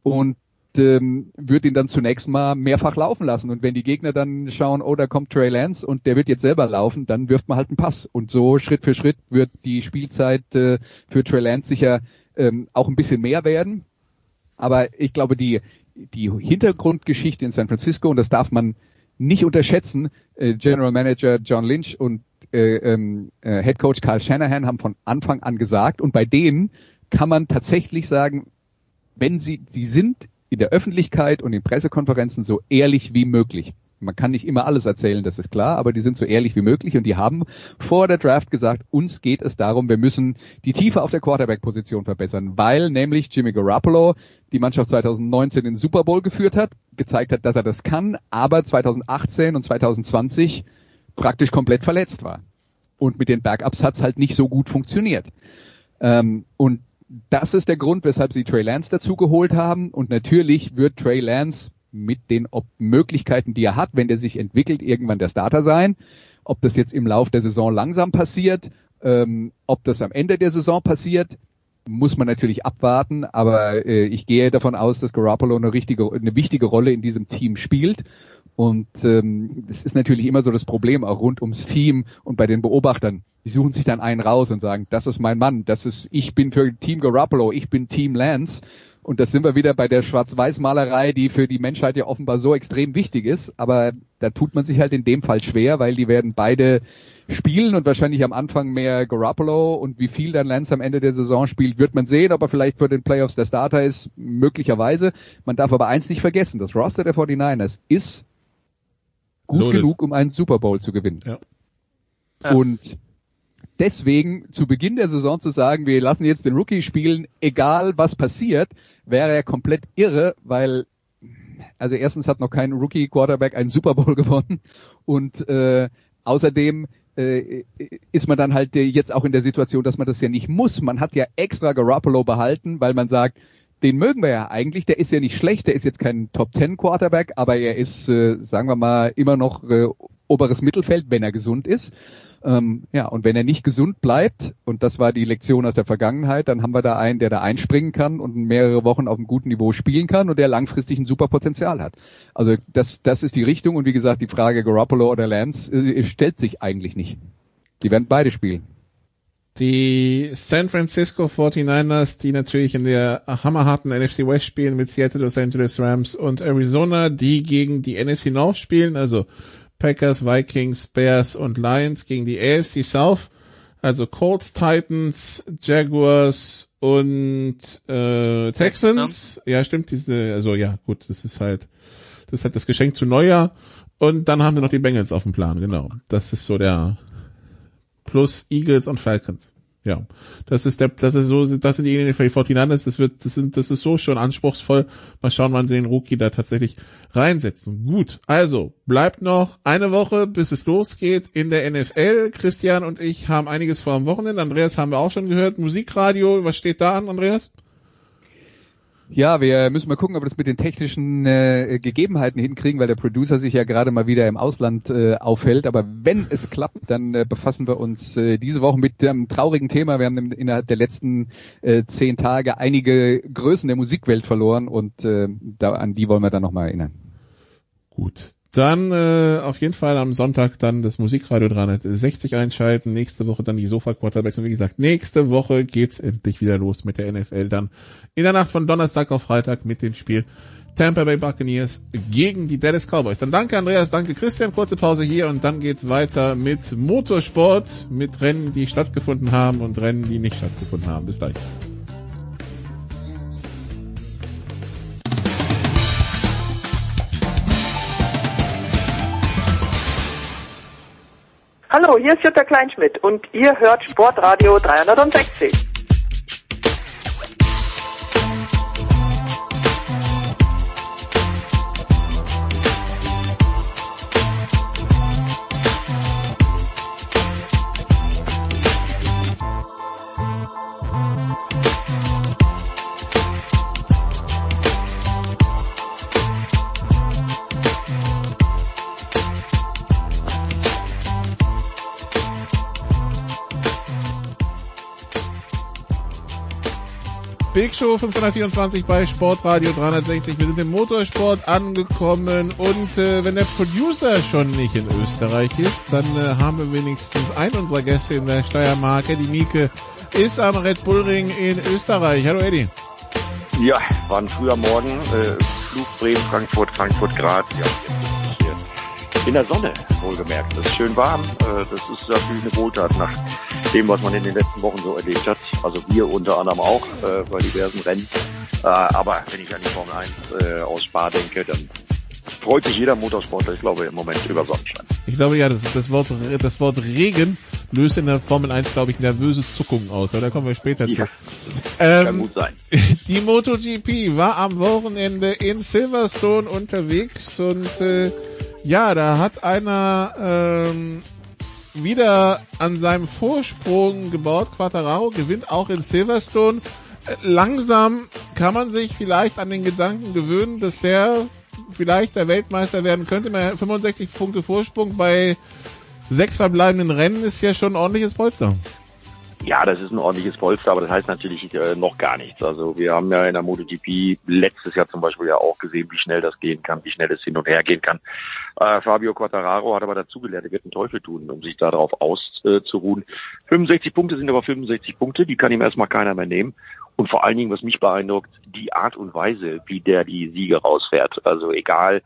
und ähm, wird ihn dann zunächst mal mehrfach laufen lassen. Und wenn die Gegner dann schauen, oh, da kommt Trey Lance und der wird jetzt selber laufen, dann wirft man halt einen Pass. Und so Schritt für Schritt wird die Spielzeit äh, für Trey Lance sicher ähm, auch ein bisschen mehr werden. Aber ich glaube, die, die Hintergrundgeschichte in San Francisco, und das darf man nicht unterschätzen, äh, General Manager John Lynch und äh, ähm, äh, Head Coach Carl Shanahan haben von Anfang an gesagt, und bei denen kann man tatsächlich sagen, wenn sie, sie sind in der Öffentlichkeit und in Pressekonferenzen so ehrlich wie möglich. Man kann nicht immer alles erzählen, das ist klar, aber die sind so ehrlich wie möglich und die haben vor der Draft gesagt, uns geht es darum, wir müssen die Tiefe auf der Quarterback-Position verbessern, weil nämlich Jimmy Garoppolo die Mannschaft 2019 in den Super Bowl geführt hat, gezeigt hat, dass er das kann, aber 2018 und 2020 praktisch komplett verletzt war. Und mit den Backups hat es halt nicht so gut funktioniert. Ähm, und das ist der Grund, weshalb sie Trey Lance dazu geholt haben. Und natürlich wird Trey Lance mit den Ob Möglichkeiten, die er hat, wenn der sich entwickelt, irgendwann der Starter sein. Ob das jetzt im Lauf der Saison langsam passiert, ähm, ob das am Ende der Saison passiert, muss man natürlich abwarten. Aber äh, ich gehe davon aus, dass Garoppolo eine richtige, eine wichtige Rolle in diesem Team spielt. Und ähm, das ist natürlich immer so das Problem auch rund ums Team und bei den Beobachtern. Die suchen sich dann einen raus und sagen, das ist mein Mann, das ist, ich bin für Team Garoppolo, ich bin Team Lance. Und das sind wir wieder bei der Schwarz-Weiß-Malerei, die für die Menschheit ja offenbar so extrem wichtig ist. Aber da tut man sich halt in dem Fall schwer, weil die werden beide spielen und wahrscheinlich am Anfang mehr Garoppolo und wie viel dann Lance am Ende der Saison spielt, wird man sehen, ob er vielleicht für den Playoffs der Starter ist, möglicherweise. Man darf aber eins nicht vergessen, das Roster der 49ers ist gut Loaded. genug, um einen Super Bowl zu gewinnen. Ja. Und deswegen zu Beginn der Saison zu sagen, wir lassen jetzt den Rookie spielen, egal was passiert, wäre ja komplett irre, weil also erstens hat noch kein Rookie Quarterback einen Super Bowl gewonnen und äh, außerdem äh, ist man dann halt jetzt auch in der Situation, dass man das ja nicht muss. Man hat ja extra Garoppolo behalten, weil man sagt, den mögen wir ja eigentlich, der ist ja nicht schlecht, der ist jetzt kein Top Ten Quarterback, aber er ist, äh, sagen wir mal, immer noch äh, oberes Mittelfeld, wenn er gesund ist. Ähm, ja, und wenn er nicht gesund bleibt, und das war die Lektion aus der Vergangenheit, dann haben wir da einen, der da einspringen kann und mehrere Wochen auf einem guten Niveau spielen kann und der langfristig ein super Potenzial hat. Also das, das ist die Richtung und wie gesagt, die Frage Garoppolo oder Lance äh, stellt sich eigentlich nicht. Die werden beide spielen. Die San Francisco 49ers, die natürlich in der hammerharten NFC West spielen mit Seattle, Los Angeles Rams und Arizona, die gegen die NFC North spielen, also Packers, Vikings, Bears und Lions gegen die AFC South, also Colts, Titans, Jaguars und äh, Texans. Ja, stimmt, diese, also ja, gut, das ist halt, das ist halt das Geschenk zu Neujahr. Und dann haben wir noch die Bengals auf dem Plan, genau. Das ist so der plus Eagles und Falcons. Ja, das ist der, das ist so, das sind die NFL 49ers, das wird, das sind, das ist so schon anspruchsvoll. Mal schauen, wann sie den Rookie da tatsächlich reinsetzen. Gut, also, bleibt noch eine Woche, bis es losgeht in der NFL. Christian und ich haben einiges vor am Wochenende. Andreas haben wir auch schon gehört. Musikradio, was steht da an, Andreas? Ja, wir müssen mal gucken, ob wir das mit den technischen äh, Gegebenheiten hinkriegen, weil der Producer sich ja gerade mal wieder im Ausland äh, aufhält. Aber wenn es klappt, dann äh, befassen wir uns äh, diese Woche mit dem traurigen Thema. Wir haben innerhalb der letzten äh, zehn Tage einige Größen der Musikwelt verloren und äh, da, an die wollen wir dann nochmal erinnern. Gut, dann äh, auf jeden Fall am Sonntag dann das Musikradio 360 einschalten. Nächste Woche dann die Sofa Quarterbacks. Und wie gesagt, nächste Woche geht's endlich wieder los mit der NFL. Dann in der Nacht von Donnerstag auf Freitag mit dem Spiel Tampa Bay Buccaneers gegen die Dallas Cowboys. Dann danke Andreas, danke Christian. Kurze Pause hier und dann geht's weiter mit Motorsport, mit Rennen, die stattgefunden haben und Rennen, die nicht stattgefunden haben. Bis gleich. Hallo, hier ist Jutta Kleinschmidt und ihr hört Sportradio 360. Big Show 524 bei Sportradio 360. Wir sind im Motorsport angekommen und äh, wenn der Producer schon nicht in Österreich ist, dann äh, haben wir wenigstens einen unserer Gäste in der Steiermark. Eddie Mieke ist am Red Bull Ring in Österreich. Hallo Eddie. Ja, war ein früher Morgen. Äh, Flug Bremen, Frankfurt, Frankfurt, Graz. Ja, in der Sonne, wohlgemerkt. Es ist schön warm. Äh, das ist natürlich eine Wohltat nach dem, was man in den letzten Wochen so erlebt hat. Also wir unter anderem auch äh, bei diversen Rennen. Äh, aber wenn ich an die Formel 1 äh, aus Spa denke, dann freut sich jeder Motorsportler, ich glaube, im Moment über Sonnenschein. Ich glaube, ja, das, das, Wort, das Wort Regen löst in der Formel 1, glaube ich, nervöse Zuckungen aus. Aber da kommen wir später Ja. zu. Ähm, Kann gut sein. Die MotoGP war am Wochenende in Silverstone unterwegs und äh, ja, da hat einer ähm, wieder an seinem Vorsprung gebaut. Quattararo gewinnt auch in Silverstone. Äh, Langsam kann man sich vielleicht an den Gedanken gewöhnen, dass der vielleicht der Weltmeister werden könnte. Mal 65 Punkte Vorsprung bei sechs verbleibenden Rennen ist ja schon ein ordentliches Polster. Ja, das ist ein ordentliches Polster, aber das heißt natürlich äh, noch gar nichts. Also wir haben ja in der MotoGP letztes Jahr zum Beispiel ja auch gesehen, wie schnell das gehen kann, wie schnell es hin und her gehen kann. Äh, Fabio Quattararo hat aber dazugelernt, er wird einen Teufel tun, um sich darauf auszuruhen. 65 Punkte sind aber 65 Punkte, die kann ihm erstmal keiner mehr nehmen. Und vor allen Dingen, was mich beeindruckt, die Art und Weise, wie der die Siege rausfährt. Also egal,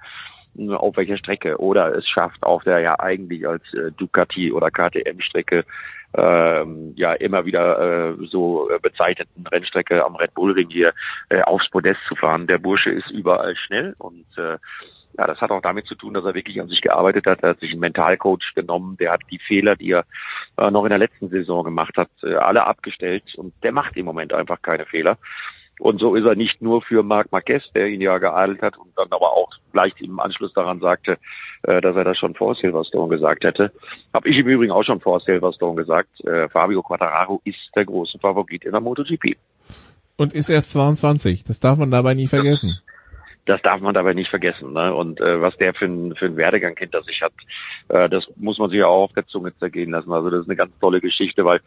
auf welcher Strecke oder es schafft auf der ja eigentlich als äh, Ducati oder KTM-Strecke ähm, ja immer wieder äh, so äh, bezeichneten Rennstrecke am Red Bull Ring hier äh, aufs Podest zu fahren. Der Bursche ist überall schnell und äh, ja, das hat auch damit zu tun, dass er wirklich an sich gearbeitet hat. Er hat sich einen Mentalcoach genommen, der hat die Fehler, die er äh, noch in der letzten Saison gemacht hat, äh, alle abgestellt und der macht im Moment einfach keine Fehler. Und so ist er nicht nur für Marc Marquez, der ihn ja geadelt hat und dann aber auch gleich im Anschluss daran sagte, äh, dass er das schon vor Silverstone gesagt hätte. Habe ich im Übrigen auch schon vor Silverstone gesagt. Äh, Fabio Quattararo ist der große Favorit in der MotoGP. Und ist erst 22. Das darf man dabei nie vergessen. Das darf man dabei nicht vergessen. Ne? Und äh, was der für, ein, für einen Werdegang hinter sich hat, äh, das muss man sich ja auch auf der Zunge zergehen lassen. Also das ist eine ganz tolle Geschichte, weil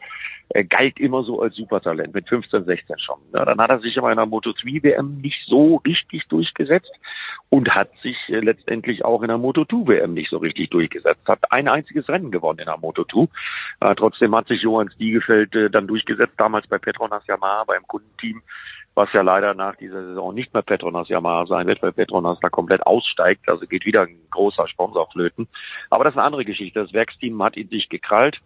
er galt immer so als Supertalent mit 15, 16 schon. Ja, dann hat er sich aber in der Moto3 WM nicht so richtig durchgesetzt und hat sich äh, letztendlich auch in der Moto2 WM nicht so richtig durchgesetzt. Hat ein einziges Rennen gewonnen in der Moto2. Äh, trotzdem hat sich Johann Stiegefeld äh, dann durchgesetzt, damals bei Petronas Yamaha beim Kundenteam was ja leider nach dieser Saison nicht mehr Petronas Yamaha sein wird, weil Petronas da komplett aussteigt. Also geht wieder ein großer Sponsor flöten. Aber das ist eine andere Geschichte. Das Werksteam hat ihn sich gekrallt.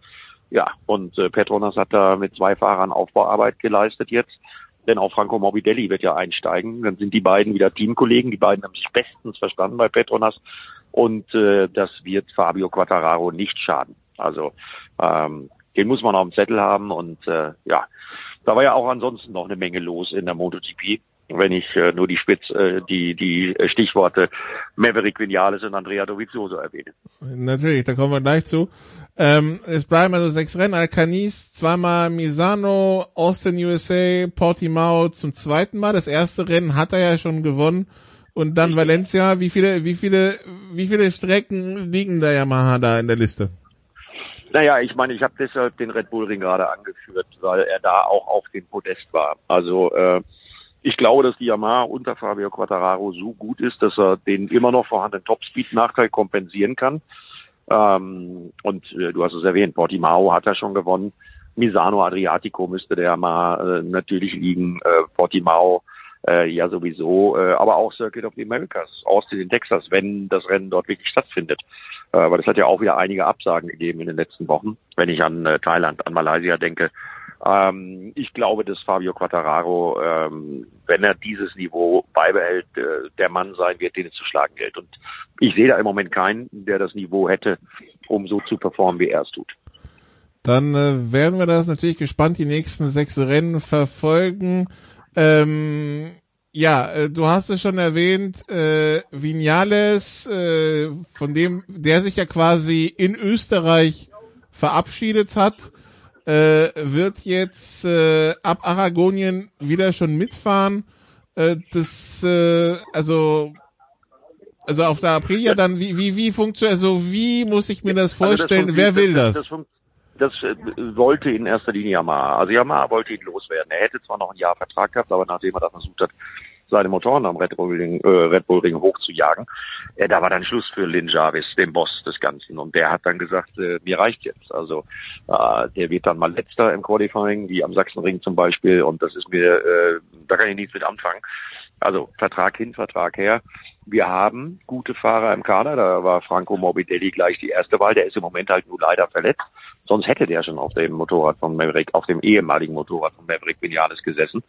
Ja, und äh, Petronas hat da mit zwei Fahrern Aufbauarbeit geleistet jetzt. Denn auch Franco Morbidelli wird ja einsteigen. Dann sind die beiden wieder Teamkollegen. Die beiden haben sich bestens verstanden bei Petronas. Und äh, das wird Fabio Quattararo nicht schaden. Also ähm, den muss man auf dem Zettel haben. Und äh, ja, da war ja auch ansonsten noch eine Menge los in der MotoGP. Wenn ich äh, nur die Spitz, äh, die die Stichworte Maverick Vinales und Andrea Dovizioso erwähne. Natürlich, da kommen wir gleich zu. Ähm, es bleiben also sechs Rennen. Alcanis, zweimal Misano, Austin USA, Portimao zum zweiten Mal. Das erste Rennen hat er ja schon gewonnen. Und dann Valencia. Wie viele, wie viele, wie viele Strecken liegen der Yamaha da in der Liste? Naja, ich meine, ich habe deshalb den Red Bull Ring gerade angeführt, weil er da auch auf dem Podest war. Also äh, ich glaube, dass die Yamaha unter Fabio Quattararo so gut ist, dass er den immer noch vorhandenen Topspeed-Nachteil kompensieren kann. Ähm, und äh, du hast es erwähnt, Portimao hat er schon gewonnen. Misano Adriatico müsste der mal äh, natürlich liegen. Äh, Portimao äh, ja sowieso, äh, aber auch Circuit of the Americas, Austin in Texas, wenn das Rennen dort wirklich stattfindet. Äh, aber das hat ja auch wieder einige Absagen gegeben in den letzten Wochen, wenn ich an äh, Thailand, an Malaysia denke. Ähm, ich glaube, dass Fabio Quattararo, ähm, wenn er dieses Niveau beibehält, äh, der Mann sein wird, den es zu schlagen gilt. Und ich sehe da im Moment keinen, der das Niveau hätte, um so zu performen, wie er es tut. Dann äh, werden wir das natürlich gespannt die nächsten sechs Rennen verfolgen. Ähm, ja, äh, du hast es schon erwähnt, äh, Vinales, äh, von dem, der sich ja quasi in Österreich verabschiedet hat, äh, wird jetzt äh, ab Aragonien wieder schon mitfahren. Äh, das, äh, also, also auf der Aprilia dann, wie, wie, wie funktioniert, also wie muss ich mir das vorstellen? Also das Wer will das? Das, das, das äh, wollte in erster Linie Yamaha. Also Yamaha wollte ihn loswerden. Er hätte zwar noch ein Jahr Vertrag gehabt, aber nachdem er da versucht hat, seine Motoren am Red Bull Ring, äh, Red Bull Ring hochzujagen. Äh, da war dann Schluss für Lin Jarvis, dem Boss des Ganzen. Und der hat dann gesagt, äh, mir reicht jetzt. Also äh, der wird dann mal letzter im Qualifying, wie am Sachsenring zum Beispiel. Und das ist mir, äh, da kann ich nichts mit anfangen. Also Vertrag hin, Vertrag her. Wir haben gute Fahrer im Kader. Da war Franco Morbidelli gleich die erste Wahl. Der ist im Moment halt nur leider verletzt. Sonst hätte der schon auf dem Motorrad von Maverick, auf dem ehemaligen Motorrad von Maverick Vinales gesessen.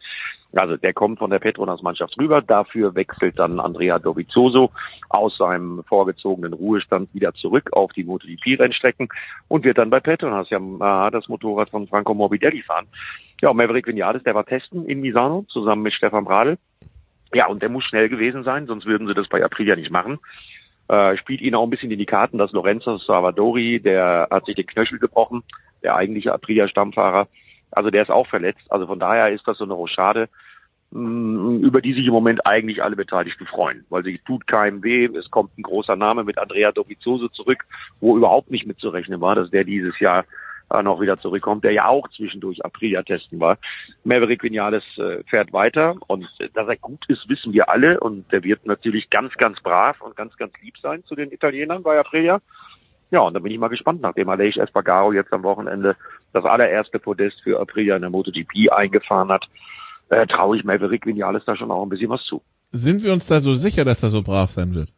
Also der kommt von der Petronas Mannschaft rüber. Dafür wechselt dann Andrea Dovizioso aus seinem vorgezogenen Ruhestand wieder zurück auf die MotoGP-Rennstrecken und wird dann bei Petronas ja das Motorrad von Franco Morbidelli fahren. Ja, Maverick Vinales, der war testen in Misano zusammen mit Stefan Bradl. Ja, und der muss schnell gewesen sein, sonst würden sie das bei Aprilia nicht machen. Äh, spielt ihnen auch ein bisschen in die Karten, dass Lorenzo Salvadori, der hat sich den Knöchel gebrochen, der eigentliche Aprilia-Stammfahrer. Also der ist auch verletzt. Also von daher ist das so eine Rochade, mm, über die sich im Moment eigentlich alle Beteiligten freuen, weil sie tut keinem weh. Es kommt ein großer Name mit Andrea Dovizioso zurück, wo überhaupt nicht mitzurechnen war, dass der dieses Jahr äh, noch wieder zurückkommt, der ja auch zwischendurch Aprilia testen war. Maverick Vinales äh, fährt weiter und äh, dass er gut ist, wissen wir alle und der wird natürlich ganz, ganz brav und ganz, ganz lieb sein zu den Italienern bei Aprilia. Ja, und da bin ich mal gespannt, nachdem Aleix Espargaro jetzt am Wochenende das allererste Podest für Aprilia in der MotoGP eingefahren hat, äh, traue ich Maverick Vinales da schon auch ein bisschen was zu. Sind wir uns da so sicher, dass er so brav sein wird?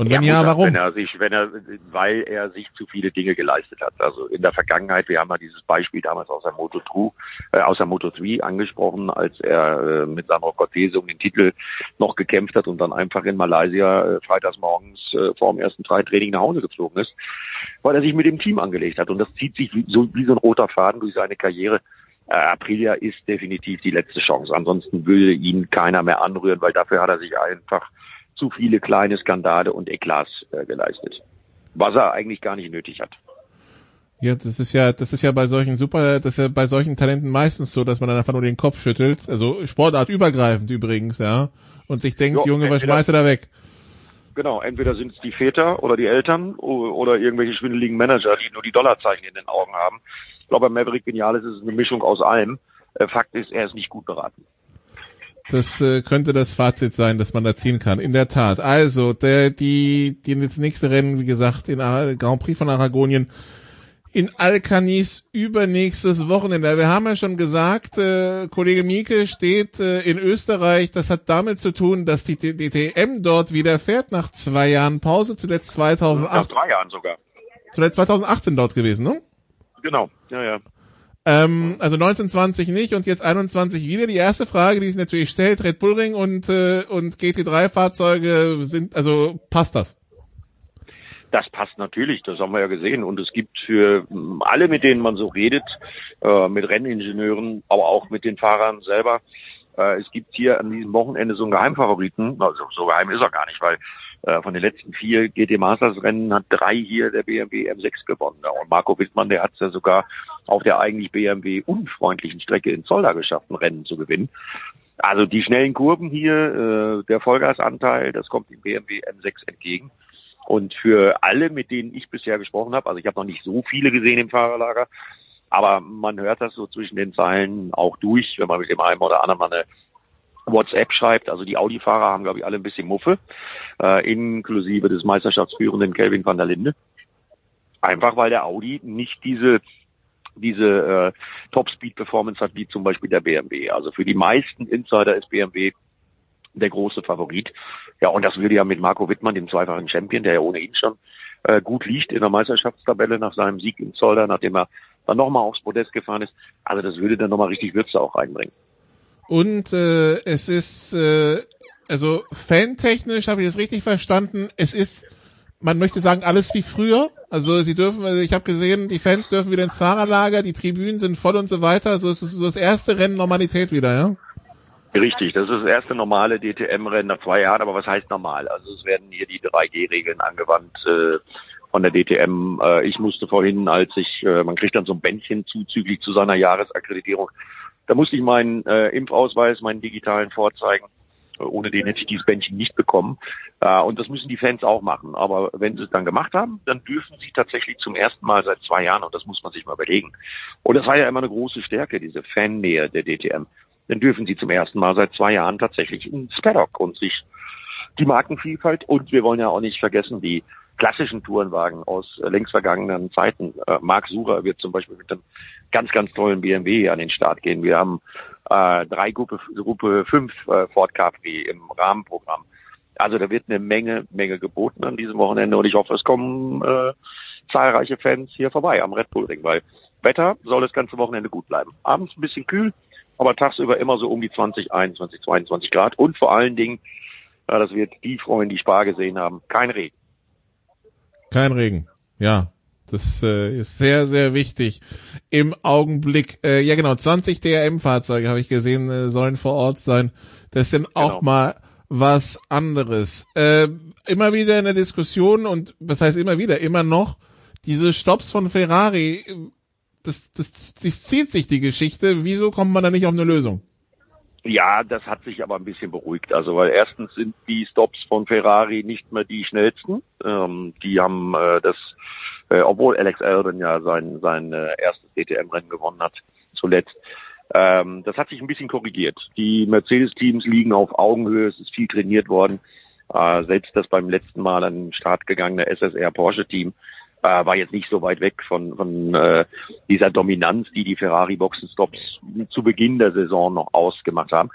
Und wenn ja, ja, warum? Wenn er sich, wenn er, weil er sich zu viele Dinge geleistet hat. Also in der Vergangenheit, wir haben ja dieses Beispiel damals aus der Moto 2, äh, aus der Moto 3 angesprochen, als er äh, mit Sandro Cortese um den Titel noch gekämpft hat und dann einfach in Malaysia äh, freitags morgens äh, vor dem ersten Freitraining nach Hause geflogen ist, weil er sich mit dem Team angelegt hat. Und das zieht sich wie, so, wie so ein roter Faden durch seine Karriere. Äh, Aprilia ist definitiv die letzte Chance. Ansonsten würde ihn keiner mehr anrühren, weil dafür hat er sich einfach zu viele kleine Skandale und Eklats äh, geleistet. Was er eigentlich gar nicht nötig hat. Ja, das ist ja, das ist ja bei solchen super, das ist ja bei solchen Talenten meistens so, dass man dann einfach nur den Kopf schüttelt, also sportartübergreifend übrigens, ja, und sich denkt, jo, Junge, was schmeißt du da weg? Genau, entweder sind es die Väter oder die Eltern oder irgendwelche schwindeligen Manager, die nur die Dollarzeichen in den Augen haben. Ich glaube, bei Maverick Geniales ist es eine Mischung aus allem. Äh, Fakt ist, er ist nicht gut beraten. Das äh, könnte das Fazit sein, das man da ziehen kann. In der Tat. Also, der, die, die das nächste Rennen, wie gesagt, in Grand Prix von Aragonien in Alcanis übernächstes Wochenende. Wir haben ja schon gesagt, äh, Kollege Mieke steht äh, in Österreich. Das hat damit zu tun, dass die DTM dort wieder fährt nach zwei Jahren Pause, zuletzt 2008. Nach drei Jahren sogar. Zuletzt 2018 dort gewesen, ne? Genau, ja, ja. Ähm, also 1920 nicht und jetzt 21 wieder. Die erste Frage, die sich natürlich stellt, Red Bull Ring und, äh, und GT3-Fahrzeuge sind, also passt das? Das passt natürlich, das haben wir ja gesehen. Und es gibt für alle, mit denen man so redet, äh, mit Renningenieuren, aber auch mit den Fahrern selber, äh, es gibt hier an diesem Wochenende so einen Geheimfavoriten. Also so geheim ist er gar nicht, weil Äh, von den letzten vier GT Masters Rennen hat drei hier der BMW M6 gewonnen. Und Marco Wittmann, der hat es ja sogar auf der eigentlich BMW unfreundlichen Strecke in Zolder geschafft, ein Rennen zu gewinnen. Also die schnellen Kurven hier, äh, der Vollgasanteil, das kommt dem BMW M6 entgegen. Und für alle, mit denen ich bisher gesprochen habe, also ich habe noch nicht so viele gesehen im Fahrerlager, aber man hört das so zwischen den Zeilen auch durch, wenn man mit dem einen oder anderen mal eine WhatsApp schreibt. Also die Audi-Fahrer haben, glaube ich, alle ein bisschen Muffe, äh, inklusive des Meisterschaftsführenden Kelvin van der Linde. Einfach weil der Audi nicht diese diese äh, Top-Speed-Performance hat, wie zum Beispiel der BMW. Also für die meisten Insider ist BMW der große Favorit. Ja, und das würde ja mit Marco Wittmann, dem zweifachen Champion, der ja ohnehin schon äh, gut liegt in der Meisterschaftstabelle nach seinem Sieg in Zolder, nachdem er dann nochmal aufs Podest gefahren ist. Also das würde dann nochmal richtig Würze auch reinbringen. Und äh, es ist, äh, also fantechnisch habe ich das richtig verstanden, es ist, man möchte sagen, alles wie früher. Also sie dürfen, also ich habe gesehen, die Fans dürfen wieder ins Fahrerlager, die Tribünen sind voll und so weiter. Es ist so das erste Rennen Normalität wieder, ja? Richtig, das ist das erste normale DTM-Rennen nach zwei Jahren, aber was heißt normal? Also es werden hier die 3G-Regeln angewandt äh, von der DTM. Äh, ich musste vorhin, als ich, äh, man kriegt dann so ein Bändchen zuzüglich zu seiner Jahresakkreditierung, da musste ich meinen äh, Impfausweis, meinen digitalen vorzeigen. Ohne den hätte ich dieses Bändchen nicht bekommen. Äh, und das müssen die Fans auch machen. Aber wenn sie es dann gemacht haben, dann dürfen sie tatsächlich zum ersten Mal seit zwei Jahren, und das muss man sich mal überlegen. Und das war ja immer eine große Stärke, diese Fannähe der DTM. Dann dürfen sie zum ersten Mal seit zwei Jahren tatsächlich ins Paddock und sich die Markenvielfalt und wir wollen ja auch nicht vergessen, die klassischen Tourenwagen aus längst vergangenen Zeiten. Äh, Marc Sucher wird zum Beispiel mit einem ganz, ganz tollen BMW an den Start gehen. Wir haben äh, drei Gruppe, Gruppe 5 äh, Ford Capri im Rahmenprogramm. Also da wird eine Menge, Menge geboten an diesem Wochenende und ich hoffe, es kommen äh, zahlreiche Fans hier vorbei am Red Bull Ring, weil Wetter soll das ganze Wochenende gut bleiben. Abends ein bisschen kühl, aber tagsüber immer so um die 20, 21, 22 Grad und vor allen Dingen, ja, das wird die freuen, die Spar gesehen haben, kein Regen. Kein Regen, ja. Das äh, ist sehr, sehr wichtig im Augenblick. Äh, ja genau, 20 DRM-Fahrzeuge habe ich gesehen, äh, sollen vor Ort sein. Das sind auch genau. mal was anderes. Äh, immer wieder in der Diskussion und was heißt immer wieder, immer noch, diese Stops von Ferrari, das, das, das zieht sich die Geschichte. Wieso kommt man da nicht auf eine Lösung? Ja, das hat sich aber ein bisschen beruhigt. Also weil erstens sind die Stops von Ferrari nicht mehr die schnellsten. Ähm, die haben äh, das, äh, obwohl Alex Albon ja sein sein äh, erstes DTM-Rennen gewonnen hat zuletzt. Ähm, das hat sich ein bisschen korrigiert. Die Mercedes-Teams liegen auf Augenhöhe. Es ist viel trainiert worden. Äh, selbst das beim letzten Mal an den Start gegangene SSR Porsche-Team äh, war jetzt nicht so weit weg von, von äh, dieser Dominanz, die die Ferrari-Boxenstops zu Beginn der Saison noch ausgemacht haben.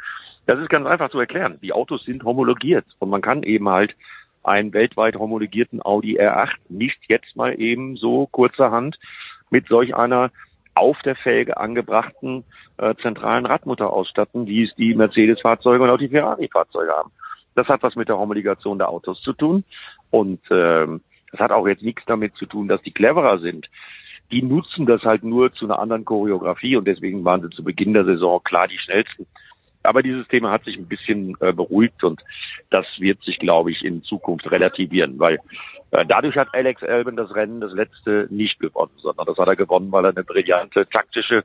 Das ist ganz einfach zu erklären. Die Autos sind homologiert und man kann eben halt einen weltweit homologierten Audi R8 nicht jetzt mal eben so kurzerhand mit solch einer auf der Felge angebrachten äh, zentralen Radmutter ausstatten, wie es die Mercedes-Fahrzeuge und auch die Ferrari-Fahrzeuge haben. Das hat was mit der Homologation der Autos zu tun. Und ähm, das hat auch jetzt nichts damit zu tun, dass die cleverer sind. Die nutzen das halt nur zu einer anderen Choreografie und deswegen waren sie zu Beginn der Saison klar die schnellsten. Aber dieses Thema hat sich ein bisschen äh, beruhigt und das wird sich, glaube ich, in Zukunft relativieren, weil äh, dadurch hat Alex Albon das Rennen, das letzte, nicht gewonnen, sondern das hat er gewonnen, weil er eine brillante taktische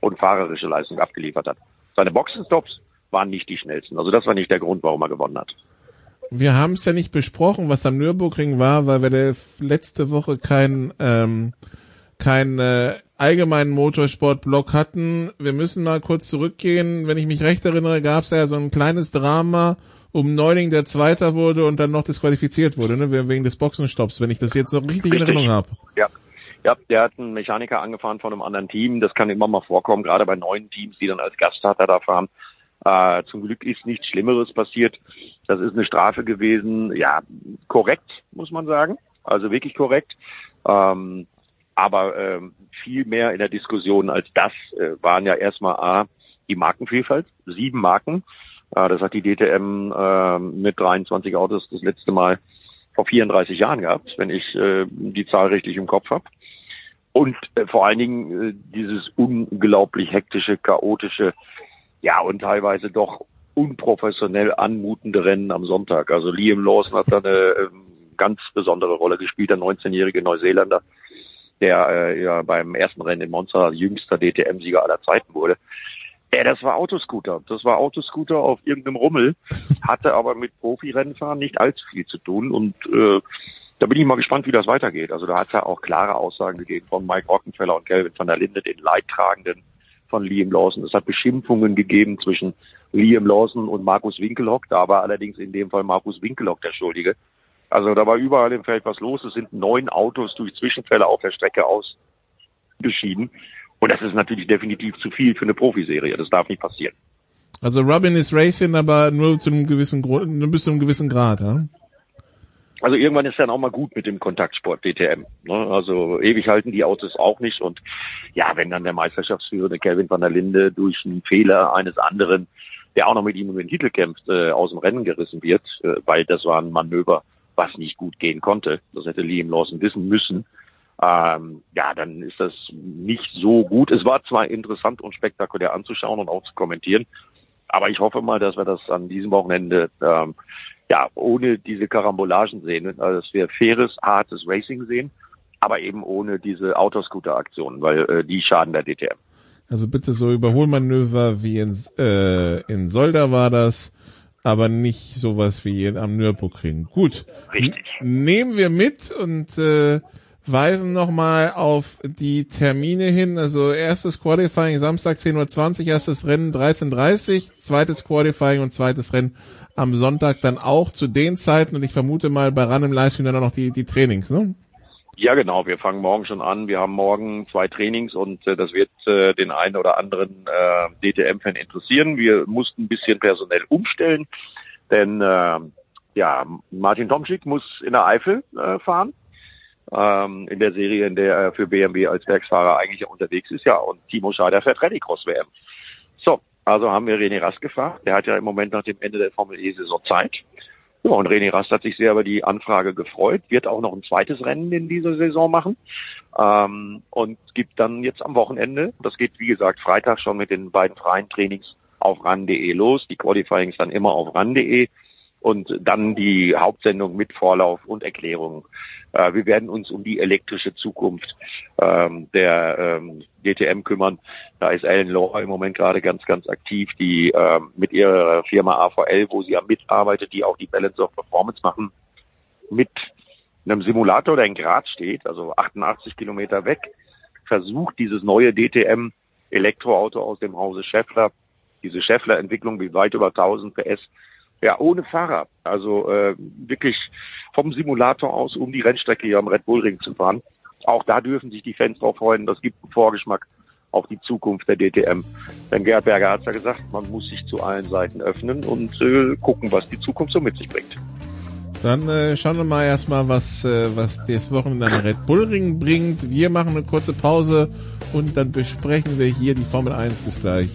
und fahrerische Leistung abgeliefert hat. Seine Boxenstops waren nicht die schnellsten. Also das war nicht der Grund, warum er gewonnen hat wir haben es ja nicht besprochen, was am Nürburgring war, weil wir letzte Woche keinen ähm, kein, äh, allgemeinen Motorsportblock hatten. Wir müssen mal kurz zurückgehen. Wenn ich mich recht erinnere, gab es ja so ein kleines Drama um Neuling, der Zweiter wurde und dann noch disqualifiziert wurde, ne? wegen des Boxenstopps, wenn ich das jetzt noch richtig, richtig. in Erinnerung habe. Ja. Ja, der hat einen Mechaniker angefahren von einem anderen Team. Das kann immer mal vorkommen, gerade bei neuen Teams, die dann als Gaststarter da fahren. Äh, zum Glück ist nichts Schlimmeres passiert. Das ist eine Strafe gewesen, ja, korrekt, muss man sagen. Also wirklich korrekt. Ähm, aber ähm, viel mehr in der Diskussion als das äh, waren ja erstmal A, die Markenvielfalt, sieben Marken. Äh, das hat die DTM äh, mit 23 Autos das letzte Mal vor 34 Jahren gehabt, wenn ich äh, die Zahl richtig im Kopf habe. Und äh, vor allen Dingen äh, dieses unglaublich hektische, chaotische ja, und teilweise doch unprofessionell anmutende Rennen am Sonntag. Also Liam Lawson hat da eine ähm, ganz besondere Rolle gespielt, der 19-jährige Neuseeländer, der äh, ja beim ersten Rennen in Monza jüngster DTM-Sieger aller Zeiten wurde. Ja, das war Autoscooter. Das war Autoscooter auf irgendeinem Rummel, hatte aber mit Profi-Rennfahren nicht allzu viel zu tun und äh, da bin ich mal gespannt, wie das weitergeht. Also da hat es ja auch klare Aussagen gegeben von Mike Rockenfeller und Kelvin van der Linde, den Leidtragenden von Liam Lawson. Es hat Beschimpfungen gegeben zwischen Liam Lawson und Markus Winkelhock. Da war allerdings in dem Fall Markus Winkelhock der Schuldige. Also da war überall im Feld was los. Es sind neun Autos durch Zwischenfälle auf der Strecke ausgeschieden. Und das ist natürlich definitiv zu viel für eine Profiserie. Das darf nicht passieren. Also Robin ist Racing, aber nur zu einem gewissen Grund, nur bis zu einem gewissen Grad, ja? Also irgendwann ist dann auch mal gut mit dem Kontaktsport DTM. Ne? Also ewig halten die Autos auch nicht. Und ja, wenn dann der Meisterschaftsführende Kevin van der Linde durch einen Fehler eines anderen, der auch noch mit ihm um den Titel kämpft, äh, aus dem Rennen gerissen wird, äh, weil das war ein Manöver, was nicht gut gehen konnte. Das hätte Liam Lawson wissen müssen. Ähm, ja, dann ist das nicht so gut. Es war zwar interessant und spektakulär anzuschauen und auch zu kommentieren, aber ich hoffe mal, dass wir das an diesem Wochenende ähm, ja, ohne diese Karambolagen sehen, also dass wir faires, hartes Racing sehen, aber eben ohne diese Autoscooter-Aktionen, weil äh, die schaden der DTM. Also bitte so Überholmanöver wie in, äh, in Solda war das, aber nicht sowas wie am Nürburgring. Gut. Richtig. Nehmen wir mit und äh, weisen nochmal auf die Termine hin. Also erstes Qualifying Samstag 10.20 Uhr, erstes Rennen 13.30 Uhr, zweites Qualifying und zweites Rennen am Sonntag dann auch zu den Zeiten und ich vermute mal bei RAN im Livestream dann auch noch die, die Trainings, ne? Ja, genau. Wir fangen morgen schon an. Wir haben morgen zwei Trainings und äh, das wird äh, den einen oder anderen äh, DTM-Fan interessieren. Wir mussten ein bisschen personell umstellen, denn äh, ja, Martin Tomschick muss in der Eifel äh, fahren. Ähm, in der Serie, in der er für BMW als Werksfahrer eigentlich unterwegs ist, ja. Und Timo Scheider fährt Rallycross WM. So, also haben wir René Rast gefragt. Der hat ja im Moment nach dem Ende der Formel E-Saison Zeit. Ja, und René Rast hat sich sehr über die Anfrage gefreut, wird auch noch ein zweites Rennen in dieser Saison machen ähm, und gibt dann jetzt am Wochenende, das geht wie gesagt Freitag schon mit den beiden freien Trainings auf ran.de los. Die Qualifyings dann immer auf ran.de und dann die Hauptsendung mit Vorlauf und Erklärung. Äh, wir werden uns um die elektrische Zukunft ähm, der ähm, DTM kümmern. Da ist Ellen Law im Moment gerade ganz, ganz aktiv, die ähm, mit ihrer Firma AVL, wo sie ja mitarbeitet, die auch die Balance of Performance machen, mit einem Simulator, der in Graz steht, also 88 Kilometer weg, versucht dieses neue DTM Elektroauto aus dem Hause Scheffler, diese Scheffler-Entwicklung wie weit über 1000 PS ja, ohne Fahrer. Also äh, wirklich vom Simulator aus um die Rennstrecke hier am Red Bull Ring zu fahren. Auch da dürfen sich die Fans drauf freuen. Das gibt einen Vorgeschmack auf die Zukunft der DTM. Denn Gerhard Berger hat ja gesagt, man muss sich zu allen Seiten öffnen und äh, gucken, was die Zukunft so mit sich bringt. Dann äh, schauen wir mal erstmal, was, äh, was das Wochenende am Red Bull Ring bringt. Wir machen eine kurze Pause und dann besprechen wir hier die Formel 1. Bis gleich.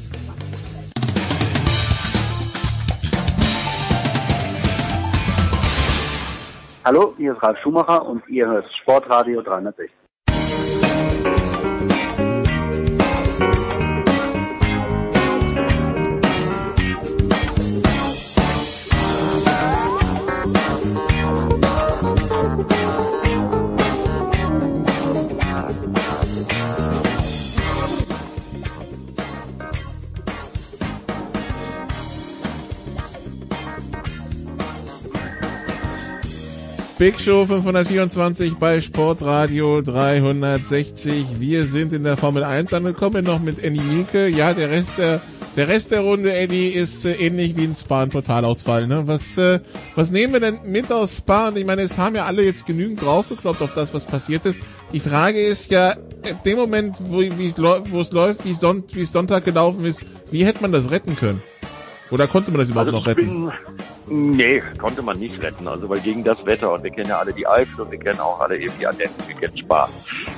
Hallo, hier ist Ralf Schumacher und ihr hört Sportradio 360. Big Show 524 bei Sportradio 360. Wir sind in der Formel 1 angekommen, noch mit Eddie Mielke. Ja, der Rest der, der Rest der Runde, Eddie, ist äh, ähnlich wie ein Spa, ein Totalausfall. Ne? Was, äh, was nehmen wir denn mit aus Spa? Und ich meine, es haben ja alle jetzt genügend draufgekloppt auf das, was passiert ist. Die Frage ist ja, in dem Moment, wo, es läuft, wie, Son Sonntag gelaufen ist, wie hätte man das retten können? Oder konnte man das überhaupt also noch retten? Bin, Nee, konnte man nicht retten. Also weil gegen das Wetter und wir kennen ja alle die Eifel und wir kennen auch alle eben die Ardennen, wir kennen Spa.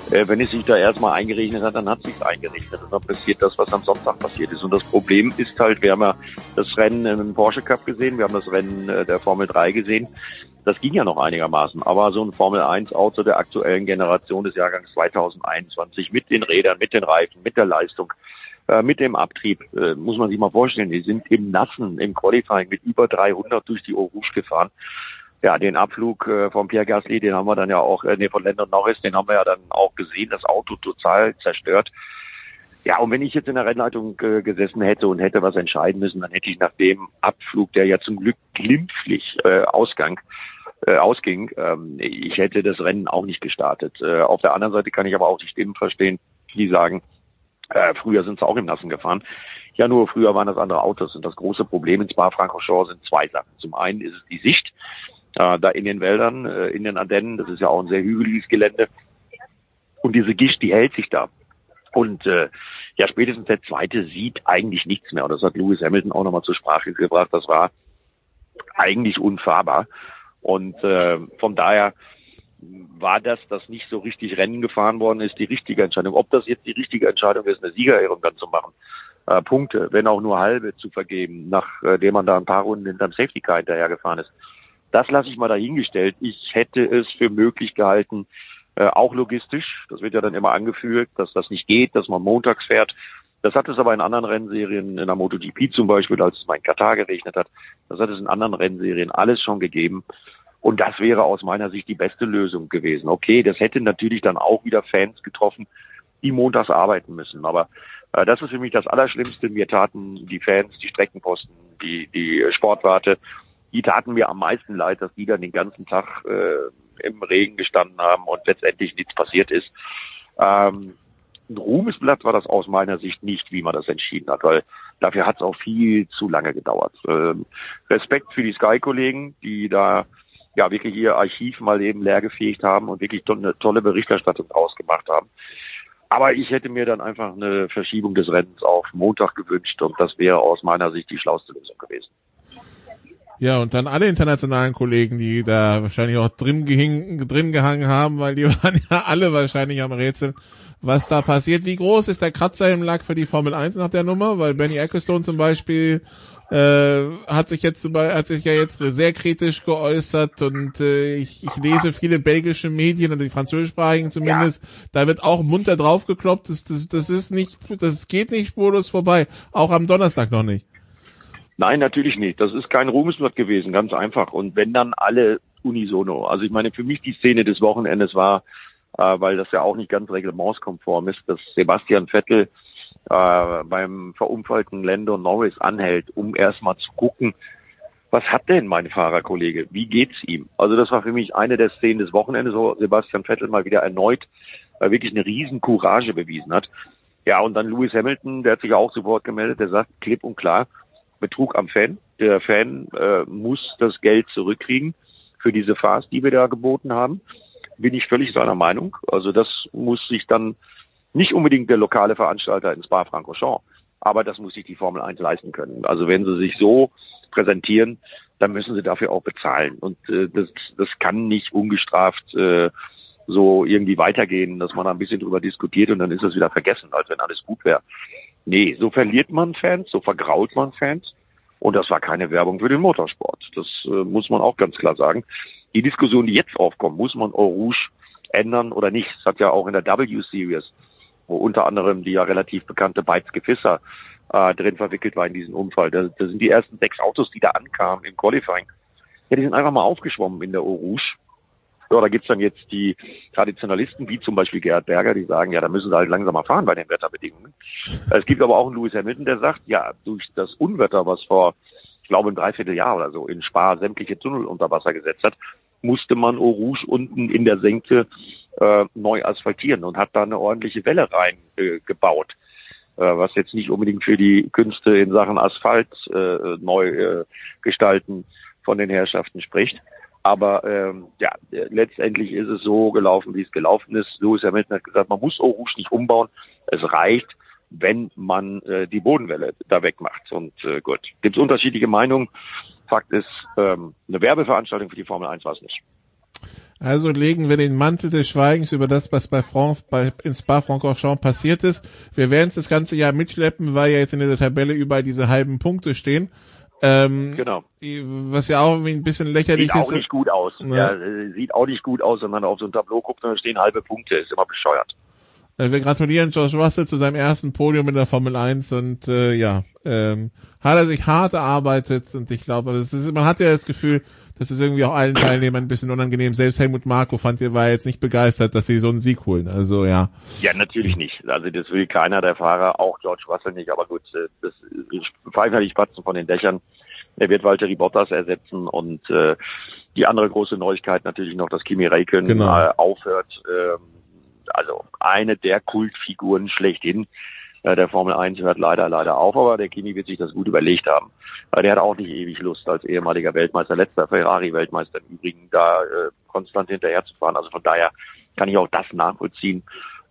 Äh, wenn es sich da erstmal eingerechnet hat, dann hat es sich eingerechnet und dann passiert das, was am Sonntag passiert ist. Und das Problem ist halt, wir haben ja das Rennen im Porsche Cup gesehen, wir haben das Rennen äh, der Formel 3 gesehen. Das ging ja noch einigermaßen, aber so ein Formel 1 Auto der aktuellen Generation des Jahrgangs 2021 mit den Rädern, mit den Reifen, mit der Leistung, äh, mit dem Abtrieb, äh, muss man sich mal vorstellen, die sind im Nassen, im Qualifying mit über 300 durch die Eau gefahren. Ja, den Abflug äh, von Pierre Gasly, den haben wir dann ja auch, äh, nee, von Landon Norris, den haben wir ja dann auch gesehen, das Auto total zerstört. Ja, und wenn ich jetzt in der Rennleitung äh, gesessen hätte und hätte was entscheiden müssen, dann hätte ich nach dem Abflug, der ja zum Glück glimpflich äh, Ausgang, äh, ausging, ähm, ich hätte das Rennen auch nicht gestartet. Äh, auf der anderen Seite kann ich aber auch die Stimmen verstehen, die sagen, äh, früher sind sie auch im Nassen gefahren. Ja, nur früher waren das andere Autos. Und das große Problem in Spa-Francorchamps sind zwei Sachen. Zum einen ist es die Sicht, äh, da in den Wäldern, äh, in den Ardennen, das ist ja auch ein sehr hügeliges Gelände. Und diese Gischt, die hält sich da. Und äh, ja, spätestens der zweite sieht eigentlich nichts mehr. Und das hat Lewis Hamilton auch nochmal zur Sprache gebracht. Das war eigentlich unfahrbar. Und äh, von daher war das, dass nicht so richtig Rennen gefahren worden ist, die richtige Entscheidung. Ob das jetzt die richtige Entscheidung ist, eine Siegerehrung dann zu machen, äh, Punkte, wenn auch nur halbe zu vergeben, nachdem man da ein paar Runden hinterm Safety Car hinterhergefahren ist. Das lasse ich mal dahingestellt. Ich hätte es für möglich gehalten, äh, auch logistisch, das wird ja dann immer angeführt, dass das nicht geht, dass man montags fährt. Das hat es aber in anderen Rennserien, in der MotoGP zum Beispiel, als es mal in Katar geregnet hat, das hat es in anderen Rennserien alles schon gegeben. Und das wäre aus meiner Sicht die beste Lösung gewesen. Okay, das hätte natürlich dann auch wieder Fans getroffen, die montags arbeiten müssen. Aber äh, das ist für mich das Allerschlimmste. Mir taten die Fans, die Streckenposten, die, die Sportwarte, die taten mir am meisten leid, dass die dann den ganzen Tag äh, im Regen gestanden haben und letztendlich nichts passiert ist. Ähm, ein Ruhmesblatt war das aus meiner Sicht nicht, wie man das entschieden hat, weil dafür hat es auch viel zu lange gedauert. Ähm, Respekt für die Sky-Kollegen, die da ja wirklich ihr Archiv mal eben leergefegt haben und wirklich eine tolle Berichterstattung draus gemacht haben. Aber ich hätte mir dann einfach eine Verschiebung des Rennens auf Montag gewünscht und das wäre aus meiner Sicht die schlauste Lösung gewesen. Ja, und dann alle internationalen Kollegen, die da wahrscheinlich auch drin, drin gehangen haben, weil die waren ja alle wahrscheinlich am Rätseln, was da passiert. Wie groß ist der Kratzer im Lack für die Formel 1 nach der Nummer? Weil Benny Ecclestone zum Beispiel äh, hat sich jetzt hat sich ja jetzt sehr kritisch geäußert und äh, ich, ich lese viele belgische Medien oder die französischsprachigen zumindest, ja. da wird auch munter draufgekloppt, das, das, das ist nicht, das geht nicht spurlos vorbei, auch am Donnerstag noch nicht. Nein, natürlich nicht. Das ist kein Ruhmesblatt gewesen, ganz einfach. Und wenn dann alle unisono. Also ich meine, für mich die Szene des Wochenendes war, äh, weil das ja auch nicht ganz reglementskonform ist, dass Sebastian Vettel äh, beim verunfallten Lando Norris anhält, um erstmal zu gucken, was hat denn mein Fahrerkollege? Wie geht's ihm? Also das war für mich eine der Szenen des Wochenendes, wo Sebastian Vettel mal wieder erneut äh, wirklich eine riesen Courage bewiesen hat. Ja, und dann Lewis Hamilton, der hat sich auch zu Wort gemeldet, der sagt klipp und klar, Betrug am Fan. Der Fan äh, muss das Geld zurückkriegen für diese Fahrs, die wir da geboten haben. Bin ich völlig seiner Meinung. Also das muss sich dann nicht unbedingt der lokale Veranstalter in Spa-Francorchamps, aber das muss sich die Formel 1 leisten können. Also wenn sie sich so präsentieren, dann müssen sie dafür auch bezahlen. Und äh, das, das kann nicht ungestraft äh, so irgendwie weitergehen, dass man da ein bisschen drüber diskutiert und dann ist das wieder vergessen, als wenn alles gut wäre. Nee, so verliert man Fans, so vergrault man Fans. Und das war keine Werbung für den Motorsport. Das äh, muss man auch ganz klar sagen. Die Diskussion, die jetzt aufkommt, muss man Eau Rouge ändern oder nicht? Das hat ja auch in der W-Series wo unter anderem die ja relativ bekannte Beitz Gefisser äh, drin verwickelt war in diesem Unfall. Da, da sind die ersten sechs Autos, die da ankamen im Qualifying. Ja, die sind einfach mal aufgeschwommen in der Eau Rouge. Ja, da gibt's dann jetzt die Traditionalisten, wie zum Beispiel Gerhard Berger, die sagen, ja, da müssen sie halt langsamer fahren bei den Wetterbedingungen. Es gibt aber auch einen Lewis Hamilton, der sagt, ja, durch das Unwetter, was vor, glaube, ein Dreivierteljahr oder so in Spa sämtliche Tunnel unter Wasser gesetzt hat, musste man Eau Rouge unten in der Senke äh, neu asphaltieren und hat da eine ordentliche Welle reingebaut. Äh, äh, was jetzt nicht unbedingt für die Künste in Sachen Asphalt äh, neu äh, gestalten von den Herrschaften spricht. Aber ähm, ja, letztendlich ist es so gelaufen, wie es gelaufen ist. Lewis Hamilton hat gesagt, man muss Eau Rouge nicht umbauen. Es reicht, wenn man äh, die Bodenwelle da wegmacht. Und äh, gut, gibt es unterschiedliche Meinungen. Fakt ist, ähm, eine Werbeveranstaltung für die Formel 1 war es nicht. Also legen wir den Mantel des Schweigens über das, was bei, Franc, bei in Spa-Francorchamps passiert ist. Wir werden es das ganze Jahr mitschleppen, weil ja jetzt in der Tabelle überall diese halben Punkte stehen. Ähm, genau. Was ja auch ein bisschen lächerlich sieht ist. Sieht auch nicht gut aus. Ja. ja. sieht auch nicht gut aus, wenn man auf so ein Tableau guckt und da stehen halbe Punkte. Ist immer bescheuert. Äh, wir gratulieren George Russell zu seinem ersten Podium in der Formel 1 und äh, ja, ähm, hat er sich hart erarbeitet und ich glaube, also ist, man hat ja das Gefühl, das ist irgendwie auch allen Teilnehmern ein bisschen unangenehm. Selbst Helmut Marko fand ihr war jetzt nicht begeistert, dass sie so einen Sieg holen. Also ja. Ja, natürlich nicht. Also das will keiner der Fahrer, auch George Russell nicht. Aber gut, äh, das pfeifen ja die Spatzen von den Dächern. Er wird Walter Bottas ersetzen und äh, die andere große Neuigkeit natürlich noch, dass Kimi Räikkönen genau. äh, aufhört. Äh, also eine der Kultfiguren schlechthin äh, der Formel 1 hört leider, leider auf, aber der Kimi wird sich das gut überlegt haben. Äh, der hat auch nicht ewig Lust, als ehemaliger Weltmeister, letzter Ferrari-Weltmeister im Übrigen, da äh, konstant hinterher zu fahren. Also von daher kann ich auch das nachvollziehen.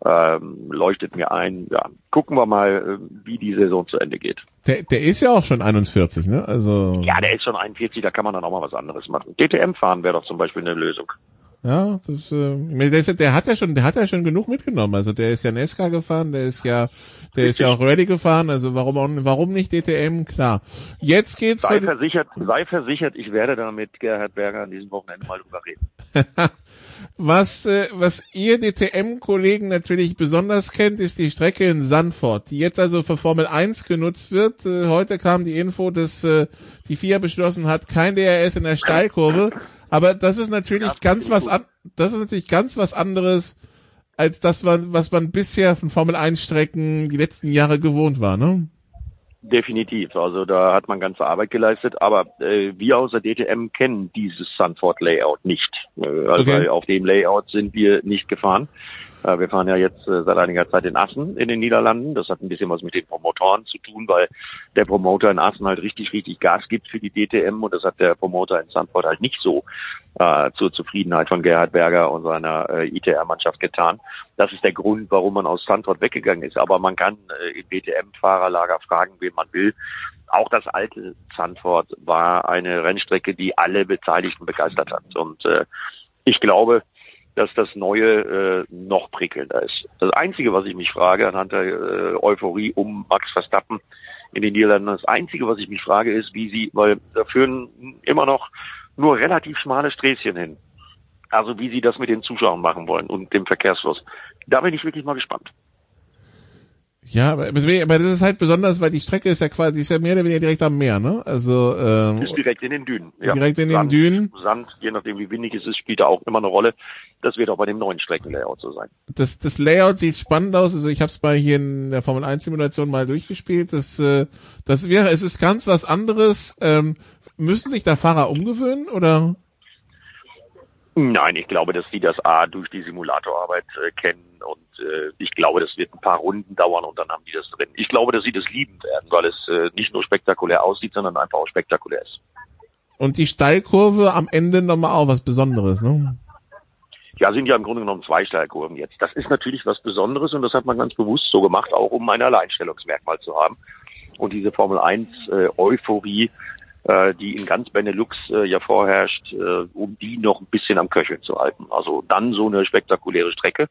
Ähm, leuchtet mir ein. Ja, gucken wir mal, äh, wie die Saison zu Ende geht. Der, der ist ja auch schon 41, ne? Also ja, der ist schon 41. Da kann man dann auch mal was anderes machen. DTM fahren wäre doch zum Beispiel eine Lösung. Ja, das, äh, der, ist, der hat ja schon, der hat ja schon genug mitgenommen. Also der ist ja Nesca gefahren, der ist ja, der ist ja auch Ready gefahren. Also warum, warum nicht DTM? Klar. Jetzt geht's. Sei versichert, sei versichert, ich werde da mit Gerhard Berger an diesem Wochenende mal drüber reden. was, äh, was ihr DTM-Kollegen natürlich besonders kennt, ist die Strecke in Sanford, die jetzt also für Formel 1 genutzt wird. Äh, heute kam die Info, dass äh, die FIA beschlossen hat, kein DRS in der Steilkurve. Aber das ist natürlich ja, ganz was an, das ist natürlich ganz was anderes als das, was man bisher von Formel 1 Strecken die letzten Jahre gewohnt war, ne? Definitiv. Also da hat man ganze Arbeit geleistet, aber äh, wir aus der DTM kennen dieses Sunford Layout nicht. Äh, also okay. auf dem Layout sind wir nicht gefahren. Äh, wir fahren ja jetzt äh, seit einiger Zeit in Assen in den Niederlanden. Das hat ein bisschen was mit den Promotoren zu tun, weil der Promoter in Assen halt richtig, richtig Gas gibt für die DTM und das hat der Promoter in Sandford halt nicht so äh, zur Zufriedenheit von Gerhard Berger und seiner äh, ITR-Mannschaft getan. Das ist der Grund, warum man aus Sandford weggegangen ist. Aber man kann äh, im DTM-Fahrerlager fragen, wen man will. Auch das alte Sandford war eine Rennstrecke, die alle Beteiligten begeistert hat. Und äh, ich glaube, dass das Neue äh, noch prickelnder ist. Das Einzige, was ich mich frage anhand der äh, Euphorie um Max Verstappen in den Niederlanden, das Einzige, was ich mich frage, ist, wie sie, weil da führen immer noch nur relativ schmale Sträßchen hin. Also wie sie das mit den Zuschauern machen wollen und dem Verkehrsfluss. Da bin ich wirklich mal gespannt. Ja, aber, aber das ist halt besonders, weil die Strecke ist ja quasi, ist ja mehr oder weniger direkt am Meer, ne? Also ähm, ist direkt in den Dünen. Ja. Direkt in Sand, den Dünen. Sand, je nachdem wie windig es ist, spielt da auch immer eine Rolle. Das wird auch bei dem neuen Streckenlayout so sein. Das, das Layout sieht spannend aus. Also ich habe es mal hier in der Formel 1 Simulation mal durchgespielt. Das, äh, das wäre, es ist ganz was anderes. Ähm, müssen sich da Fahrer umgewöhnen oder? Nein, ich glaube, dass sie das A durch die Simulatorarbeit äh, kennen und äh, ich glaube, das wird ein paar Runden dauern und dann haben die das drin. Ich glaube, dass sie das lieben werden, weil es äh, nicht nur spektakulär aussieht, sondern einfach auch spektakulär ist. Und die Steilkurve am Ende nochmal auch was Besonderes, ne? Ja, sind ja im Grunde genommen zwei Steilkurven jetzt. Das ist natürlich was Besonderes und das hat man ganz bewusst so gemacht, auch um ein Alleinstellungsmerkmal zu haben. Und diese Formel 1 äh, Euphorie äh, die in ganz Benelux äh, ja vorherrscht, äh, um die noch ein bisschen am Köcheln zu halten. Also dann so eine spektakuläre Strecke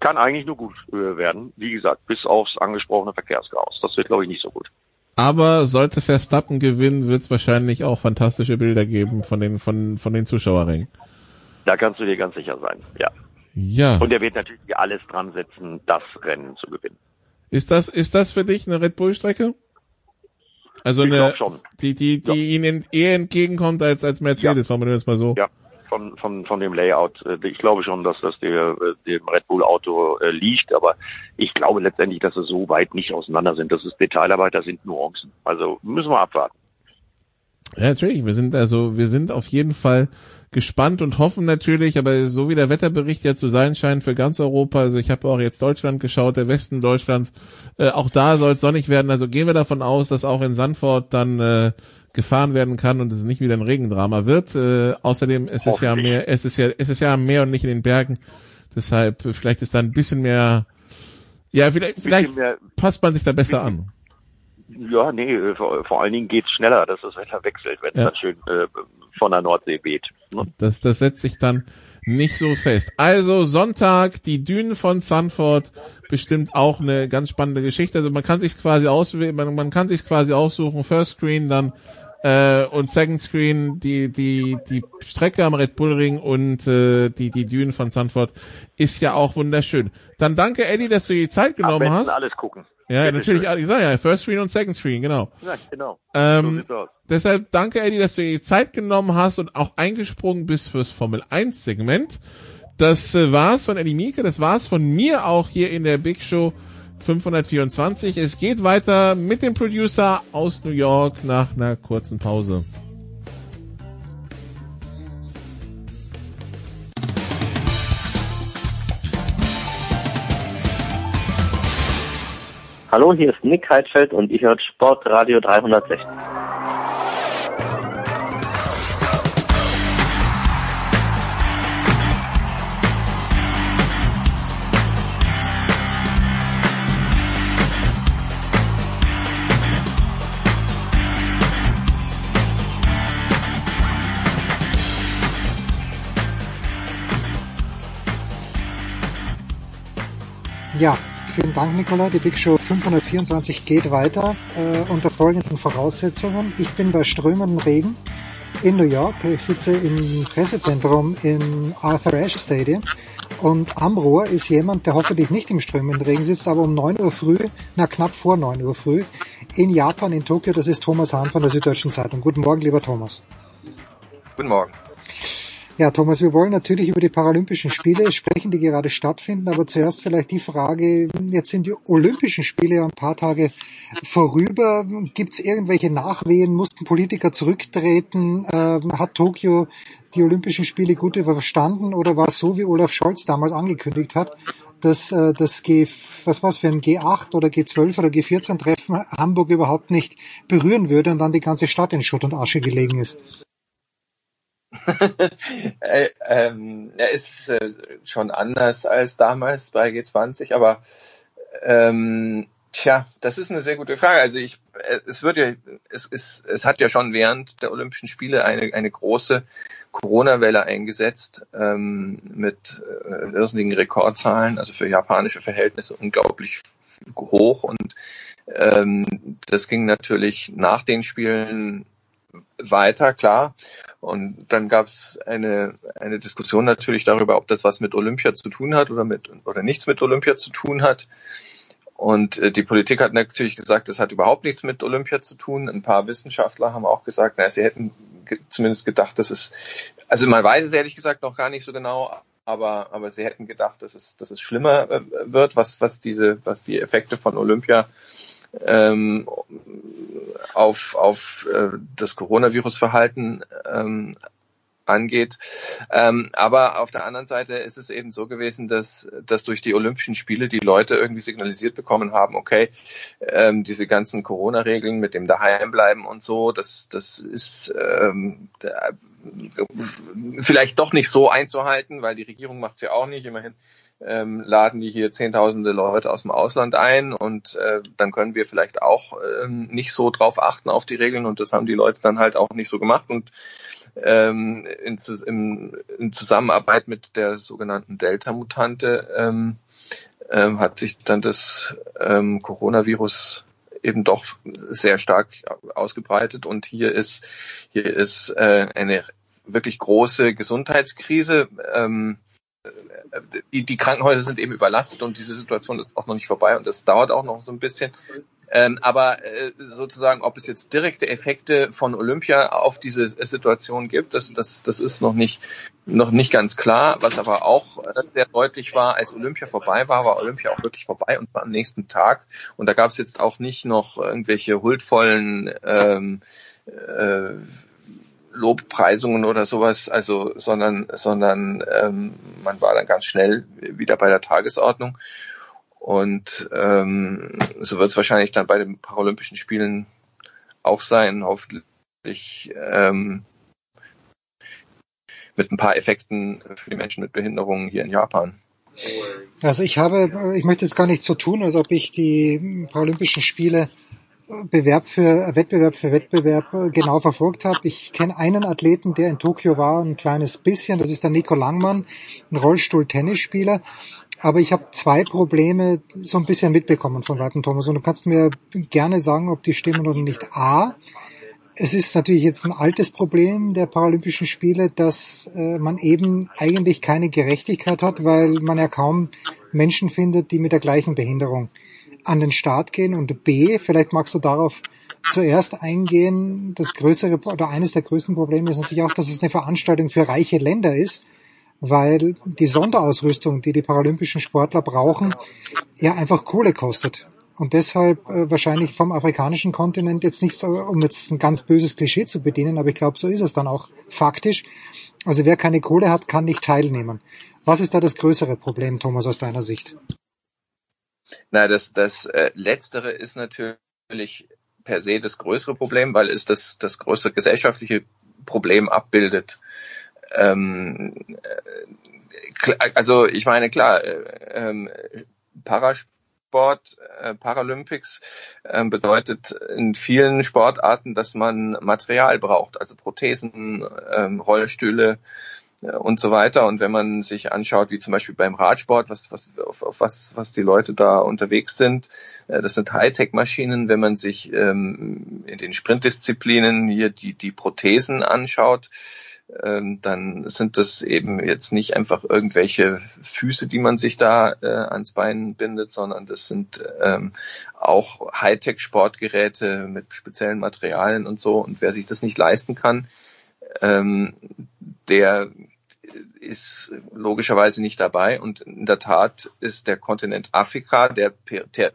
kann eigentlich nur gut äh, werden. Wie gesagt, bis aufs angesprochene Verkehrschaos. Das wird, glaube ich, nicht so gut. Aber sollte Verstappen gewinnen, wird es wahrscheinlich auch fantastische Bilder geben von den, von, von den Zuschauerringen. Da kannst du dir ganz sicher sein, ja. Ja. Und er wird natürlich alles dran setzen, das Rennen zu gewinnen. Ist das, ist das für dich eine Red Bull Strecke? Also ich eine, die, die, die ja. ihnen eher entgegenkommt als, als Mercedes, ja. formulieren wir es mal so. Ja, von, von, von dem Layout. Äh, ich glaube schon, dass das der, dem Red Bull Auto äh, liegt, aber ich glaube letztendlich, dass es so weit nicht auseinander sind. Das ist Detailarbeit, das sind Nuancen. Also müssen wir abwarten. Ja, natürlich. Wir sind also, wir sind auf jeden Fall gespannt und hoffen natürlich, aber so wie der Wetterbericht ja zu sein scheint für ganz Europa, also ich habe auch jetzt Deutschland geschaut, der Westen Deutschlands, äh, auch da soll es sonnig werden, also gehen wir davon aus, dass auch in Sandford dann äh, gefahren werden kann und es nicht wieder ein Regendrama wird. Äh, außerdem es ist ja mehr, es ist ja, es ist ja am Meer und nicht in den Bergen. Deshalb äh, vielleicht ist da ein bisschen mehr, ja, vielleicht, vielleicht mehr, passt man sich da besser an. Ja, nee, äh, vor, vor allen Dingen geht's schneller, dass das Wetter wechselt, wenn es dann schön äh, von der Nordsee weht. Ne? Das, das setzt sich dann nicht so fest. Also Sonntag, die Dünen von Sanford, bestimmt auch eine ganz spannende Geschichte. Also man kann sich quasi auswählen, man, man kann sich quasi aussuchen, First Screen, dann Äh, und Second Screen, die, die, die Strecke am Red Bull Ring und äh, die, die Dünen von Sanford ist ja auch wunderschön. Dann danke Eddie, dass du dir die Zeit genommen hast. alles gucken. Ja, Bitte natürlich, schön. ich sag ja, First Screen und Second Screen, genau. Ja, genau. Ähm, so. Deshalb danke Eddie, dass du dir die Zeit genommen hast und auch eingesprungen bist fürs Formel 1 Segment. Das äh, war's von Eddie Mieke, das war's von mir auch hier in der Big Show 524. Es geht weiter mit dem Producer aus New York nach einer kurzen Pause. Hallo, hier ist Nick Heidfeld und ihr hört Sportradio 360. Ja, vielen Dank, Nicola. Die Big Show 524 geht weiter äh, unter folgenden Voraussetzungen. Ich bin bei strömendem Regen in New York. Ich sitze im Pressezentrum im Arthur Ashe Stadium und am Rohr ist jemand, der hoffentlich nicht im strömenden Regen sitzt, aber um 9 Uhr früh, na knapp vor 9 Uhr früh, in Japan, in Tokio. Das ist Thomas Hahn von der Süddeutschen Zeitung. Guten Morgen, lieber Thomas. Guten Morgen. Ja, Thomas, wir wollen natürlich über die Paralympischen Spiele sprechen, die gerade stattfinden, aber zuerst vielleicht die Frage, jetzt sind die Olympischen Spiele ja ein paar Tage vorüber. Gibt es irgendwelche Nachwehen? Mussten Politiker zurücktreten? Ähm, hat Tokio die Olympischen Spiele gut überstanden oder war es so, wie Olaf Scholz damals angekündigt hat, dass äh, das G, was war's für ein G8 oder G12 oder G14 Treffen Hamburg überhaupt nicht berühren würde und dann die ganze Stadt in Schutt und Asche gelegen ist? äh, ähm, er ist äh, schon anders als damals bei G20, aber ähm, tja, das ist eine sehr gute Frage. Also ich, äh, es wird ja, es ist, es hat ja schon während der Olympischen Spiele eine eine große Corona-Welle eingesetzt ähm, mit äh, irrsinnigen Rekordzahlen, also für japanische Verhältnisse unglaublich hoch und ähm, das ging natürlich nach den Spielen weiter, klar. Und dann gab es eine, eine Diskussion natürlich darüber, ob das was mit Olympia zu tun hat oder mit oder nichts mit Olympia zu tun hat. Und äh, die Politik hat natürlich gesagt, das hat überhaupt nichts mit Olympia zu tun. Ein paar Wissenschaftler haben auch gesagt, naja, sie hätten ge zumindest gedacht, dass es, also man weiß es ehrlich gesagt noch gar nicht so genau, aber, aber sie hätten gedacht, dass es, dass es schlimmer äh, wird, was, was diese, was die Effekte von Olympia ähm, auf, auf äh, das Coronavirus-Verhalten ähm, angeht. Ähm, aber auf der anderen Seite ist es eben so gewesen, dass, dass durch die Olympischen Spiele die Leute irgendwie signalisiert bekommen haben, okay, ähm, diese ganzen Corona-Regeln mit dem Daheimbleiben und so, das, das ist ähm, da, vielleicht doch nicht so einzuhalten, weil die Regierung macht es ja auch nicht. Immerhin ähm, laden die hier zehntausende Leute aus dem Ausland ein und äh, dann können wir vielleicht auch ähm, nicht so drauf achten auf die Regeln und das haben die Leute dann halt auch nicht so gemacht und ähm, in, in, in Zusammenarbeit mit der sogenannten Delta-Mutante ähm, ähm, hat sich dann das ähm, Coronavirus eben doch sehr stark ausgebreitet und hier ist hier ist äh, eine wirklich große Gesundheitskrise. Ähm, die, die Krankenhäuser sind eben überlastet und diese Situation ist auch noch nicht vorbei und das dauert auch noch so ein bisschen. Ähm, aber äh, sozusagen, ob es jetzt direkte Effekte von Olympia auf diese Situation gibt, das, das, das ist noch nicht, noch nicht ganz klar. Was aber auch äh, sehr deutlich war, als Olympia vorbei war, war Olympia auch wirklich vorbei und war am nächsten Tag. Und da gab es jetzt auch nicht noch irgendwelche huldvollen ähm, äh, Lobpreisungen oder sowas, also sondern sondern ähm, man war dann ganz schnell wieder bei der Tagesordnung und ähm, so wird es wahrscheinlich dann bei den Paralympischen Spielen auch sein, hoffentlich ähm, mit ein paar Effekten für die Menschen mit Behinderungen hier in Japan. Also ich habe, ich möchte jetzt gar nicht so tun, als ob ich die Paralympischen Spiele Bewerb für Wettbewerb für Wettbewerb genau verfolgt habe. Ich kenne einen Athleten, der in Tokio war, ein kleines bisschen. Das ist der Nico Langmann, ein Rollstuhl-Tennisspieler. Aber ich habe zwei Probleme so ein bisschen mitbekommen von Weitem Thomas. Und du kannst mir gerne sagen, ob die stimmen oder nicht. A, es ist natürlich jetzt ein altes Problem der Paralympischen Spiele, dass äh, man eben eigentlich keine Gerechtigkeit hat, weil man ja kaum Menschen findet, die mit der gleichen Behinderung an den Start gehen. Und B, vielleicht magst du darauf zuerst eingehen, das größere oder eines der größten Probleme ist natürlich auch, dass es eine Veranstaltung für reiche Länder ist, weil die Sonderausrüstung, die die paralympischen Sportler brauchen, ja einfach Kohle kostet. Und deshalb äh, wahrscheinlich vom afrikanischen Kontinent jetzt nicht so, um jetzt ein ganz böses Klischee zu bedienen, aber ich glaube, so ist es dann auch faktisch. Also wer keine Kohle hat, kann nicht teilnehmen. Was ist da das größere Problem, Thomas, aus deiner Sicht? Na, das, das äh, Letztere ist natürlich per se das größere Problem, weil es das, das größere gesellschaftliche Problem abbildet. Ähm, äh, also ich meine, klar, äh, äh, Parasport, äh, Paralympics äh, bedeutet in vielen Sportarten, dass man Material braucht, also Prothesen, äh, Rollstühle, und so weiter. Und wenn man sich anschaut, wie zum Beispiel beim Radsport, was, was, auf, auf was, was die Leute da unterwegs sind, äh, das sind Hightech-Maschinen. Wenn man sich ähm, in den Sprintdisziplinen hier die, die Prothesen anschaut, ähm, dann sind das eben jetzt nicht einfach irgendwelche Füße, die man sich da äh, ans Bein bindet, sondern das sind ähm, auch Hightech-Sportgeräte mit speziellen Materialien und so. Und wer sich das nicht leisten kann, ähm, der ist logischerweise nicht dabei. Und in der Tat ist der Kontinent Afrika, der per, der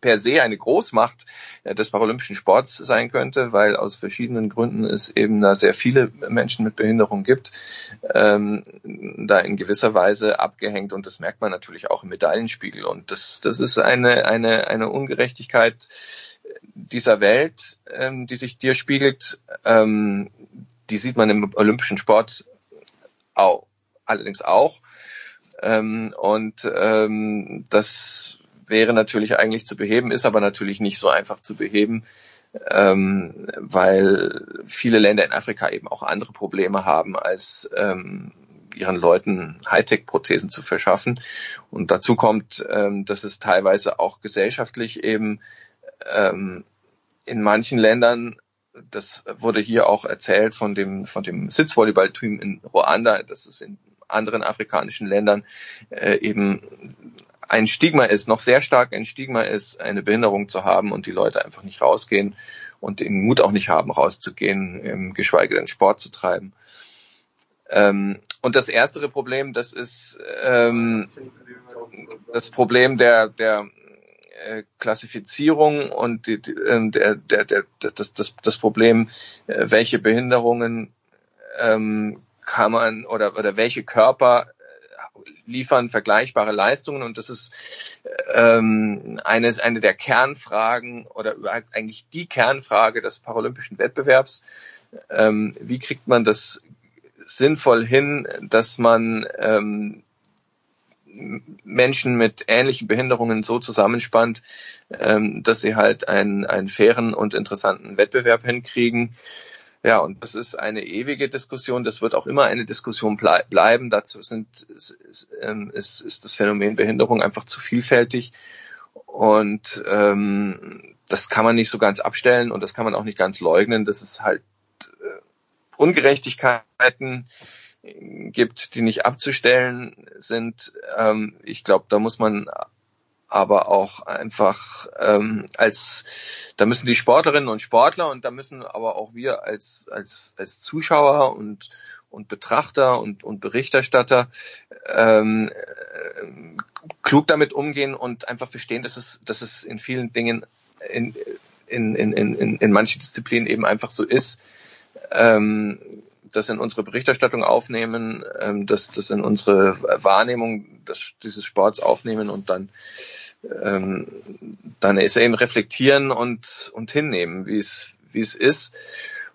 per se eine Großmacht des paralympischen Sports sein könnte, weil aus verschiedenen Gründen es eben da sehr viele Menschen mit Behinderung gibt, ähm, da in gewisser Weise abgehängt. Und das merkt man natürlich auch im Medaillenspiegel. Und das, das ist eine, eine, eine Ungerechtigkeit, dieser Welt, ähm, die sich dir spiegelt, ähm, die sieht man im olympischen Sport auch, allerdings auch. Ähm, und ähm, das wäre natürlich eigentlich zu beheben, ist aber natürlich nicht so einfach zu beheben, ähm, weil viele Länder in Afrika eben auch andere Probleme haben, als ähm, ihren Leuten Hightech-Prothesen zu verschaffen. Und dazu kommt, ähm, dass es teilweise auch gesellschaftlich eben ähm, in manchen Ländern, das wurde hier auch erzählt von dem, von dem Sitzvolleyballteam in Ruanda, dass es in anderen afrikanischen Ländern äh, eben ein Stigma ist, noch sehr stark ein Stigma ist, eine Behinderung zu haben und die Leute einfach nicht rausgehen und den Mut auch nicht haben, rauszugehen, ähm, geschweige denn Sport zu treiben. Ähm, und das erstere Problem, das ist ähm, das Problem der, der äh, Klassifizierung und die, die, ähm, der, der, der, das, das, das Problem, äh, welche Behinderungen ähm, kann man oder, oder welche Körper äh, liefern vergleichbare Leistungen und das ist ähm, eine, eine der Kernfragen oder eigentlich die Kernfrage des paralympischen Wettbewerbs. Ähm, wie kriegt man das sinnvoll hin, dass man ähm, Menschen mit ähnlichen Behinderungen so zusammenspannt, ähm, dass sie halt einen, einen fairen und interessanten Wettbewerb hinkriegen. Ja, und das ist eine ewige Diskussion. Das wird auch immer eine Diskussion blei bleiben. Dazu sind, ist, ähm, ist, ist das Phänomen Behinderung einfach zu vielfältig. Und ähm, das kann man nicht so ganz abstellen und das kann man auch nicht ganz leugnen. Das ist halt äh, Ungerechtigkeiten gibt, die nicht abzustellen sind. Ähm, ich glaube, da muss man aber auch einfach ähm, als da müssen die Sportlerinnen und Sportler und da müssen aber auch wir als als als Zuschauer und und Betrachter und und Berichterstatter ähm, klug damit umgehen und einfach verstehen, dass es dass es in vielen Dingen in in in in, in manchen Disziplinen eben einfach so ist. Ähm, das in unsere Berichterstattung aufnehmen, ähm, das, das in unsere Wahrnehmung des, dieses Sports aufnehmen und dann ähm, dann ist eben reflektieren und und hinnehmen, wie es wie es ist.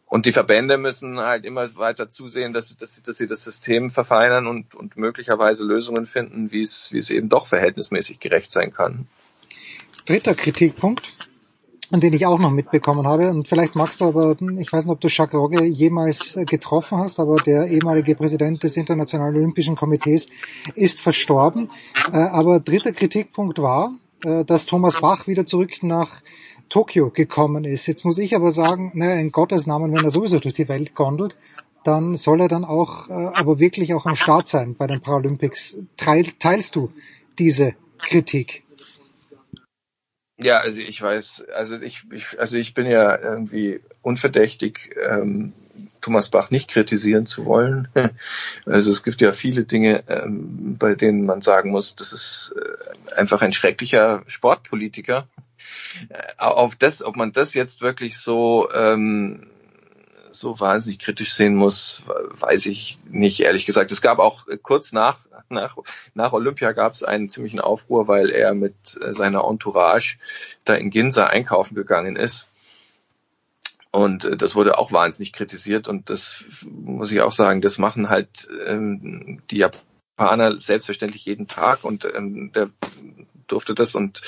Und die Verbände müssen halt immer weiter zusehen, dass, dass, sie, dass sie das System verfeinern und, und möglicherweise Lösungen finden, wie es, wie es eben doch verhältnismäßig gerecht sein kann. Dritter Kritikpunkt den ich auch noch mitbekommen habe. Und vielleicht magst du aber, ich weiß nicht, ob du Jacques Rogge jemals getroffen hast, aber der ehemalige Präsident des Internationalen Olympischen Komitees ist verstorben. Äh, aber dritter Kritikpunkt war, äh, dass Thomas Bach wieder zurück nach Tokio gekommen ist. Jetzt muss ich aber sagen, naja, in Gottes Namen, wenn er sowieso durch die Welt gondelt, dann soll er dann auch, äh, aber wirklich auch am Start sein bei den Paralympics. Teil, teilst du diese Kritik? Ja, also ich weiß, also ich, ich also ich bin ja irgendwie unverdächtig, ähm, Thomas Bach nicht kritisieren zu wollen. Also es gibt ja viele Dinge, ähm, bei denen man sagen muss, das ist äh, einfach ein schrecklicher Sportpolitiker. Äh, auf das, ob man das jetzt wirklich so ähm, so wahnsinnig kritisch sehen muss, weiß ich nicht, ehrlich gesagt. Es gab auch äh, kurz nach, nach, nach Olympia gab es einen ziemlichen Aufruhr, weil er mit äh, seiner Entourage da in Ginza einkaufen gegangen ist. Und äh, das wurde auch wahnsinnig kritisiert und das muss ich auch sagen, das machen halt ähm, die Japaner selbstverständlich jeden Tag und ähm, der durfte das und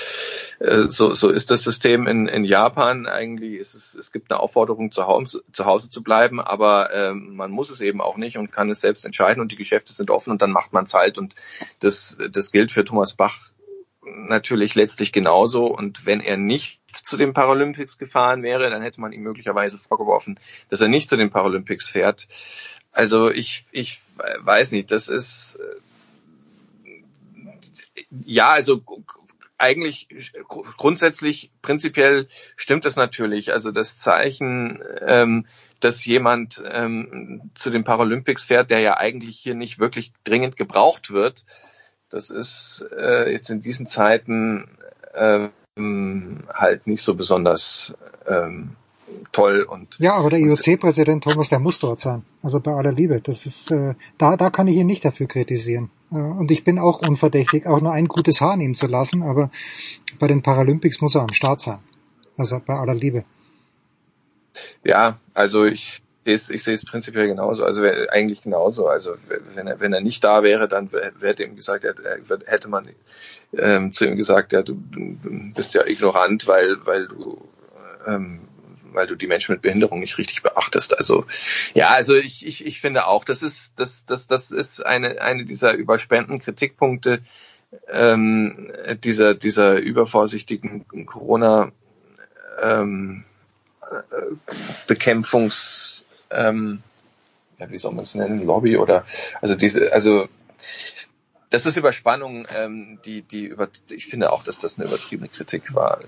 äh, so, so ist das System in, in Japan eigentlich. Ist es, es gibt eine Aufforderung, zu Hause, zu Hause zu bleiben, aber äh, man muss es eben auch nicht und kann es selbst entscheiden und die Geschäfte sind offen und dann macht man es halt und das, das gilt für Thomas Bach natürlich letztlich genauso. Und wenn er nicht zu den Paralympics gefahren wäre, dann hätte man ihm möglicherweise vorgeworfen, dass er nicht zu den Paralympics fährt. Also ich, ich weiß nicht, das ist ja, also eigentlich grundsätzlich prinzipiell stimmt es natürlich. Also das Zeichen, ähm, dass jemand ähm, zu den Paralympics fährt, der ja eigentlich hier nicht wirklich dringend gebraucht wird, das ist äh, jetzt in diesen Zeiten ähm, halt nicht so besonders ähm, toll und ja, aber der IOC-Präsident Thomas, der muss dort sein. Also bei aller Liebe, das ist äh, da da kann ich ihn nicht dafür kritisieren. Äh, und ich bin auch unverdächtig, auch nur ein gutes Haar nehmen zu lassen, aber bei den Paralympics muss er am Start sein. Also bei aller Liebe. Ja, also ich ich sehe es prinzipiell genauso, also eigentlich genauso. Also wenn er, wenn er nicht da wäre, dann hätte ihm gesagt, hätte man ähm, zu ihm gesagt, ja, du, du bist ja ignorant, weil, weil du ähm, weil du die Menschen mit Behinderung nicht richtig beachtest. Also ja, also ich, ich, ich finde auch, das ist, das, das, das ist eine, eine dieser überspenden Kritikpunkte ähm, dieser, dieser übervorsichtigen Corona ähm, Bekämpfungs ähm, ja, wie soll man es nennen, Lobby oder also diese, also das ist Überspannung, ähm, die, die über, ich finde auch, dass das eine übertriebene Kritik war.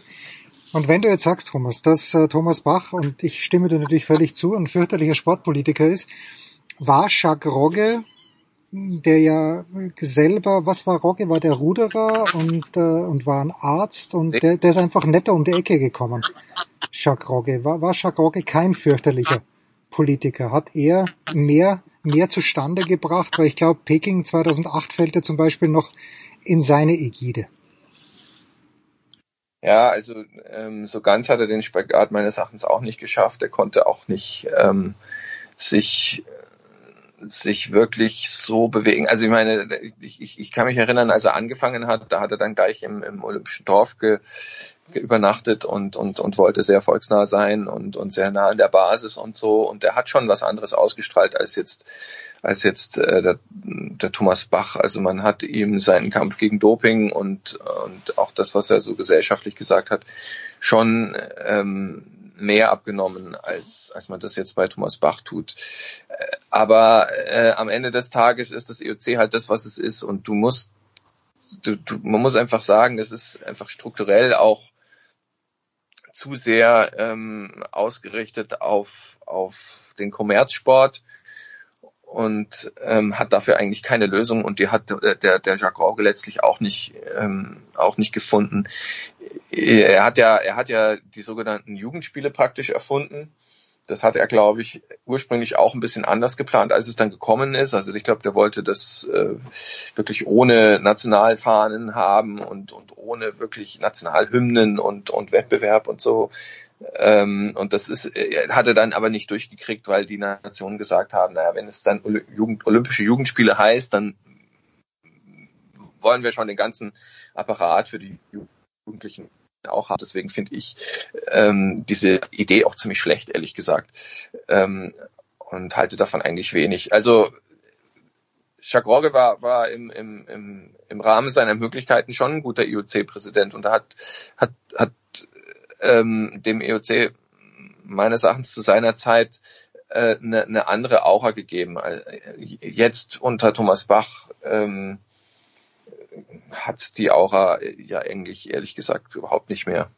Und wenn du jetzt sagst, Thomas, dass äh, Thomas Bach, und ich stimme dir natürlich völlig zu, ein fürchterlicher Sportpolitiker ist, war Jacques Rogge, der ja selber, was war Rogge, war der Ruderer und, äh, und war ein Arzt und der, der ist einfach netter um die Ecke gekommen. Jacques Rogge. War, war Jacques Rogge kein fürchterlicher Politiker? Hat er mehr, mehr zustande gebracht? Weil ich glaube, Peking 2008 fällt er zum Beispiel noch in seine Ägide. Ja, also ähm, so ganz hat er den Spagat meines Erachtens auch nicht geschafft. Er konnte auch nicht ähm, sich sich wirklich so bewegen. Also ich meine, ich, ich, ich kann mich erinnern, als er angefangen hat, da hat er dann gleich im, im Olympischen Dorf ge, ge übernachtet und, und, und wollte sehr volksnah sein und, und sehr nah an der Basis und so. Und er hat schon was anderes ausgestrahlt als jetzt als jetzt äh, der, der Thomas Bach. Also man hat ihm seinen Kampf gegen Doping und, und auch das, was er so gesellschaftlich gesagt hat, schon ähm, mehr abgenommen, als, als man das jetzt bei Thomas Bach tut. Äh, aber äh, am Ende des Tages ist das EOC halt das, was es ist und du musst, du, du, man muss einfach sagen, es ist einfach strukturell auch zu sehr ähm, ausgerichtet auf, auf den Kommerzsport und ähm, hat dafür eigentlich keine Lösung und die hat äh, der der Jacques Rauge letztlich auch nicht ähm, auch nicht gefunden. Er hat ja er hat ja die sogenannten Jugendspiele praktisch erfunden. Das hat er, glaube ich, ursprünglich auch ein bisschen anders geplant, als es dann gekommen ist. Also ich glaube, der wollte das äh, wirklich ohne Nationalfahnen haben und, und ohne wirklich Nationalhymnen und, und Wettbewerb und so. Ähm, und das ist, äh, hat er dann aber nicht durchgekriegt, weil die Nationen gesagt haben, naja, wenn es dann Jugend, Olympische Jugendspiele heißt, dann wollen wir schon den ganzen Apparat für die Jugendlichen auch haben. Deswegen finde ich ähm, diese Idee auch ziemlich schlecht, ehrlich gesagt. Ähm, und halte davon eigentlich wenig. Also Rogge war, war im, im, im, im Rahmen seiner Möglichkeiten schon ein guter IOC-Präsident und er hat, hat, hat ähm, dem EOC meines Erachtens zu seiner Zeit äh, eine, eine andere Aura gegeben. Jetzt unter Thomas Bach ähm, hat die Aura ja eigentlich ehrlich gesagt überhaupt nicht mehr.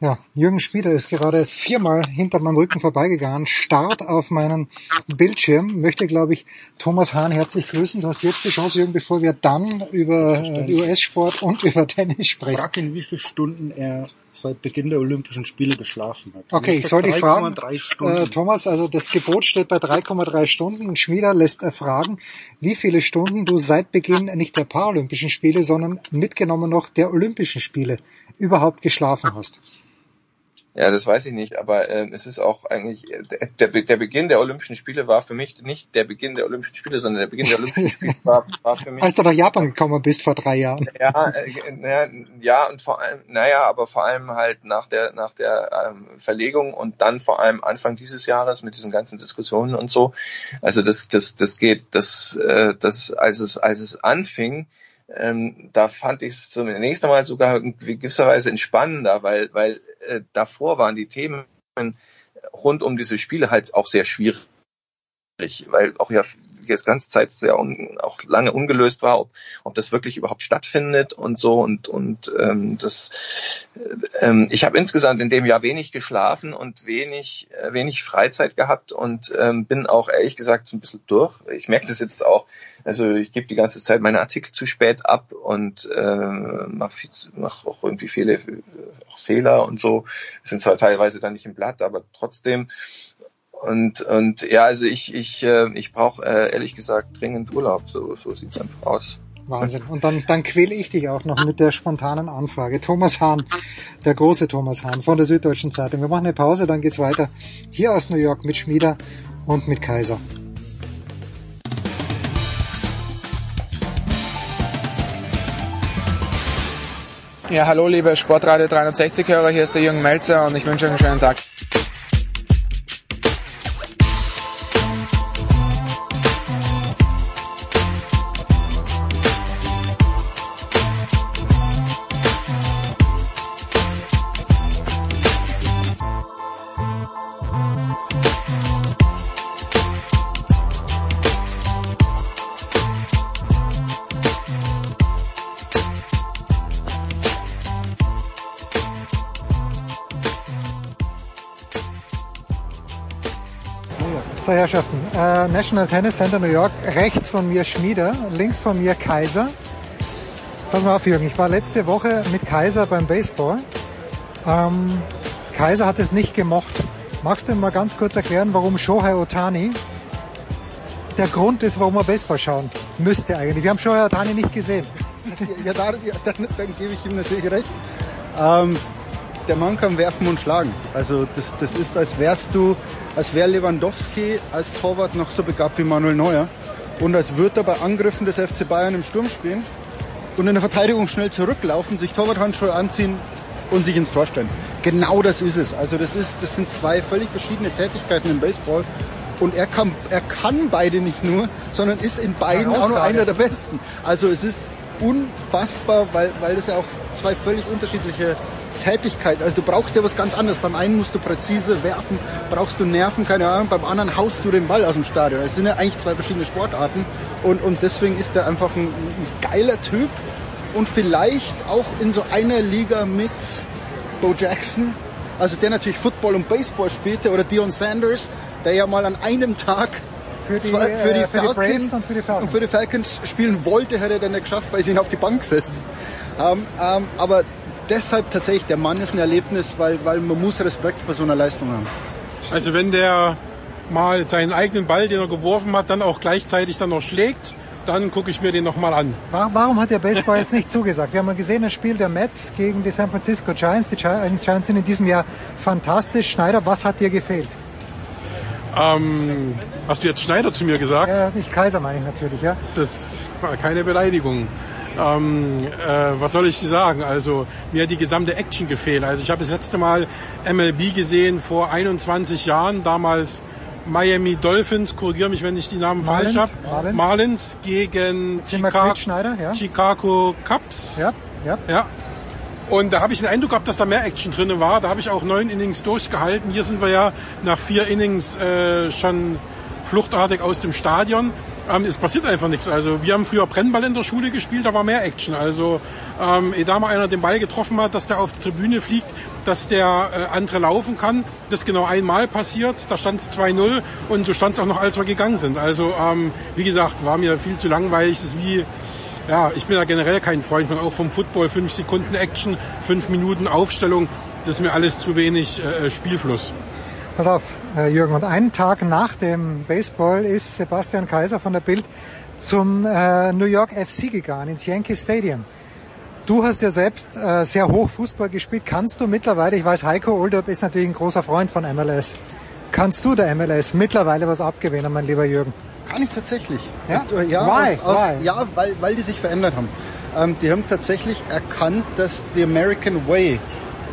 Ja, Jürgen Spieler ist gerade viermal hinter meinem Rücken vorbeigegangen, starrt auf meinen Bildschirm, möchte, glaube ich, Thomas Hahn herzlich grüßen. Du hast jetzt die Chance, Jürgen, bevor wir dann über äh, US-Sport und über Tennis sprechen. Frag ihn, wie viele Stunden er seit Beginn der Olympischen Spiele geschlafen hat. Okay, ich soll dich fragen, äh, Thomas, also das Gebot steht bei 3,3 Stunden und Schmieder lässt erfragen, wie viele Stunden du seit Beginn nicht der Paralympischen Spiele, sondern mitgenommen noch der Olympischen Spiele überhaupt geschlafen hast. Ja, das weiß ich nicht, aber äh, es ist auch eigentlich äh, der, der Beginn der Olympischen Spiele war für mich nicht der Beginn der Olympischen Spiele, sondern der Beginn der Olympischen Spiele war, war für mich. Als du nach Japan gekommen bist vor drei Jahren. Ja, äh, ja, ja und vor allem, naja, aber vor allem halt nach der nach der ähm, Verlegung und dann vor allem Anfang dieses Jahres mit diesen ganzen Diskussionen und so. Also das das das geht, das äh, das als es als es anfing ähm, da fand ich es zunächst einmal sogar in gewisser Weise entspannender, weil, weil äh, davor waren die Themen rund um diese Spiele halt auch sehr schwierig, weil auch ja jetzt ganze Zeit sehr un, auch lange ungelöst war, ob, ob das wirklich überhaupt stattfindet und so und und ähm, das ähm, ich habe insgesamt in dem Jahr wenig geschlafen und wenig äh, wenig Freizeit gehabt und ähm, bin auch ehrlich gesagt so ein bisschen durch. Ich merke das jetzt auch, also ich gebe die ganze Zeit meine Artikel zu spät ab und äh, mache mach auch irgendwie viele auch Fehler und so. Sind zwar teilweise dann nicht im Blatt, aber trotzdem und, und ja, also ich, ich, äh, ich brauche äh, ehrlich gesagt dringend Urlaub, so, so sieht's einfach aus. Wahnsinn. Und dann, dann quäle ich dich auch noch mit der spontanen Anfrage. Thomas Hahn, der große Thomas Hahn von der Süddeutschen Zeitung. Wir machen eine Pause, dann geht's weiter hier aus New York mit Schmieder und mit Kaiser. Ja, hallo liebe Sportradio 360-Hörer, hier ist der Jürgen Melzer und ich wünsche euch einen schönen Tag. Äh, National Tennis Center New York, rechts von mir Schmieder, links von mir Kaiser. Pass mal auf, Jürgen, ich war letzte Woche mit Kaiser beim Baseball. Ähm, Kaiser hat es nicht gemocht. Magst du ihm mal ganz kurz erklären, warum Shohei Otani der Grund ist, warum er Baseball schauen müsste eigentlich? Wir haben Shohei Otani nicht gesehen. Ja, da, ja dann, dann gebe ich ihm natürlich recht. Ähm, der Mann kann werfen und schlagen. Also das, das ist, als wärst du, als wäre Lewandowski als Torwart noch so begabt wie Manuel Neuer und als würde er bei Angriffen des FC Bayern im Sturm spielen und in der Verteidigung schnell zurücklaufen, sich Torwarthandschuhe anziehen und sich ins Tor stellen. Genau das ist es. Also das ist, das sind zwei völlig verschiedene Tätigkeiten im Baseball. Und er kann, er kann beide nicht nur, sondern ist in beiden auch nur einer der Besten. Also es ist unfassbar, weil, weil das ja auch zwei völlig unterschiedliche Tätigkeit. Also du brauchst ja was ganz anderes. Beim einen musst du präzise werfen, brauchst du Nerven, keine Ahnung. Beim anderen haust du den Ball aus dem Stadion. Es sind ja eigentlich zwei verschiedene Sportarten. Und, und deswegen ist er einfach ein, ein geiler Typ. Und vielleicht auch in so einer Liga mit Bo Jackson. Also der natürlich Football und Baseball spielte. Oder Dion Sanders, der ja mal an einem Tag für die, zwei, für die, äh, für Falcons, Braves und für die Falcons. und für die Falcons spielen wollte, hätte er dann nicht geschafft, weil sie ihn auf die Bank setzt. Ähm, ähm, aber deshalb tatsächlich, der Mann ist ein Erlebnis, weil, weil man muss Respekt vor so einer Leistung haben. Also wenn der mal seinen eigenen Ball, den er geworfen hat, dann auch gleichzeitig dann noch schlägt, dann gucke ich mir den nochmal an. Warum hat der Baseball jetzt nicht zugesagt? Wir haben mal gesehen, das Spiel der Mets gegen die San Francisco Giants. Die Giants sind in diesem Jahr fantastisch. Schneider, was hat dir gefehlt? Ähm, hast du jetzt Schneider zu mir gesagt? Ja, nicht Kaiser meine ich natürlich, ja. Das war keine Beleidigung. Ähm, äh, was soll ich sagen? Also mir hat die gesamte Action gefehlt. Also ich habe das letzte Mal MLB gesehen vor 21 Jahren, damals Miami Dolphins, korrigiere mich, wenn ich die Namen Marlins, falsch habe. Marlins. Marlins gegen Schneider, ja. Chicago Cubs. Ja, ja. ja. Und da habe ich den Eindruck gehabt, dass da mehr Action drin war. Da habe ich auch neun Innings durchgehalten. Hier sind wir ja nach vier Innings äh, schon fluchtartig aus dem Stadion. Ähm, es passiert einfach nichts. Also wir haben früher Brennball in der Schule gespielt, da war mehr Action. Also ähm, ehe mal einer den Ball getroffen hat, dass der auf die Tribüne fliegt, dass der äh, andere laufen kann. Das genau einmal passiert. Da stand es 2-0 und so stand es auch noch, als wir gegangen sind. Also ähm, wie gesagt, war mir viel zu langweilig. Das ist wie ja, ich bin da generell kein Freund von, auch vom Football. Fünf Sekunden Action, fünf Minuten Aufstellung, das ist mir alles zu wenig äh, Spielfluss. Pass auf, äh, Jürgen, und einen Tag nach dem Baseball ist Sebastian Kaiser von der Bild zum äh, New York FC gegangen, ins Yankee Stadium. Du hast ja selbst äh, sehr hoch Fußball gespielt. Kannst du mittlerweile, ich weiß, Heiko Oldup ist natürlich ein großer Freund von MLS. Kannst du der MLS mittlerweile was abgewinnen, mein lieber Jürgen? Kann ich tatsächlich. Ja? Und, äh, ja, Why? Aus, aus, Why? ja weil, weil die sich verändert haben. Ähm, die haben tatsächlich erkannt, dass the American way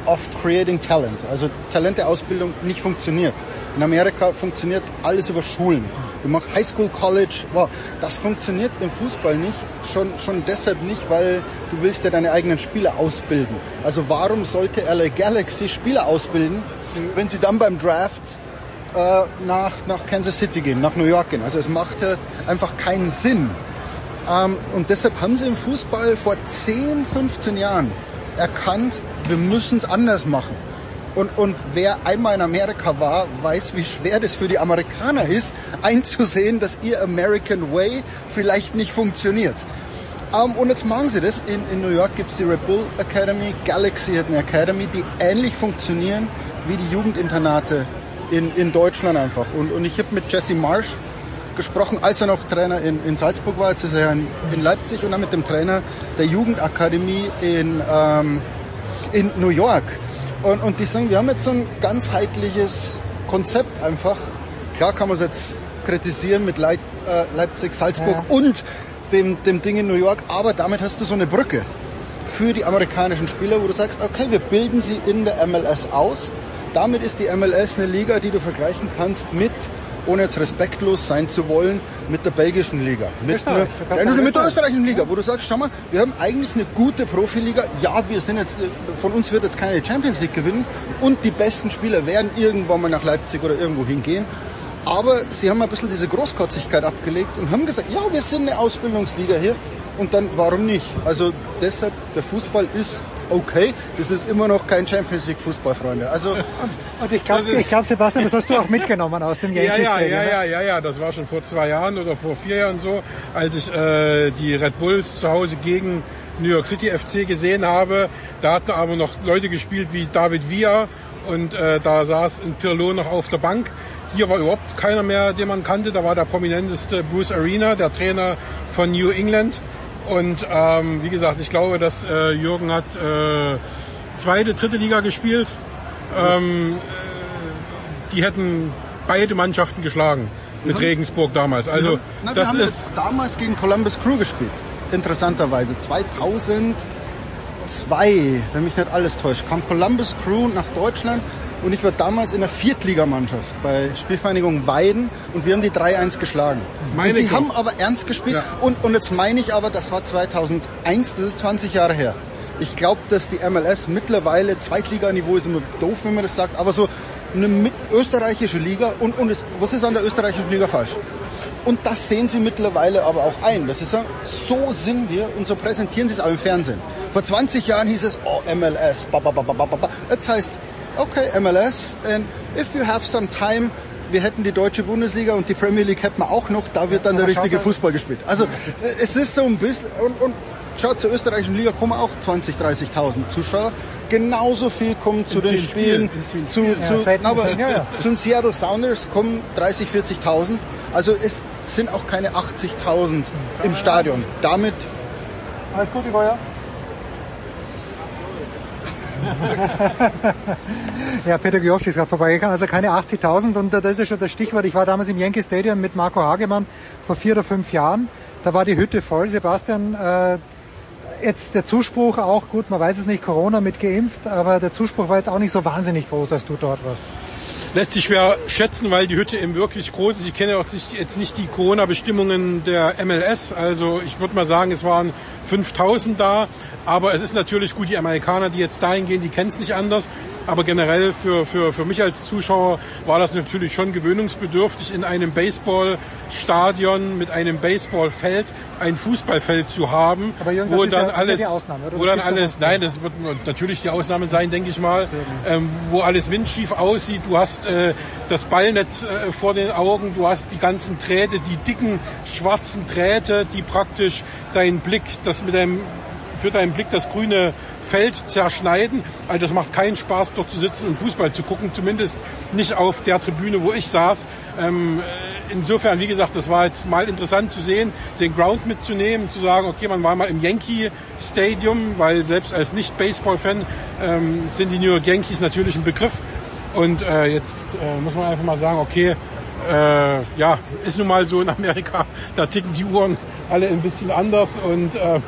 of creating talent, also Talenteausbildung, nicht funktioniert. In Amerika funktioniert alles über Schulen. Du machst Highschool, College, wow, das funktioniert im Fußball nicht, schon, schon deshalb nicht, weil du willst ja deine eigenen Spieler ausbilden. Also warum sollte LA Galaxy Spieler ausbilden, wenn sie dann beim Draft äh, nach, nach Kansas City gehen, nach New York gehen. Also es machte einfach keinen Sinn. Ähm, und deshalb haben sie im Fußball vor 10, 15 Jahren erkannt, wir müssen es anders machen. Und, und wer einmal in Amerika war, weiß, wie schwer das für die Amerikaner ist, einzusehen, dass ihr American Way vielleicht nicht funktioniert. Ähm, und jetzt machen sie das. In, in New York gibt es die Red Bull Academy, Galaxy hat eine Academy, die ähnlich funktionieren wie die Jugendinternate in, in Deutschland einfach. Und, und ich habe mit Jesse Marsh gesprochen, als er noch Trainer in, in Salzburg war, jetzt ist er in, in Leipzig und dann mit dem Trainer der Jugendakademie in, ähm, in New York. Und, und die sagen, wir haben jetzt so ein ganzheitliches Konzept einfach. Klar kann man es jetzt kritisieren mit Leip, äh, Leipzig, Salzburg Ja. und dem, dem Ding in New York, aber damit hast du so eine Brücke für die amerikanischen Spieler, wo du sagst, okay, wir bilden sie in der MLS aus. Damit ist die MLS eine Liga, die du vergleichen kannst mit, ohne jetzt respektlos sein zu wollen, mit der belgischen Liga. Mit, Österreich. einer- ja, mit der Österreich. österreichischen Liga, wo du sagst, schau mal, wir haben eigentlich eine gute Profiliga. Ja, wir sind jetzt, von uns wird jetzt keine Champions League gewinnen und die besten Spieler werden irgendwann mal nach Leipzig oder irgendwo hingehen. Aber sie haben ein bisschen diese Großkotzigkeit abgelegt und haben gesagt, ja, wir sind eine Ausbildungsliga hier. Und dann, warum nicht? Also deshalb, der Fußball ist okay. Das ist immer noch kein Champions League Fußball, Freunde. Also, Und ich glaube, glaub, Sebastian, das hast du auch mitgenommen aus dem Ja, Yankee ja, Stadium. ja, ne? ja, ja, ja, das war schon vor zwei Jahren oder vor vier Jahren so, als ich äh, die Red Bulls zu Hause gegen New York City FC gesehen habe. Da hatten aber noch Leute gespielt wie David Villa und äh, da saß ein Pirlo noch auf der Bank. Hier war überhaupt keiner mehr, den man kannte. Da war der prominenteste Bruce Arena, der Trainer von New England. Und ähm, wie gesagt, ich glaube, dass äh, Jürgen hat äh, zweite, dritte Liga gespielt. Ähm, äh, die hätten beide Mannschaften geschlagen mit Mhm. Regensburg damals. Also Na, wir das haben ist damals gegen Columbus Crew gespielt. Interessanterweise. 2002, wenn mich nicht alles täuscht, kam Columbus Crew nach Deutschland und ich war damals in der Viertligamannschaft bei Spielvereinigung Weiden und wir haben die 3-1 geschlagen. Meine und die haben aber ernst gespielt Ja. und, und jetzt meine ich aber, das war 2001, das ist 20 Jahre her. Ich glaube, dass die MLS mittlerweile Zweitliganiveau ist immer doof, wenn man das sagt, aber so eine österreichische Liga und, und es, was ist an der österreichischen Liga falsch? Und das sehen sie mittlerweile aber auch ein. Das ist so, so sind wir und so präsentieren sie es auch im Fernsehen. Vor 20 Jahren hieß es, oh, MLS, ba, ba, ba, ba, ba, ba. Jetzt heißt, okay, MLS, and if you have some time, wir hätten die deutsche Bundesliga und die Premier League hätten wir auch noch, da wird dann der Aber schaut richtige Fußball gespielt. Also es ist so ein bisschen, und, und schaut, zur österreichischen Liga kommen auch 20, 30.000 Zuschauer. Genauso viel kommen zu In den Spielen, Spielen, zu, zu, Ja, seit- na, aber, seit- ja, ja. zu den Seattle Sounders kommen 30, 40.000. Also es sind auch keine 80.000 im Stadion. Damit Alles gut, Ivoya? ja, Peter Giovci ist gerade vorbeigegangen, also keine 80.000 und äh, das ist ja schon das Stichwort. Ich war damals im Yankee Stadium mit Marco Hagemann vor vier oder fünf Jahren. Da war die Hütte voll. Sebastian, äh, jetzt der Zuspruch auch, gut, man weiß es nicht, Corona mit geimpft, aber der Zuspruch war jetzt auch nicht so wahnsinnig groß, als du dort warst. lässt sich schwer schätzen, weil die Hütte eben wirklich groß ist. Ich kenne auch jetzt nicht die Corona-Bestimmungen der MLS. Also ich würde mal sagen, es waren 5000 da. Aber es ist natürlich gut, die Amerikaner, die jetzt dahin gehen, die kennen es nicht anders. Aber generell für, für, für mich als Zuschauer war das natürlich schon gewöhnungsbedürftig, in einem Baseballstadion mit einem Baseballfeld ein Fußballfeld zu haben, Aber Jürgen, wo dann ja, ja alles, die Ausnahme, oder? wo dann alles, nein, das wird natürlich die Ausnahme sein, denke ich mal, ähm, wo alles windschief aussieht. Du hast äh, das Ballnetz äh, vor den Augen, du hast die ganzen Drähte, die dicken schwarzen Drähte, die praktisch deinen Blick, das mit deinem für deinen Blick das grüne Feld zerschneiden. Also das macht keinen Spaß, dort zu sitzen und Fußball zu gucken, zumindest nicht auf der Tribüne, wo ich saß. Ähm, insofern, wie gesagt, das war jetzt mal interessant zu sehen, den Ground mitzunehmen, zu sagen, okay, man war mal im Yankee Stadium, weil selbst als Nicht-Baseball-Fan ähm, sind die New York Yankees natürlich ein Begriff. Und äh, jetzt äh, muss man einfach mal sagen, okay, äh, ja, ist nun mal so in Amerika, da ticken die Uhren alle ein bisschen anders und äh,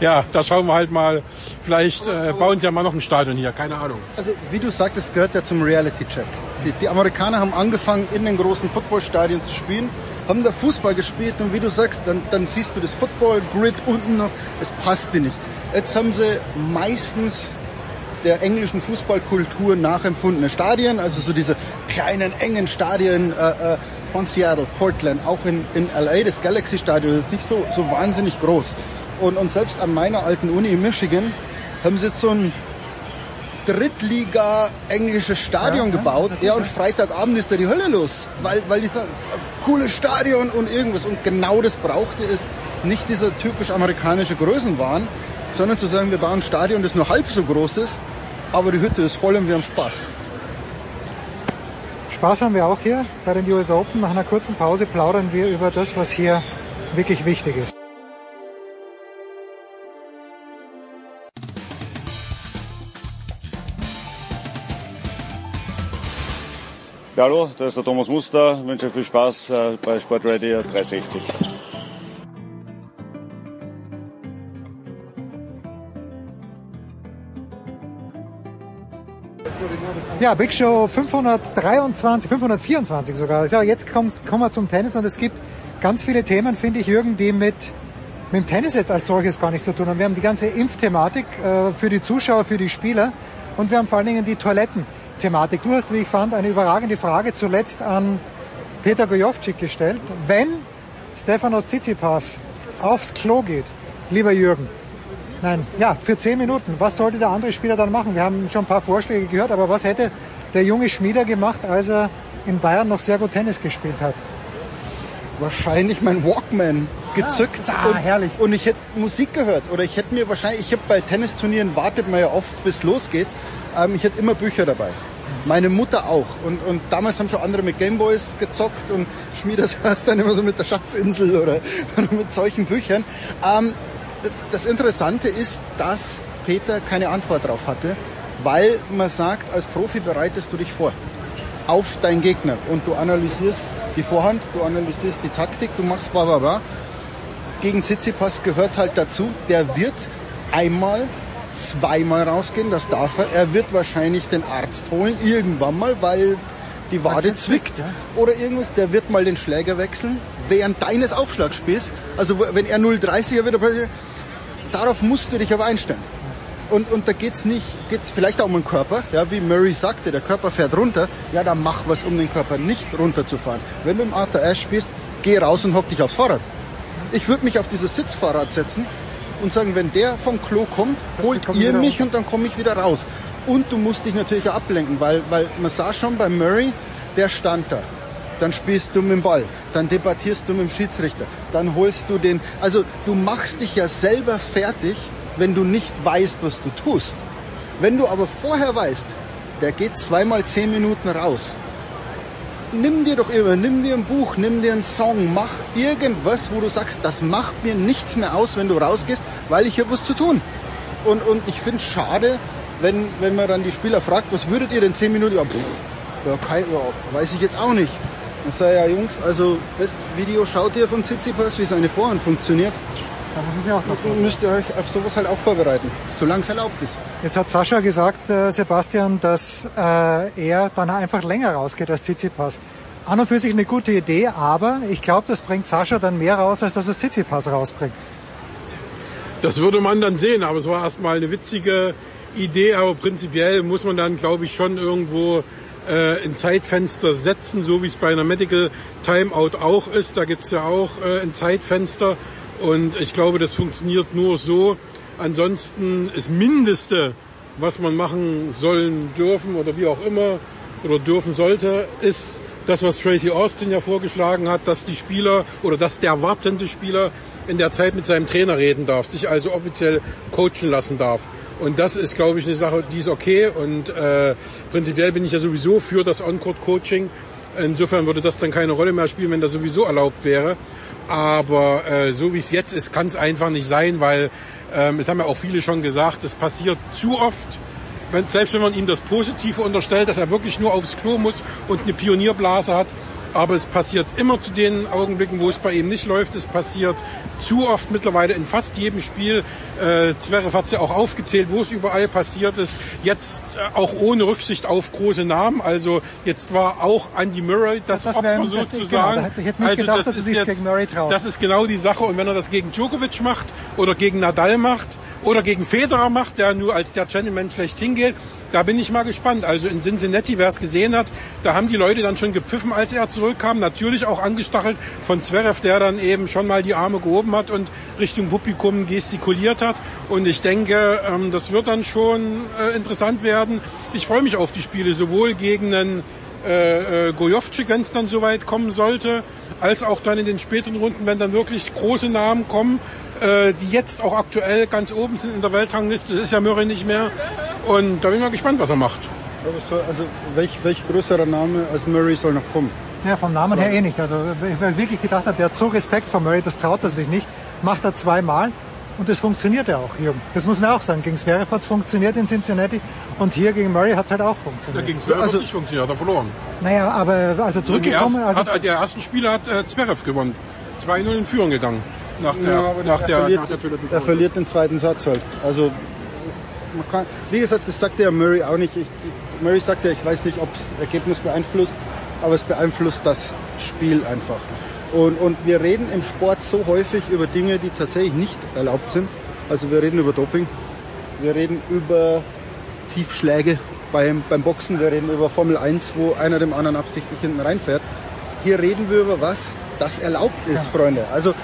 ja, da schauen wir halt mal, vielleicht äh, bauen sie ja mal noch ein Stadion hier, keine Ahnung. Also wie du sagtest, gehört ja zum Reality-Check. Die, die Amerikaner haben angefangen, in den großen Footballstadien zu spielen, haben da Fußball gespielt und wie du sagst, dann, dann siehst du das Football-Grid unten noch, es passt dir nicht. Jetzt haben sie meistens der englischen Fußballkultur nachempfundene Stadien, also so diese kleinen, engen Stadien äh, äh, von Seattle, Portland, auch in, in LA, das Galaxy Stadion ist nicht so, so wahnsinnig groß. Und, und selbst an meiner alten Uni in Michigan haben sie jetzt so ein Drittliga englisches Stadion Ja, ja, gebaut. natürlich, Ja, und ja. Freitagabend ist da die Hölle los, weil, weil dieser cooles Stadion und irgendwas. Und genau das brauchte es, nicht dieser typisch amerikanische Größenwahn, sondern zu sagen, wir bauen ein Stadion, das nur halb so groß ist, aber die Hütte ist voll und wir haben Spaß. Spaß haben wir auch hier bei den US Open. Nach einer kurzen Pause plaudern wir über das, was hier wirklich wichtig ist. Ja, hallo, da ist der Thomas Muster. Ich wünsche euch viel Spaß äh, bei Sportradio 360. Ja, Big Show 523, 524 sogar. Ja, jetzt kommt, kommen wir zum Tennis und es gibt ganz viele Themen, finde ich, Jürgen, die mit, mit dem Tennis jetzt als solches gar nichts zu tun haben. Wir haben die ganze Impfthematik äh, für die Zuschauer, für die Spieler und wir haben vor allen Dingen die Toilettenthematik. Du hast, wie ich fand, eine überragende Frage zuletzt an Peter Gojovcik gestellt. Wenn Stefanos Tsitsipas aufs Klo geht, lieber Jürgen, Nein, ja, für zehn Minuten. Was sollte der andere Spieler dann machen? Wir haben schon ein paar Vorschläge gehört, aber was hätte der junge Schmieder gemacht, als er in Bayern noch sehr gut Tennis gespielt hat? Wahrscheinlich mein Walkman gezückt Ah, und, herrlich. und ich hätte Musik gehört. Oder ich hätte mir wahrscheinlich, ich habe bei Tennisturnieren wartet man ja oft, bis losgeht. Ähm, ich hätte immer Bücher dabei. Meine Mutter auch. Und, und damals haben schon andere mit Gameboys gezockt und Schmieder saß dann immer so mit der Schatzinsel oder, oder mit solchen Büchern. Ähm, das Interessante ist, dass Peter keine Antwort drauf hatte, weil man sagt, als Profi bereitest du dich vor auf deinen Gegner und du analysierst die Vorhand, du analysierst die Taktik, du machst bla bla bla. Gegen Tsitsipas gehört halt dazu, der wird einmal, zweimal rausgehen, das darf er. Er wird wahrscheinlich den Arzt holen, irgendwann mal, weil die Wade zwickt oder irgendwas. Der wird mal den Schläger wechseln während deines Aufschlagspiels. Also wenn er 0,30er wird, darauf musst du dich aber einstellen. Und, und da geht's nicht, geht's vielleicht auch um den Körper, ja, wie Murray sagte, der Körper fährt runter, ja, dann mach was, um den Körper nicht runterzufahren. Wenn du im Arthur Ashe spielst, geh raus und hock dich aufs Fahrrad. Ich würde mich auf dieses Sitzfahrrad setzen und sagen, wenn der vom Klo kommt, holt ihr mich und dann komme ich wieder raus. Und du musst dich natürlich auch ablenken, weil, weil man sah schon bei Murray, der stand da. Dann spielst du mit dem Ball, dann debattierst du mit dem Schiedsrichter, dann holst du den. Also du machst dich ja selber fertig, wenn du nicht weißt, was du tust. Wenn du aber vorher weißt, der geht zweimal zehn Minuten raus, nimm dir doch immer, nimm dir ein Buch, nimm dir einen Song, mach irgendwas, wo du sagst, das macht mir nichts mehr aus, wenn du rausgehst, weil ich habe was zu tun. Und, und ich finde es schade, wenn, wenn man dann die Spieler fragt, was würdet ihr denn zehn Minuten? Ja, pff, ja, kein, ja, weiß ich jetzt auch nicht. Dann sag ich, ja Jungs, also das Video schaut ihr von Tsitsipas, wie seine Vorhand funktioniert. Da müssen Sie auch drauf Dann müsst ihr euch auf sowas halt auch vorbereiten, solange es erlaubt ist. Jetzt hat Sascha gesagt, äh, Sebastian, dass äh, er dann einfach länger rausgeht als Tsitsipas. An und für sich eine gute Idee, aber ich glaube, das bringt Sascha dann mehr raus, als dass es Tsitsipas rausbringt. Das würde man dann sehen, aber es war erstmal eine witzige Idee, aber prinzipiell muss man dann, glaube ich, schon irgendwo äh, ein Zeitfenster setzen, so wie es bei einer Medical Timeout auch ist. Da gibt es ja auch äh, ein Zeitfenster und ich glaube, das funktioniert nur so. Ansonsten ist Mindeste, was man machen sollen dürfen oder wie auch immer oder dürfen sollte, ist das, was Tracy Austin ja vorgeschlagen hat, dass die Spieler oder dass der wartende Spieler in der Zeit mit seinem Trainer reden darf, sich also offiziell coachen lassen darf. Und das ist, glaube ich, eine Sache, die ist okay. Und äh, prinzipiell bin ich ja sowieso für das On-Court-Coaching. Insofern würde das dann keine Rolle mehr spielen, wenn das sowieso erlaubt wäre. Aber äh, so wie es jetzt ist, kann es einfach nicht sein, weil ähm, es haben ja auch viele schon gesagt, es passiert zu oft, wenn, selbst wenn man ihm das Positive unterstellt, dass er wirklich nur aufs Klo muss und eine Pionierblase hat, aber es passiert immer zu den Augenblicken, wo es bei ihm nicht läuft. Es passiert zu oft mittlerweile in fast jedem Spiel. Äh, Zverev hat es ja auch aufgezählt, wo es überall passiert ist. Jetzt äh, auch ohne Rücksicht auf große Namen. Also jetzt war auch Andy Murray das, das Opfer sozusagen. Genau, also gedacht, das ist jetzt. Das ist genau die Sache. Und wenn er das gegen Djokovic macht oder gegen Nadal macht oder gegen Federer macht, der nur als der Gentleman schlechthin geht, da bin ich mal gespannt. Also in Cincinnati, wer es gesehen hat, da haben die Leute dann schon gepfiffen, als er zurückkam. Natürlich auch angestachelt von Zverev, der dann eben schon mal die Arme gehoben hat und Richtung Publikum gestikuliert hat. Und ich denke, ähm, das wird dann schon äh, interessant werden. Ich freue mich auf die Spiele, sowohl gegen einen äh, äh, Gojovcik, wenn es dann soweit kommen sollte, als auch dann in den späteren Runden, wenn dann wirklich große Namen kommen, äh, die jetzt auch aktuell ganz oben sind in der Weltrangliste. Das ist ja Murray nicht mehr. Und da bin ich mal gespannt, was er macht. Also welch, welch größerer Name als Murray soll noch kommen? Ja, vom Namen her eh nicht. Also ich wirklich gedacht habe, der hat so Respekt vor Murray, das traut er sich nicht. Macht er zweimal und das funktioniert ja auch, Jürgen. Das muss man auch sagen. Gegen Zverev hat es funktioniert in Cincinnati und hier gegen Murray hat es halt auch funktioniert. Ja, gegen Zverev also, hat nicht funktioniert, hat er verloren. Naja, aber also zurückgekommen... Also hat, der ersten Spieler hat äh, Zverev gewonnen. 2-0 in Führung gegangen. Nach der, ja, nach er, der, verliert, nach der er verliert den zweiten Satz halt. Also man kann, wie gesagt, das sagt ja Murray auch nicht. Ich, Murray sagt ja, ich weiß nicht, ob es Ergebnis beeinflusst, aber es beeinflusst das Spiel einfach. Und, und wir reden im Sport so häufig über Dinge, die tatsächlich nicht erlaubt sind. Also wir reden über Doping, wir reden über Tiefschläge beim, beim Boxen, wir reden über Formel 1, wo einer dem anderen absichtlich hinten reinfährt. Hier reden wir über was, das erlaubt ist, ja. Freunde. Also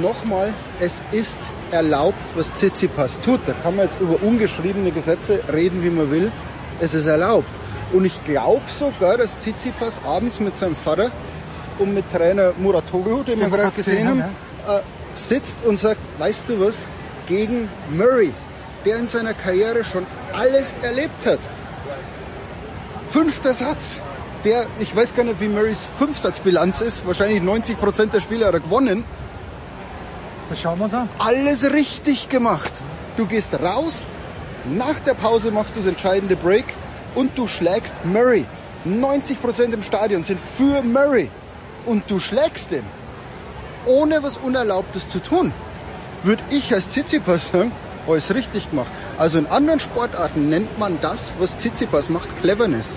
nochmal, es ist erlaubt, was Tsitsipas tut. Da kann man jetzt über ungeschriebene Gesetze reden, wie man will. Es ist erlaubt. Und ich glaube sogar, dass Tsitsipas abends mit seinem Vater und mit Trainer Muratoglu, den wir gerade gesehen haben, ja. äh, sitzt und sagt, weißt du was, gegen Murray, der in seiner Karriere schon alles erlebt hat. Fünfter Satz. Der, ich weiß gar nicht, wie Murrays Fünfsatzbilanz ist. Wahrscheinlich 90 Prozent der Spiele hat er gewonnen. Das schauen wir uns an. Alles richtig gemacht. Du gehst raus, nach der Pause machst du das entscheidende Break und du schlägst Murray. 90% im Stadion sind für Murray. Und du schlägst ihn. Ohne was Unerlaubtes zu tun. Würde ich als Tsitsipas sagen, alles richtig gemacht. Also in anderen Sportarten nennt man das, was Tsitsipas macht, Cleverness.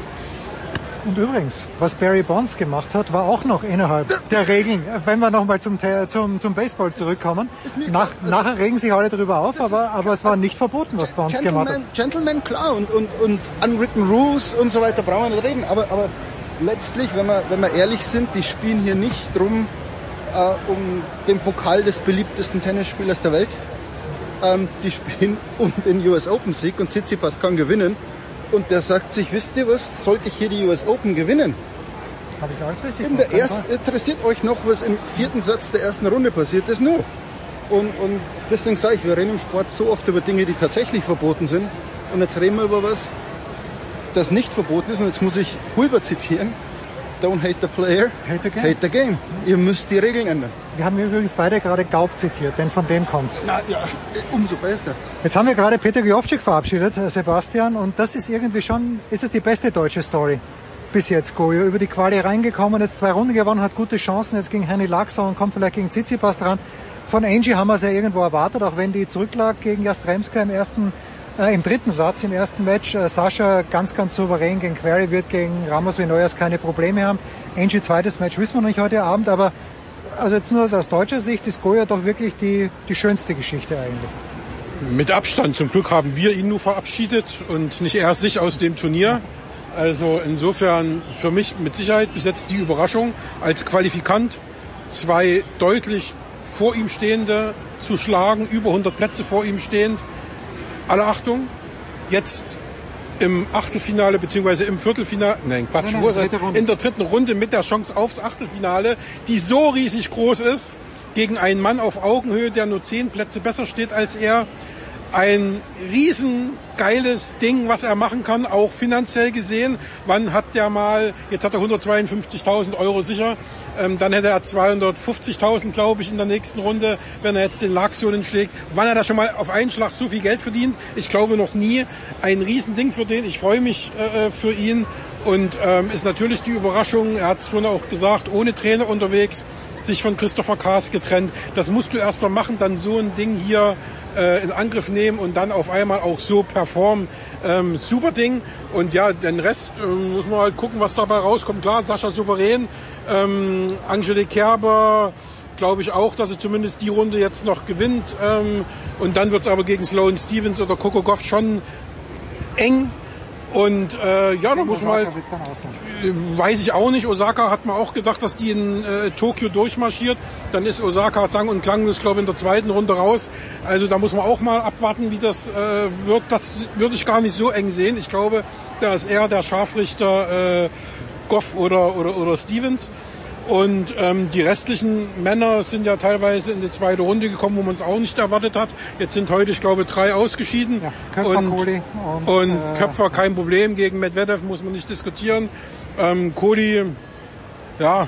Und übrigens, was Barry Bonds gemacht hat, war auch noch innerhalb der Regeln. Wenn wir nochmal zum, zum, zum Baseball zurückkommen. Nach, nachher regen sich alle darüber auf, aber, aber es war nicht verboten, was Bonds gemacht hat. Gentleman, klar, und, und, und unwritten rules und so weiter brauchen wir nicht reden. Aber, aber letztlich, wenn wir, wenn wir ehrlich sind, die spielen hier nicht drum äh, um den Pokal des beliebtesten Tennisspielers der Welt. Ähm, die spielen um den US Open Sieg und Tsitsipas kann gewinnen. Und der sagt sich, wisst ihr was, sollte ich hier die US Open gewinnen? Habe ich alles richtig gemacht. Erst, interessiert euch noch, was im vierten Satz der ersten Runde passiert ist? Nur. Und, und deswegen sage ich, wir reden im Sport so oft über Dinge, die tatsächlich verboten sind. Und jetzt reden wir über was, das nicht verboten ist. Und jetzt muss ich Huber zitieren. Don't hate the player, hate the game. Hate the game. Ihr müsst die Regeln ändern. Wir haben übrigens beide gerade Gaub zitiert, denn von dem kommt's. Na, ja, umso besser. Jetzt haben wir gerade Peter Giovcik verabschiedet, Sebastian, und das ist irgendwie schon, ist es die beste deutsche Story bis jetzt, Goyo. Über die Quali reingekommen, jetzt zwei Runden gewonnen, hat gute Chancen, jetzt gegen Henny Laxau und kommt vielleicht gegen Tsitsipas dran. Von Angie haben wir es ja irgendwo erwartet, auch wenn die zurücklag gegen Jastremska im ersten äh, Im dritten Satz, im ersten Match, äh, Sascha ganz, ganz souverän gegen Query wird gegen Ramos Vinoyas keine Probleme haben. Angie zweites Match wissen wir noch nicht heute Abend, aber also jetzt nur aus deutscher Sicht ist Goya doch wirklich die, die schönste Geschichte eigentlich. mit Abstand. Zum Glück haben wir ihn nur verabschiedet und nicht er sich aus dem Turnier. Also insofern für mich mit Sicherheit bis jetzt die Überraschung als Qualifikant. Zwei deutlich vor ihm stehende zu schlagen, über 100 Plätze vor ihm stehend. Alle Achtung, jetzt im Achtelfinale beziehungsweise im Viertelfinale, nein Quatsch, Nein, nein, in der dritten Runde mit der Chance aufs Achtelfinale, die so riesig groß ist, gegen einen Mann auf Augenhöhe, der nur zehn Plätze besser steht als er. Ein riesengeiles Ding, was er machen kann, auch finanziell gesehen. Wann hat der mal, jetzt hat er 152.000 Euro sicher, ähm, dann hätte er 250.000, glaube ich, in der nächsten Runde, wenn er jetzt den Laksionen schlägt. Wann hat er schon mal auf einen Schlag so viel Geld verdient? Ich glaube noch nie. Ein Riesending für den. Ich freue mich äh, für ihn. Und ähm, ist natürlich die Überraschung, er hat es vorhin auch gesagt, ohne Trainer unterwegs, sich von Christopher Kaas getrennt. Das musst du erst mal machen, dann so ein Ding hier äh, in Angriff nehmen und dann auf einmal auch so performen. Ähm, super Ding. Und ja, den Rest äh, muss man halt gucken, was dabei rauskommt. Klar, Sascha souverän, ähm, Angelique Kerber, glaube ich auch, dass sie zumindest die Runde jetzt noch gewinnt. Ähm, und dann wird es aber gegen Sloane Stevens oder Coco Goff schon eng. Und äh, ja, da muss man halt, äh, weiß ich auch nicht. Osaka hat man auch gedacht, dass die in äh, Tokio durchmarschiert. Dann ist Osaka sang- und klanglos, glaube ich, in der zweiten Runde raus. Also da muss man auch mal abwarten, wie das äh, wird. Das würde ich gar nicht so eng sehen. Ich glaube, da ist eher der Scharfrichter äh, Goff oder, oder, oder Stevens. Und ähm, die restlichen Männer sind ja teilweise in die zweite Runde gekommen, wo man es auch nicht erwartet hat. Jetzt sind heute, ich glaube, drei ausgeschieden. Köpfer, und Kohli und, und äh, Köpfer kein Problem. Gegen Medvedev muss man nicht diskutieren. Ähm, Cody, ja,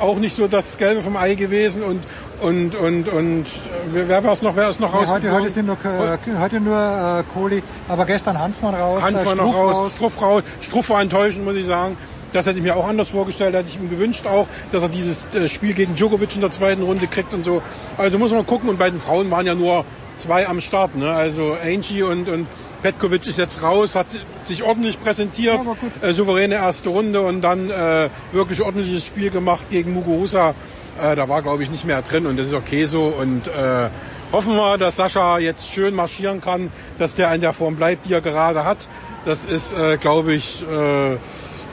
auch nicht so das Gelbe vom Ei gewesen. Und, und, und, und äh, wer war es noch? Wer ist noch Ja, heute, heute sind noch, äh, heute nur äh, Kohli, aber gestern Hanfmann raus, Hand äh, noch Struff raus, Struff raus. Struff war enttäuschend, muss ich sagen. Das hätte ich mir auch anders vorgestellt, hätte ich ihm gewünscht auch, dass er dieses äh, Spiel gegen Djokovic in der zweiten Runde kriegt und so. Also muss man gucken. Und bei den Frauen waren ja nur zwei am Start. Ne? Also Angie und, und Petkovic ist jetzt raus, hat sich ordentlich präsentiert, äh, souveräne erste Runde und dann äh, wirklich ordentliches Spiel gemacht gegen Muguruza. Äh, da war, glaube ich, nicht mehr drin und das ist okay so. Und äh, hoffen wir, dass Sascha jetzt schön marschieren kann, dass der in der Form bleibt, die er gerade hat. Das ist, äh, glaube ich, äh,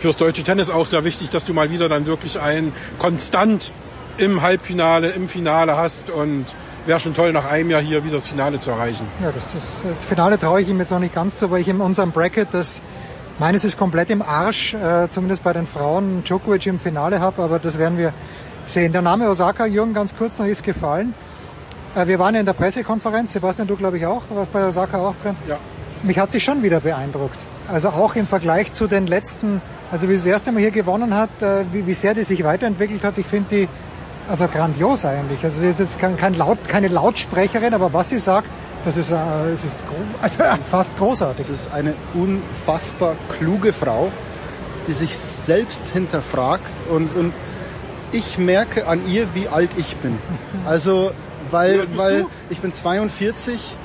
fürs deutsche Tennis auch sehr wichtig, dass du mal wieder dann wirklich ein konstant im Halbfinale, im Finale hast und wäre schon toll, nach einem Jahr hier wieder das Finale zu erreichen. Ja, das, ist, das Finale traue ich ihm jetzt noch nicht ganz zu, weil ich in unserem Bracket, das meines ist komplett im Arsch, äh, zumindest bei den Frauen, Djokovic im Finale habe, aber das werden wir sehen. Der Name Osaka, Jürgen, ganz kurz noch ist gefallen. Äh, wir waren ja in der Pressekonferenz, Sebastian, du glaube ich auch, warst bei Osaka auch drin. Ja. Mich hat sie schon wieder beeindruckt. Also auch im Vergleich zu den letzten, also wie sie das erste Mal hier gewonnen hat, äh, wie, wie sehr die sich weiterentwickelt hat, ich finde die also grandios eigentlich. Also sie ist jetzt kein, kein Laut, keine Lautsprecherin, aber was sie sagt, das ist, äh, es ist also fast großartig. Es ist eine unfassbar kluge Frau, die sich selbst hinterfragt und, und ich merke an ihr, wie alt ich bin. Also, weil, weil ich bin 42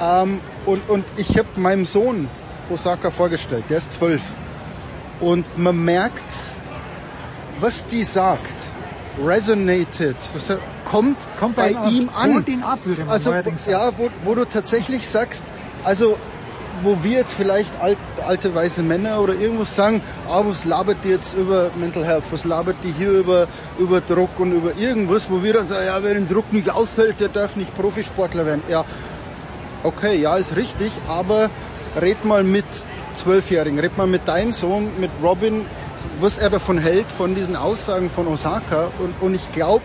ähm, und, und ich habe meinem Sohn Osaka vorgestellt, der ist 12. Und man merkt, was die sagt, resonated, was er, kommt, Kommt bei, bei ihm an. holt ihn ab, würde man also, ja, wo, wo du tatsächlich sagst, also wo wir jetzt vielleicht alt, alte weiße Männer oder irgendwas sagen, ah, was labert die jetzt über Mental Health, was labert die hier über, über Druck und über irgendwas, wo wir dann sagen, ja, wer den Druck nicht aushält, der darf nicht Profisportler werden. Ja, okay, ja, ist richtig, aber red mal mit Zwölfjährigen, red mal mit deinem Sohn, mit Robin, was er davon hält, von diesen Aussagen von Osaka. Und, und ich glaube,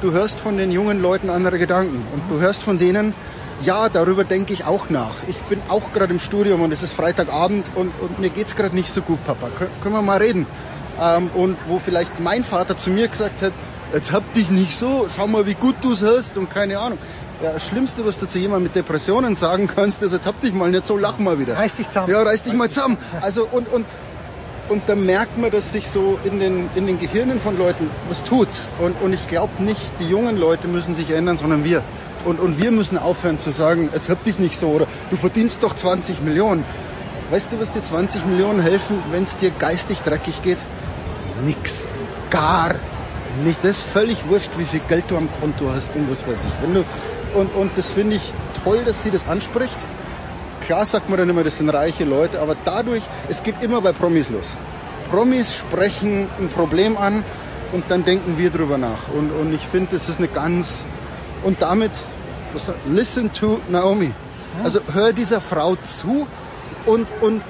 du hörst von den jungen Leuten andere Gedanken. Und du hörst von denen, ja, darüber denke ich auch nach. Ich bin auch gerade im Studium und es ist Freitagabend und, und mir geht's gerade nicht so gut, Papa. Kön können wir mal reden? Ähm, und wo vielleicht mein Vater zu mir gesagt hat, jetzt hab dich nicht so, schau mal, wie gut du's hast und keine Ahnung. Ja, das Schlimmste, was du zu jemandem mit Depressionen sagen kannst, ist, jetzt hab dich mal nicht so, lach mal wieder. Reiß dich zusammen. Ja, reiß dich mal zusammen. Also, und, und, und da merkt man, dass sich so in den, in den Gehirnen von Leuten was tut. Und, und ich glaube nicht, die jungen Leute müssen sich ändern, sondern wir. Und, und wir müssen aufhören zu sagen, jetzt hab dich nicht so oder du verdienst doch 20 Millionen. Weißt du, was dir 20 Millionen helfen, wenn es dir geistig dreckig geht? Nix. Gar nicht. Das ist völlig wurscht, wie viel Geld du am Konto hast und was weiß ich. Wenn du, Und, und das finde ich toll, dass sie das anspricht. Klar sagt man dann immer, das sind reiche Leute, aber dadurch, es geht immer bei Promis los. Promis sprechen ein Problem an und dann denken wir drüber nach. Und, und ich finde, das ist eine ganz, und damit, listen to Naomi. Also hör dieser Frau zu und, und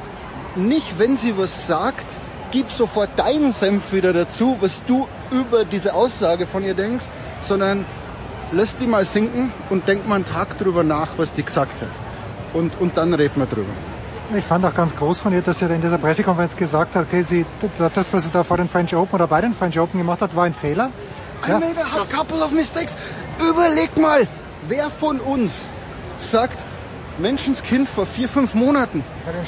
nicht, wenn sie was sagt, gib sofort deinen Senf wieder dazu, was du über diese Aussage von ihr denkst, sondern lass die mal sinken und denk mal einen Tag drüber nach, was die gesagt hat. Und, und dann reden wir drüber. Ich fand auch ganz groß von ihr, dass sie in dieser Pressekonferenz gesagt hat, okay, sie, das, was sie da vor den French Open oder bei den French Open gemacht hat, war ein Fehler. I made a couple of mistakes. Überleg mal, wer von uns sagt, Menschenskind vor vier, fünf Monaten.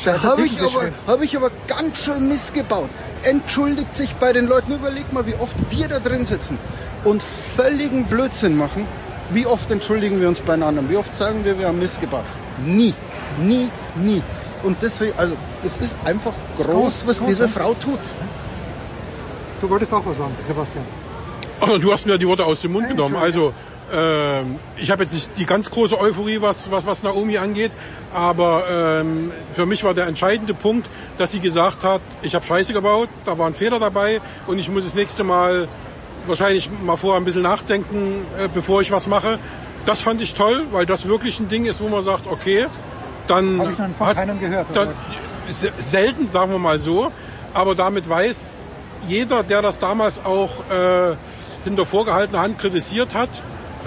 Da habe ich, aber, hab ich aber ganz schön missgebaut. Entschuldigt sich bei den Leuten. Überleg mal, wie oft wir da drin sitzen und völligen Blödsinn machen. Wie oft entschuldigen wir uns beieinander? Wie oft sagen wir, wir haben missgebaut? Nie, nie, nie. Und deswegen, also, das ist einfach groß, was groß, diese ne? Frau tut. Du wolltest auch was sagen, Sebastian. Ach, du hast mir die Worte aus dem Mund genommen. Also ähm, ich habe jetzt nicht die ganz große Euphorie, was, was, was Naomi angeht, aber ähm, für mich war der entscheidende Punkt, dass sie gesagt hat, ich habe Scheiße gebaut, da war ein Fehler dabei und ich muss das nächste Mal wahrscheinlich mal vorher ein bisschen nachdenken, äh, bevor ich was mache. Das fand ich toll, weil das wirklich ein Ding ist, wo man sagt, okay, dann Habe ich noch von hat, keinem gehört. dann, selten, sagen wir mal so, aber damit weiß jeder, der das damals auch äh, hinter vorgehaltener Hand kritisiert hat,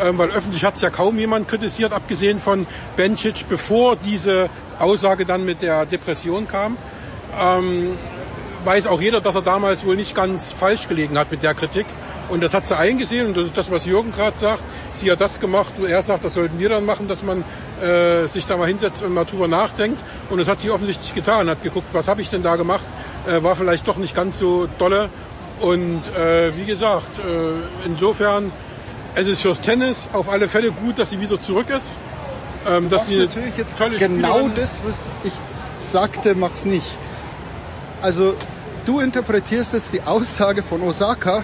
ähm, weil öffentlich hat es ja kaum jemand kritisiert, abgesehen von Bencic, bevor diese Aussage dann mit der Depression kam, ähm, weiß auch jeder, dass er damals wohl nicht ganz falsch gelegen hat mit der Kritik. Und das hat sie eingesehen und das ist das, was Jürgen gerade sagt. Sie hat das gemacht, er sagt, das sollten wir dann machen, dass man äh, sich da mal hinsetzt und mal drüber nachdenkt. Und das hat sie offensichtlich getan, hat geguckt, was habe ich denn da gemacht, äh, war vielleicht doch nicht ganz so dolle. Und äh, wie gesagt, äh, insofern, es ist fürs Tennis auf alle Fälle gut, dass sie wieder zurück ist. Ähm, dass sie natürlich jetzt tolle genau Spielerin- das, was ich sagte, mach's nicht. Also du interpretierst jetzt die Aussage von Osaka,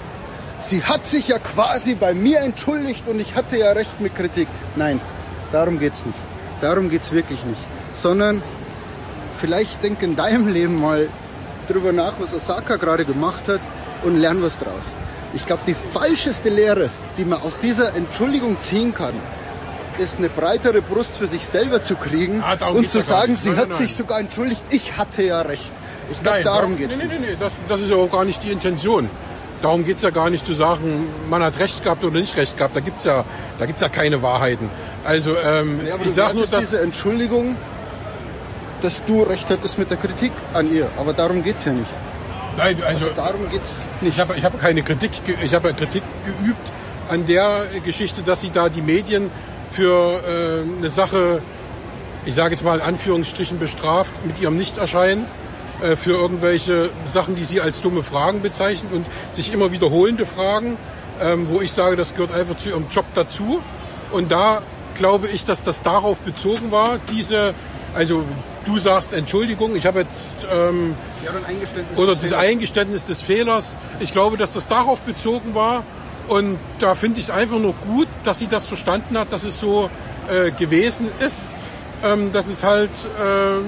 sie hat sich ja quasi bei mir entschuldigt und ich hatte ja recht mit Kritik. Nein, darum geht's nicht. Darum geht's wirklich nicht. Sondern vielleicht denk in deinem Leben mal drüber nach, was Osaka gerade gemacht hat und lern was draus. Ich glaube, die falscheste Lehre, die man aus dieser Entschuldigung ziehen kann, ist eine breitere Brust für sich selber zu kriegen Ah, darum und zu ja sagen, sie Nein, hat nein, sich nein. sogar entschuldigt, ich hatte ja recht. Ich glaube, Nein, darum da- geht's nee, nicht. Nee, nee, nee, das, das ist ja auch gar nicht die Intention. Darum geht's ja gar nicht zu sagen, man hat recht gehabt oder nicht recht gehabt. Da gibt's ja, da gibt's ja keine Wahrheiten. Also ähm, Ja, ich du sag nur, dass diese Entschuldigung, dass du recht hattest mit der Kritik an ihr. Aber darum geht's ja nicht. Nein, also, darum geht's nicht. Ich habe ich habe keine Kritik, ich habe Kritik geübt an der Geschichte, dass sie da die Medien für äh, eine Sache, ich sage jetzt mal in Anführungsstrichen bestraft mit ihrem Nichterscheinen äh, für irgendwelche Sachen, die sie als dumme Fragen bezeichnet und sich immer wiederholende Fragen, ähm, wo ich sage, das gehört einfach zu ihrem Job dazu. Und da glaube ich, dass das darauf bezogen war, diese, also du sagst Entschuldigung, ich habe jetzt ähm, Ja, Eingeständnis oder das. Eingeständnis des Fehlers. Ich glaube, dass das darauf bezogen war. Und da finde ich es einfach nur gut, dass sie das verstanden hat, dass es so äh, gewesen ist, ähm, dass es halt ähm,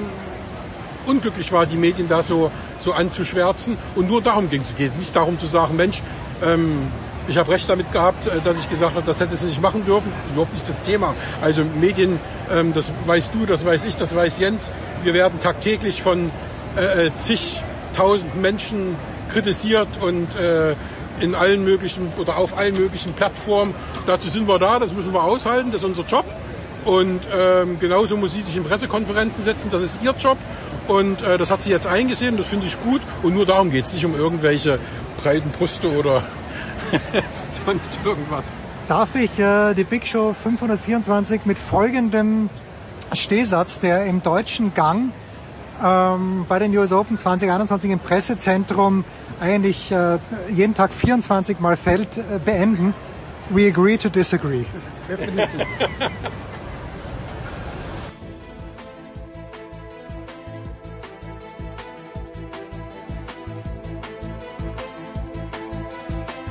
unglücklich war, die Medien da so, so anzuschwärzen. Und nur darum ging es. Es geht nicht darum zu sagen, Mensch, ähm, ich habe recht damit gehabt, äh, dass ich gesagt habe, das hätte es nicht machen dürfen. Überhaupt nicht das Thema. Also Medien, ähm, das weißt du, das weiß ich, das weiß Jens. Wir werden tagtäglich von äh, äh, zigtausend Menschen kritisiert und äh, in allen möglichen oder auf allen möglichen Plattformen. Dazu sind wir da, das müssen wir aushalten, das ist unser Job. Und ähm, genauso muss sie sich in Pressekonferenzen setzen, das ist ihr Job. Und äh, das hat sie jetzt eingesehen, das finde ich gut. Und nur darum geht es, nicht um irgendwelche breiten Brüste oder sonst irgendwas. Darf ich äh, die Big Show 524 mit folgendem Stehsatz, der im deutschen Gang ähm, bei den US Open 2021 im Pressezentrum eigentlich äh, jeden Tag 24 Mal fällt, äh, beenden. We agree to disagree. Definitiv.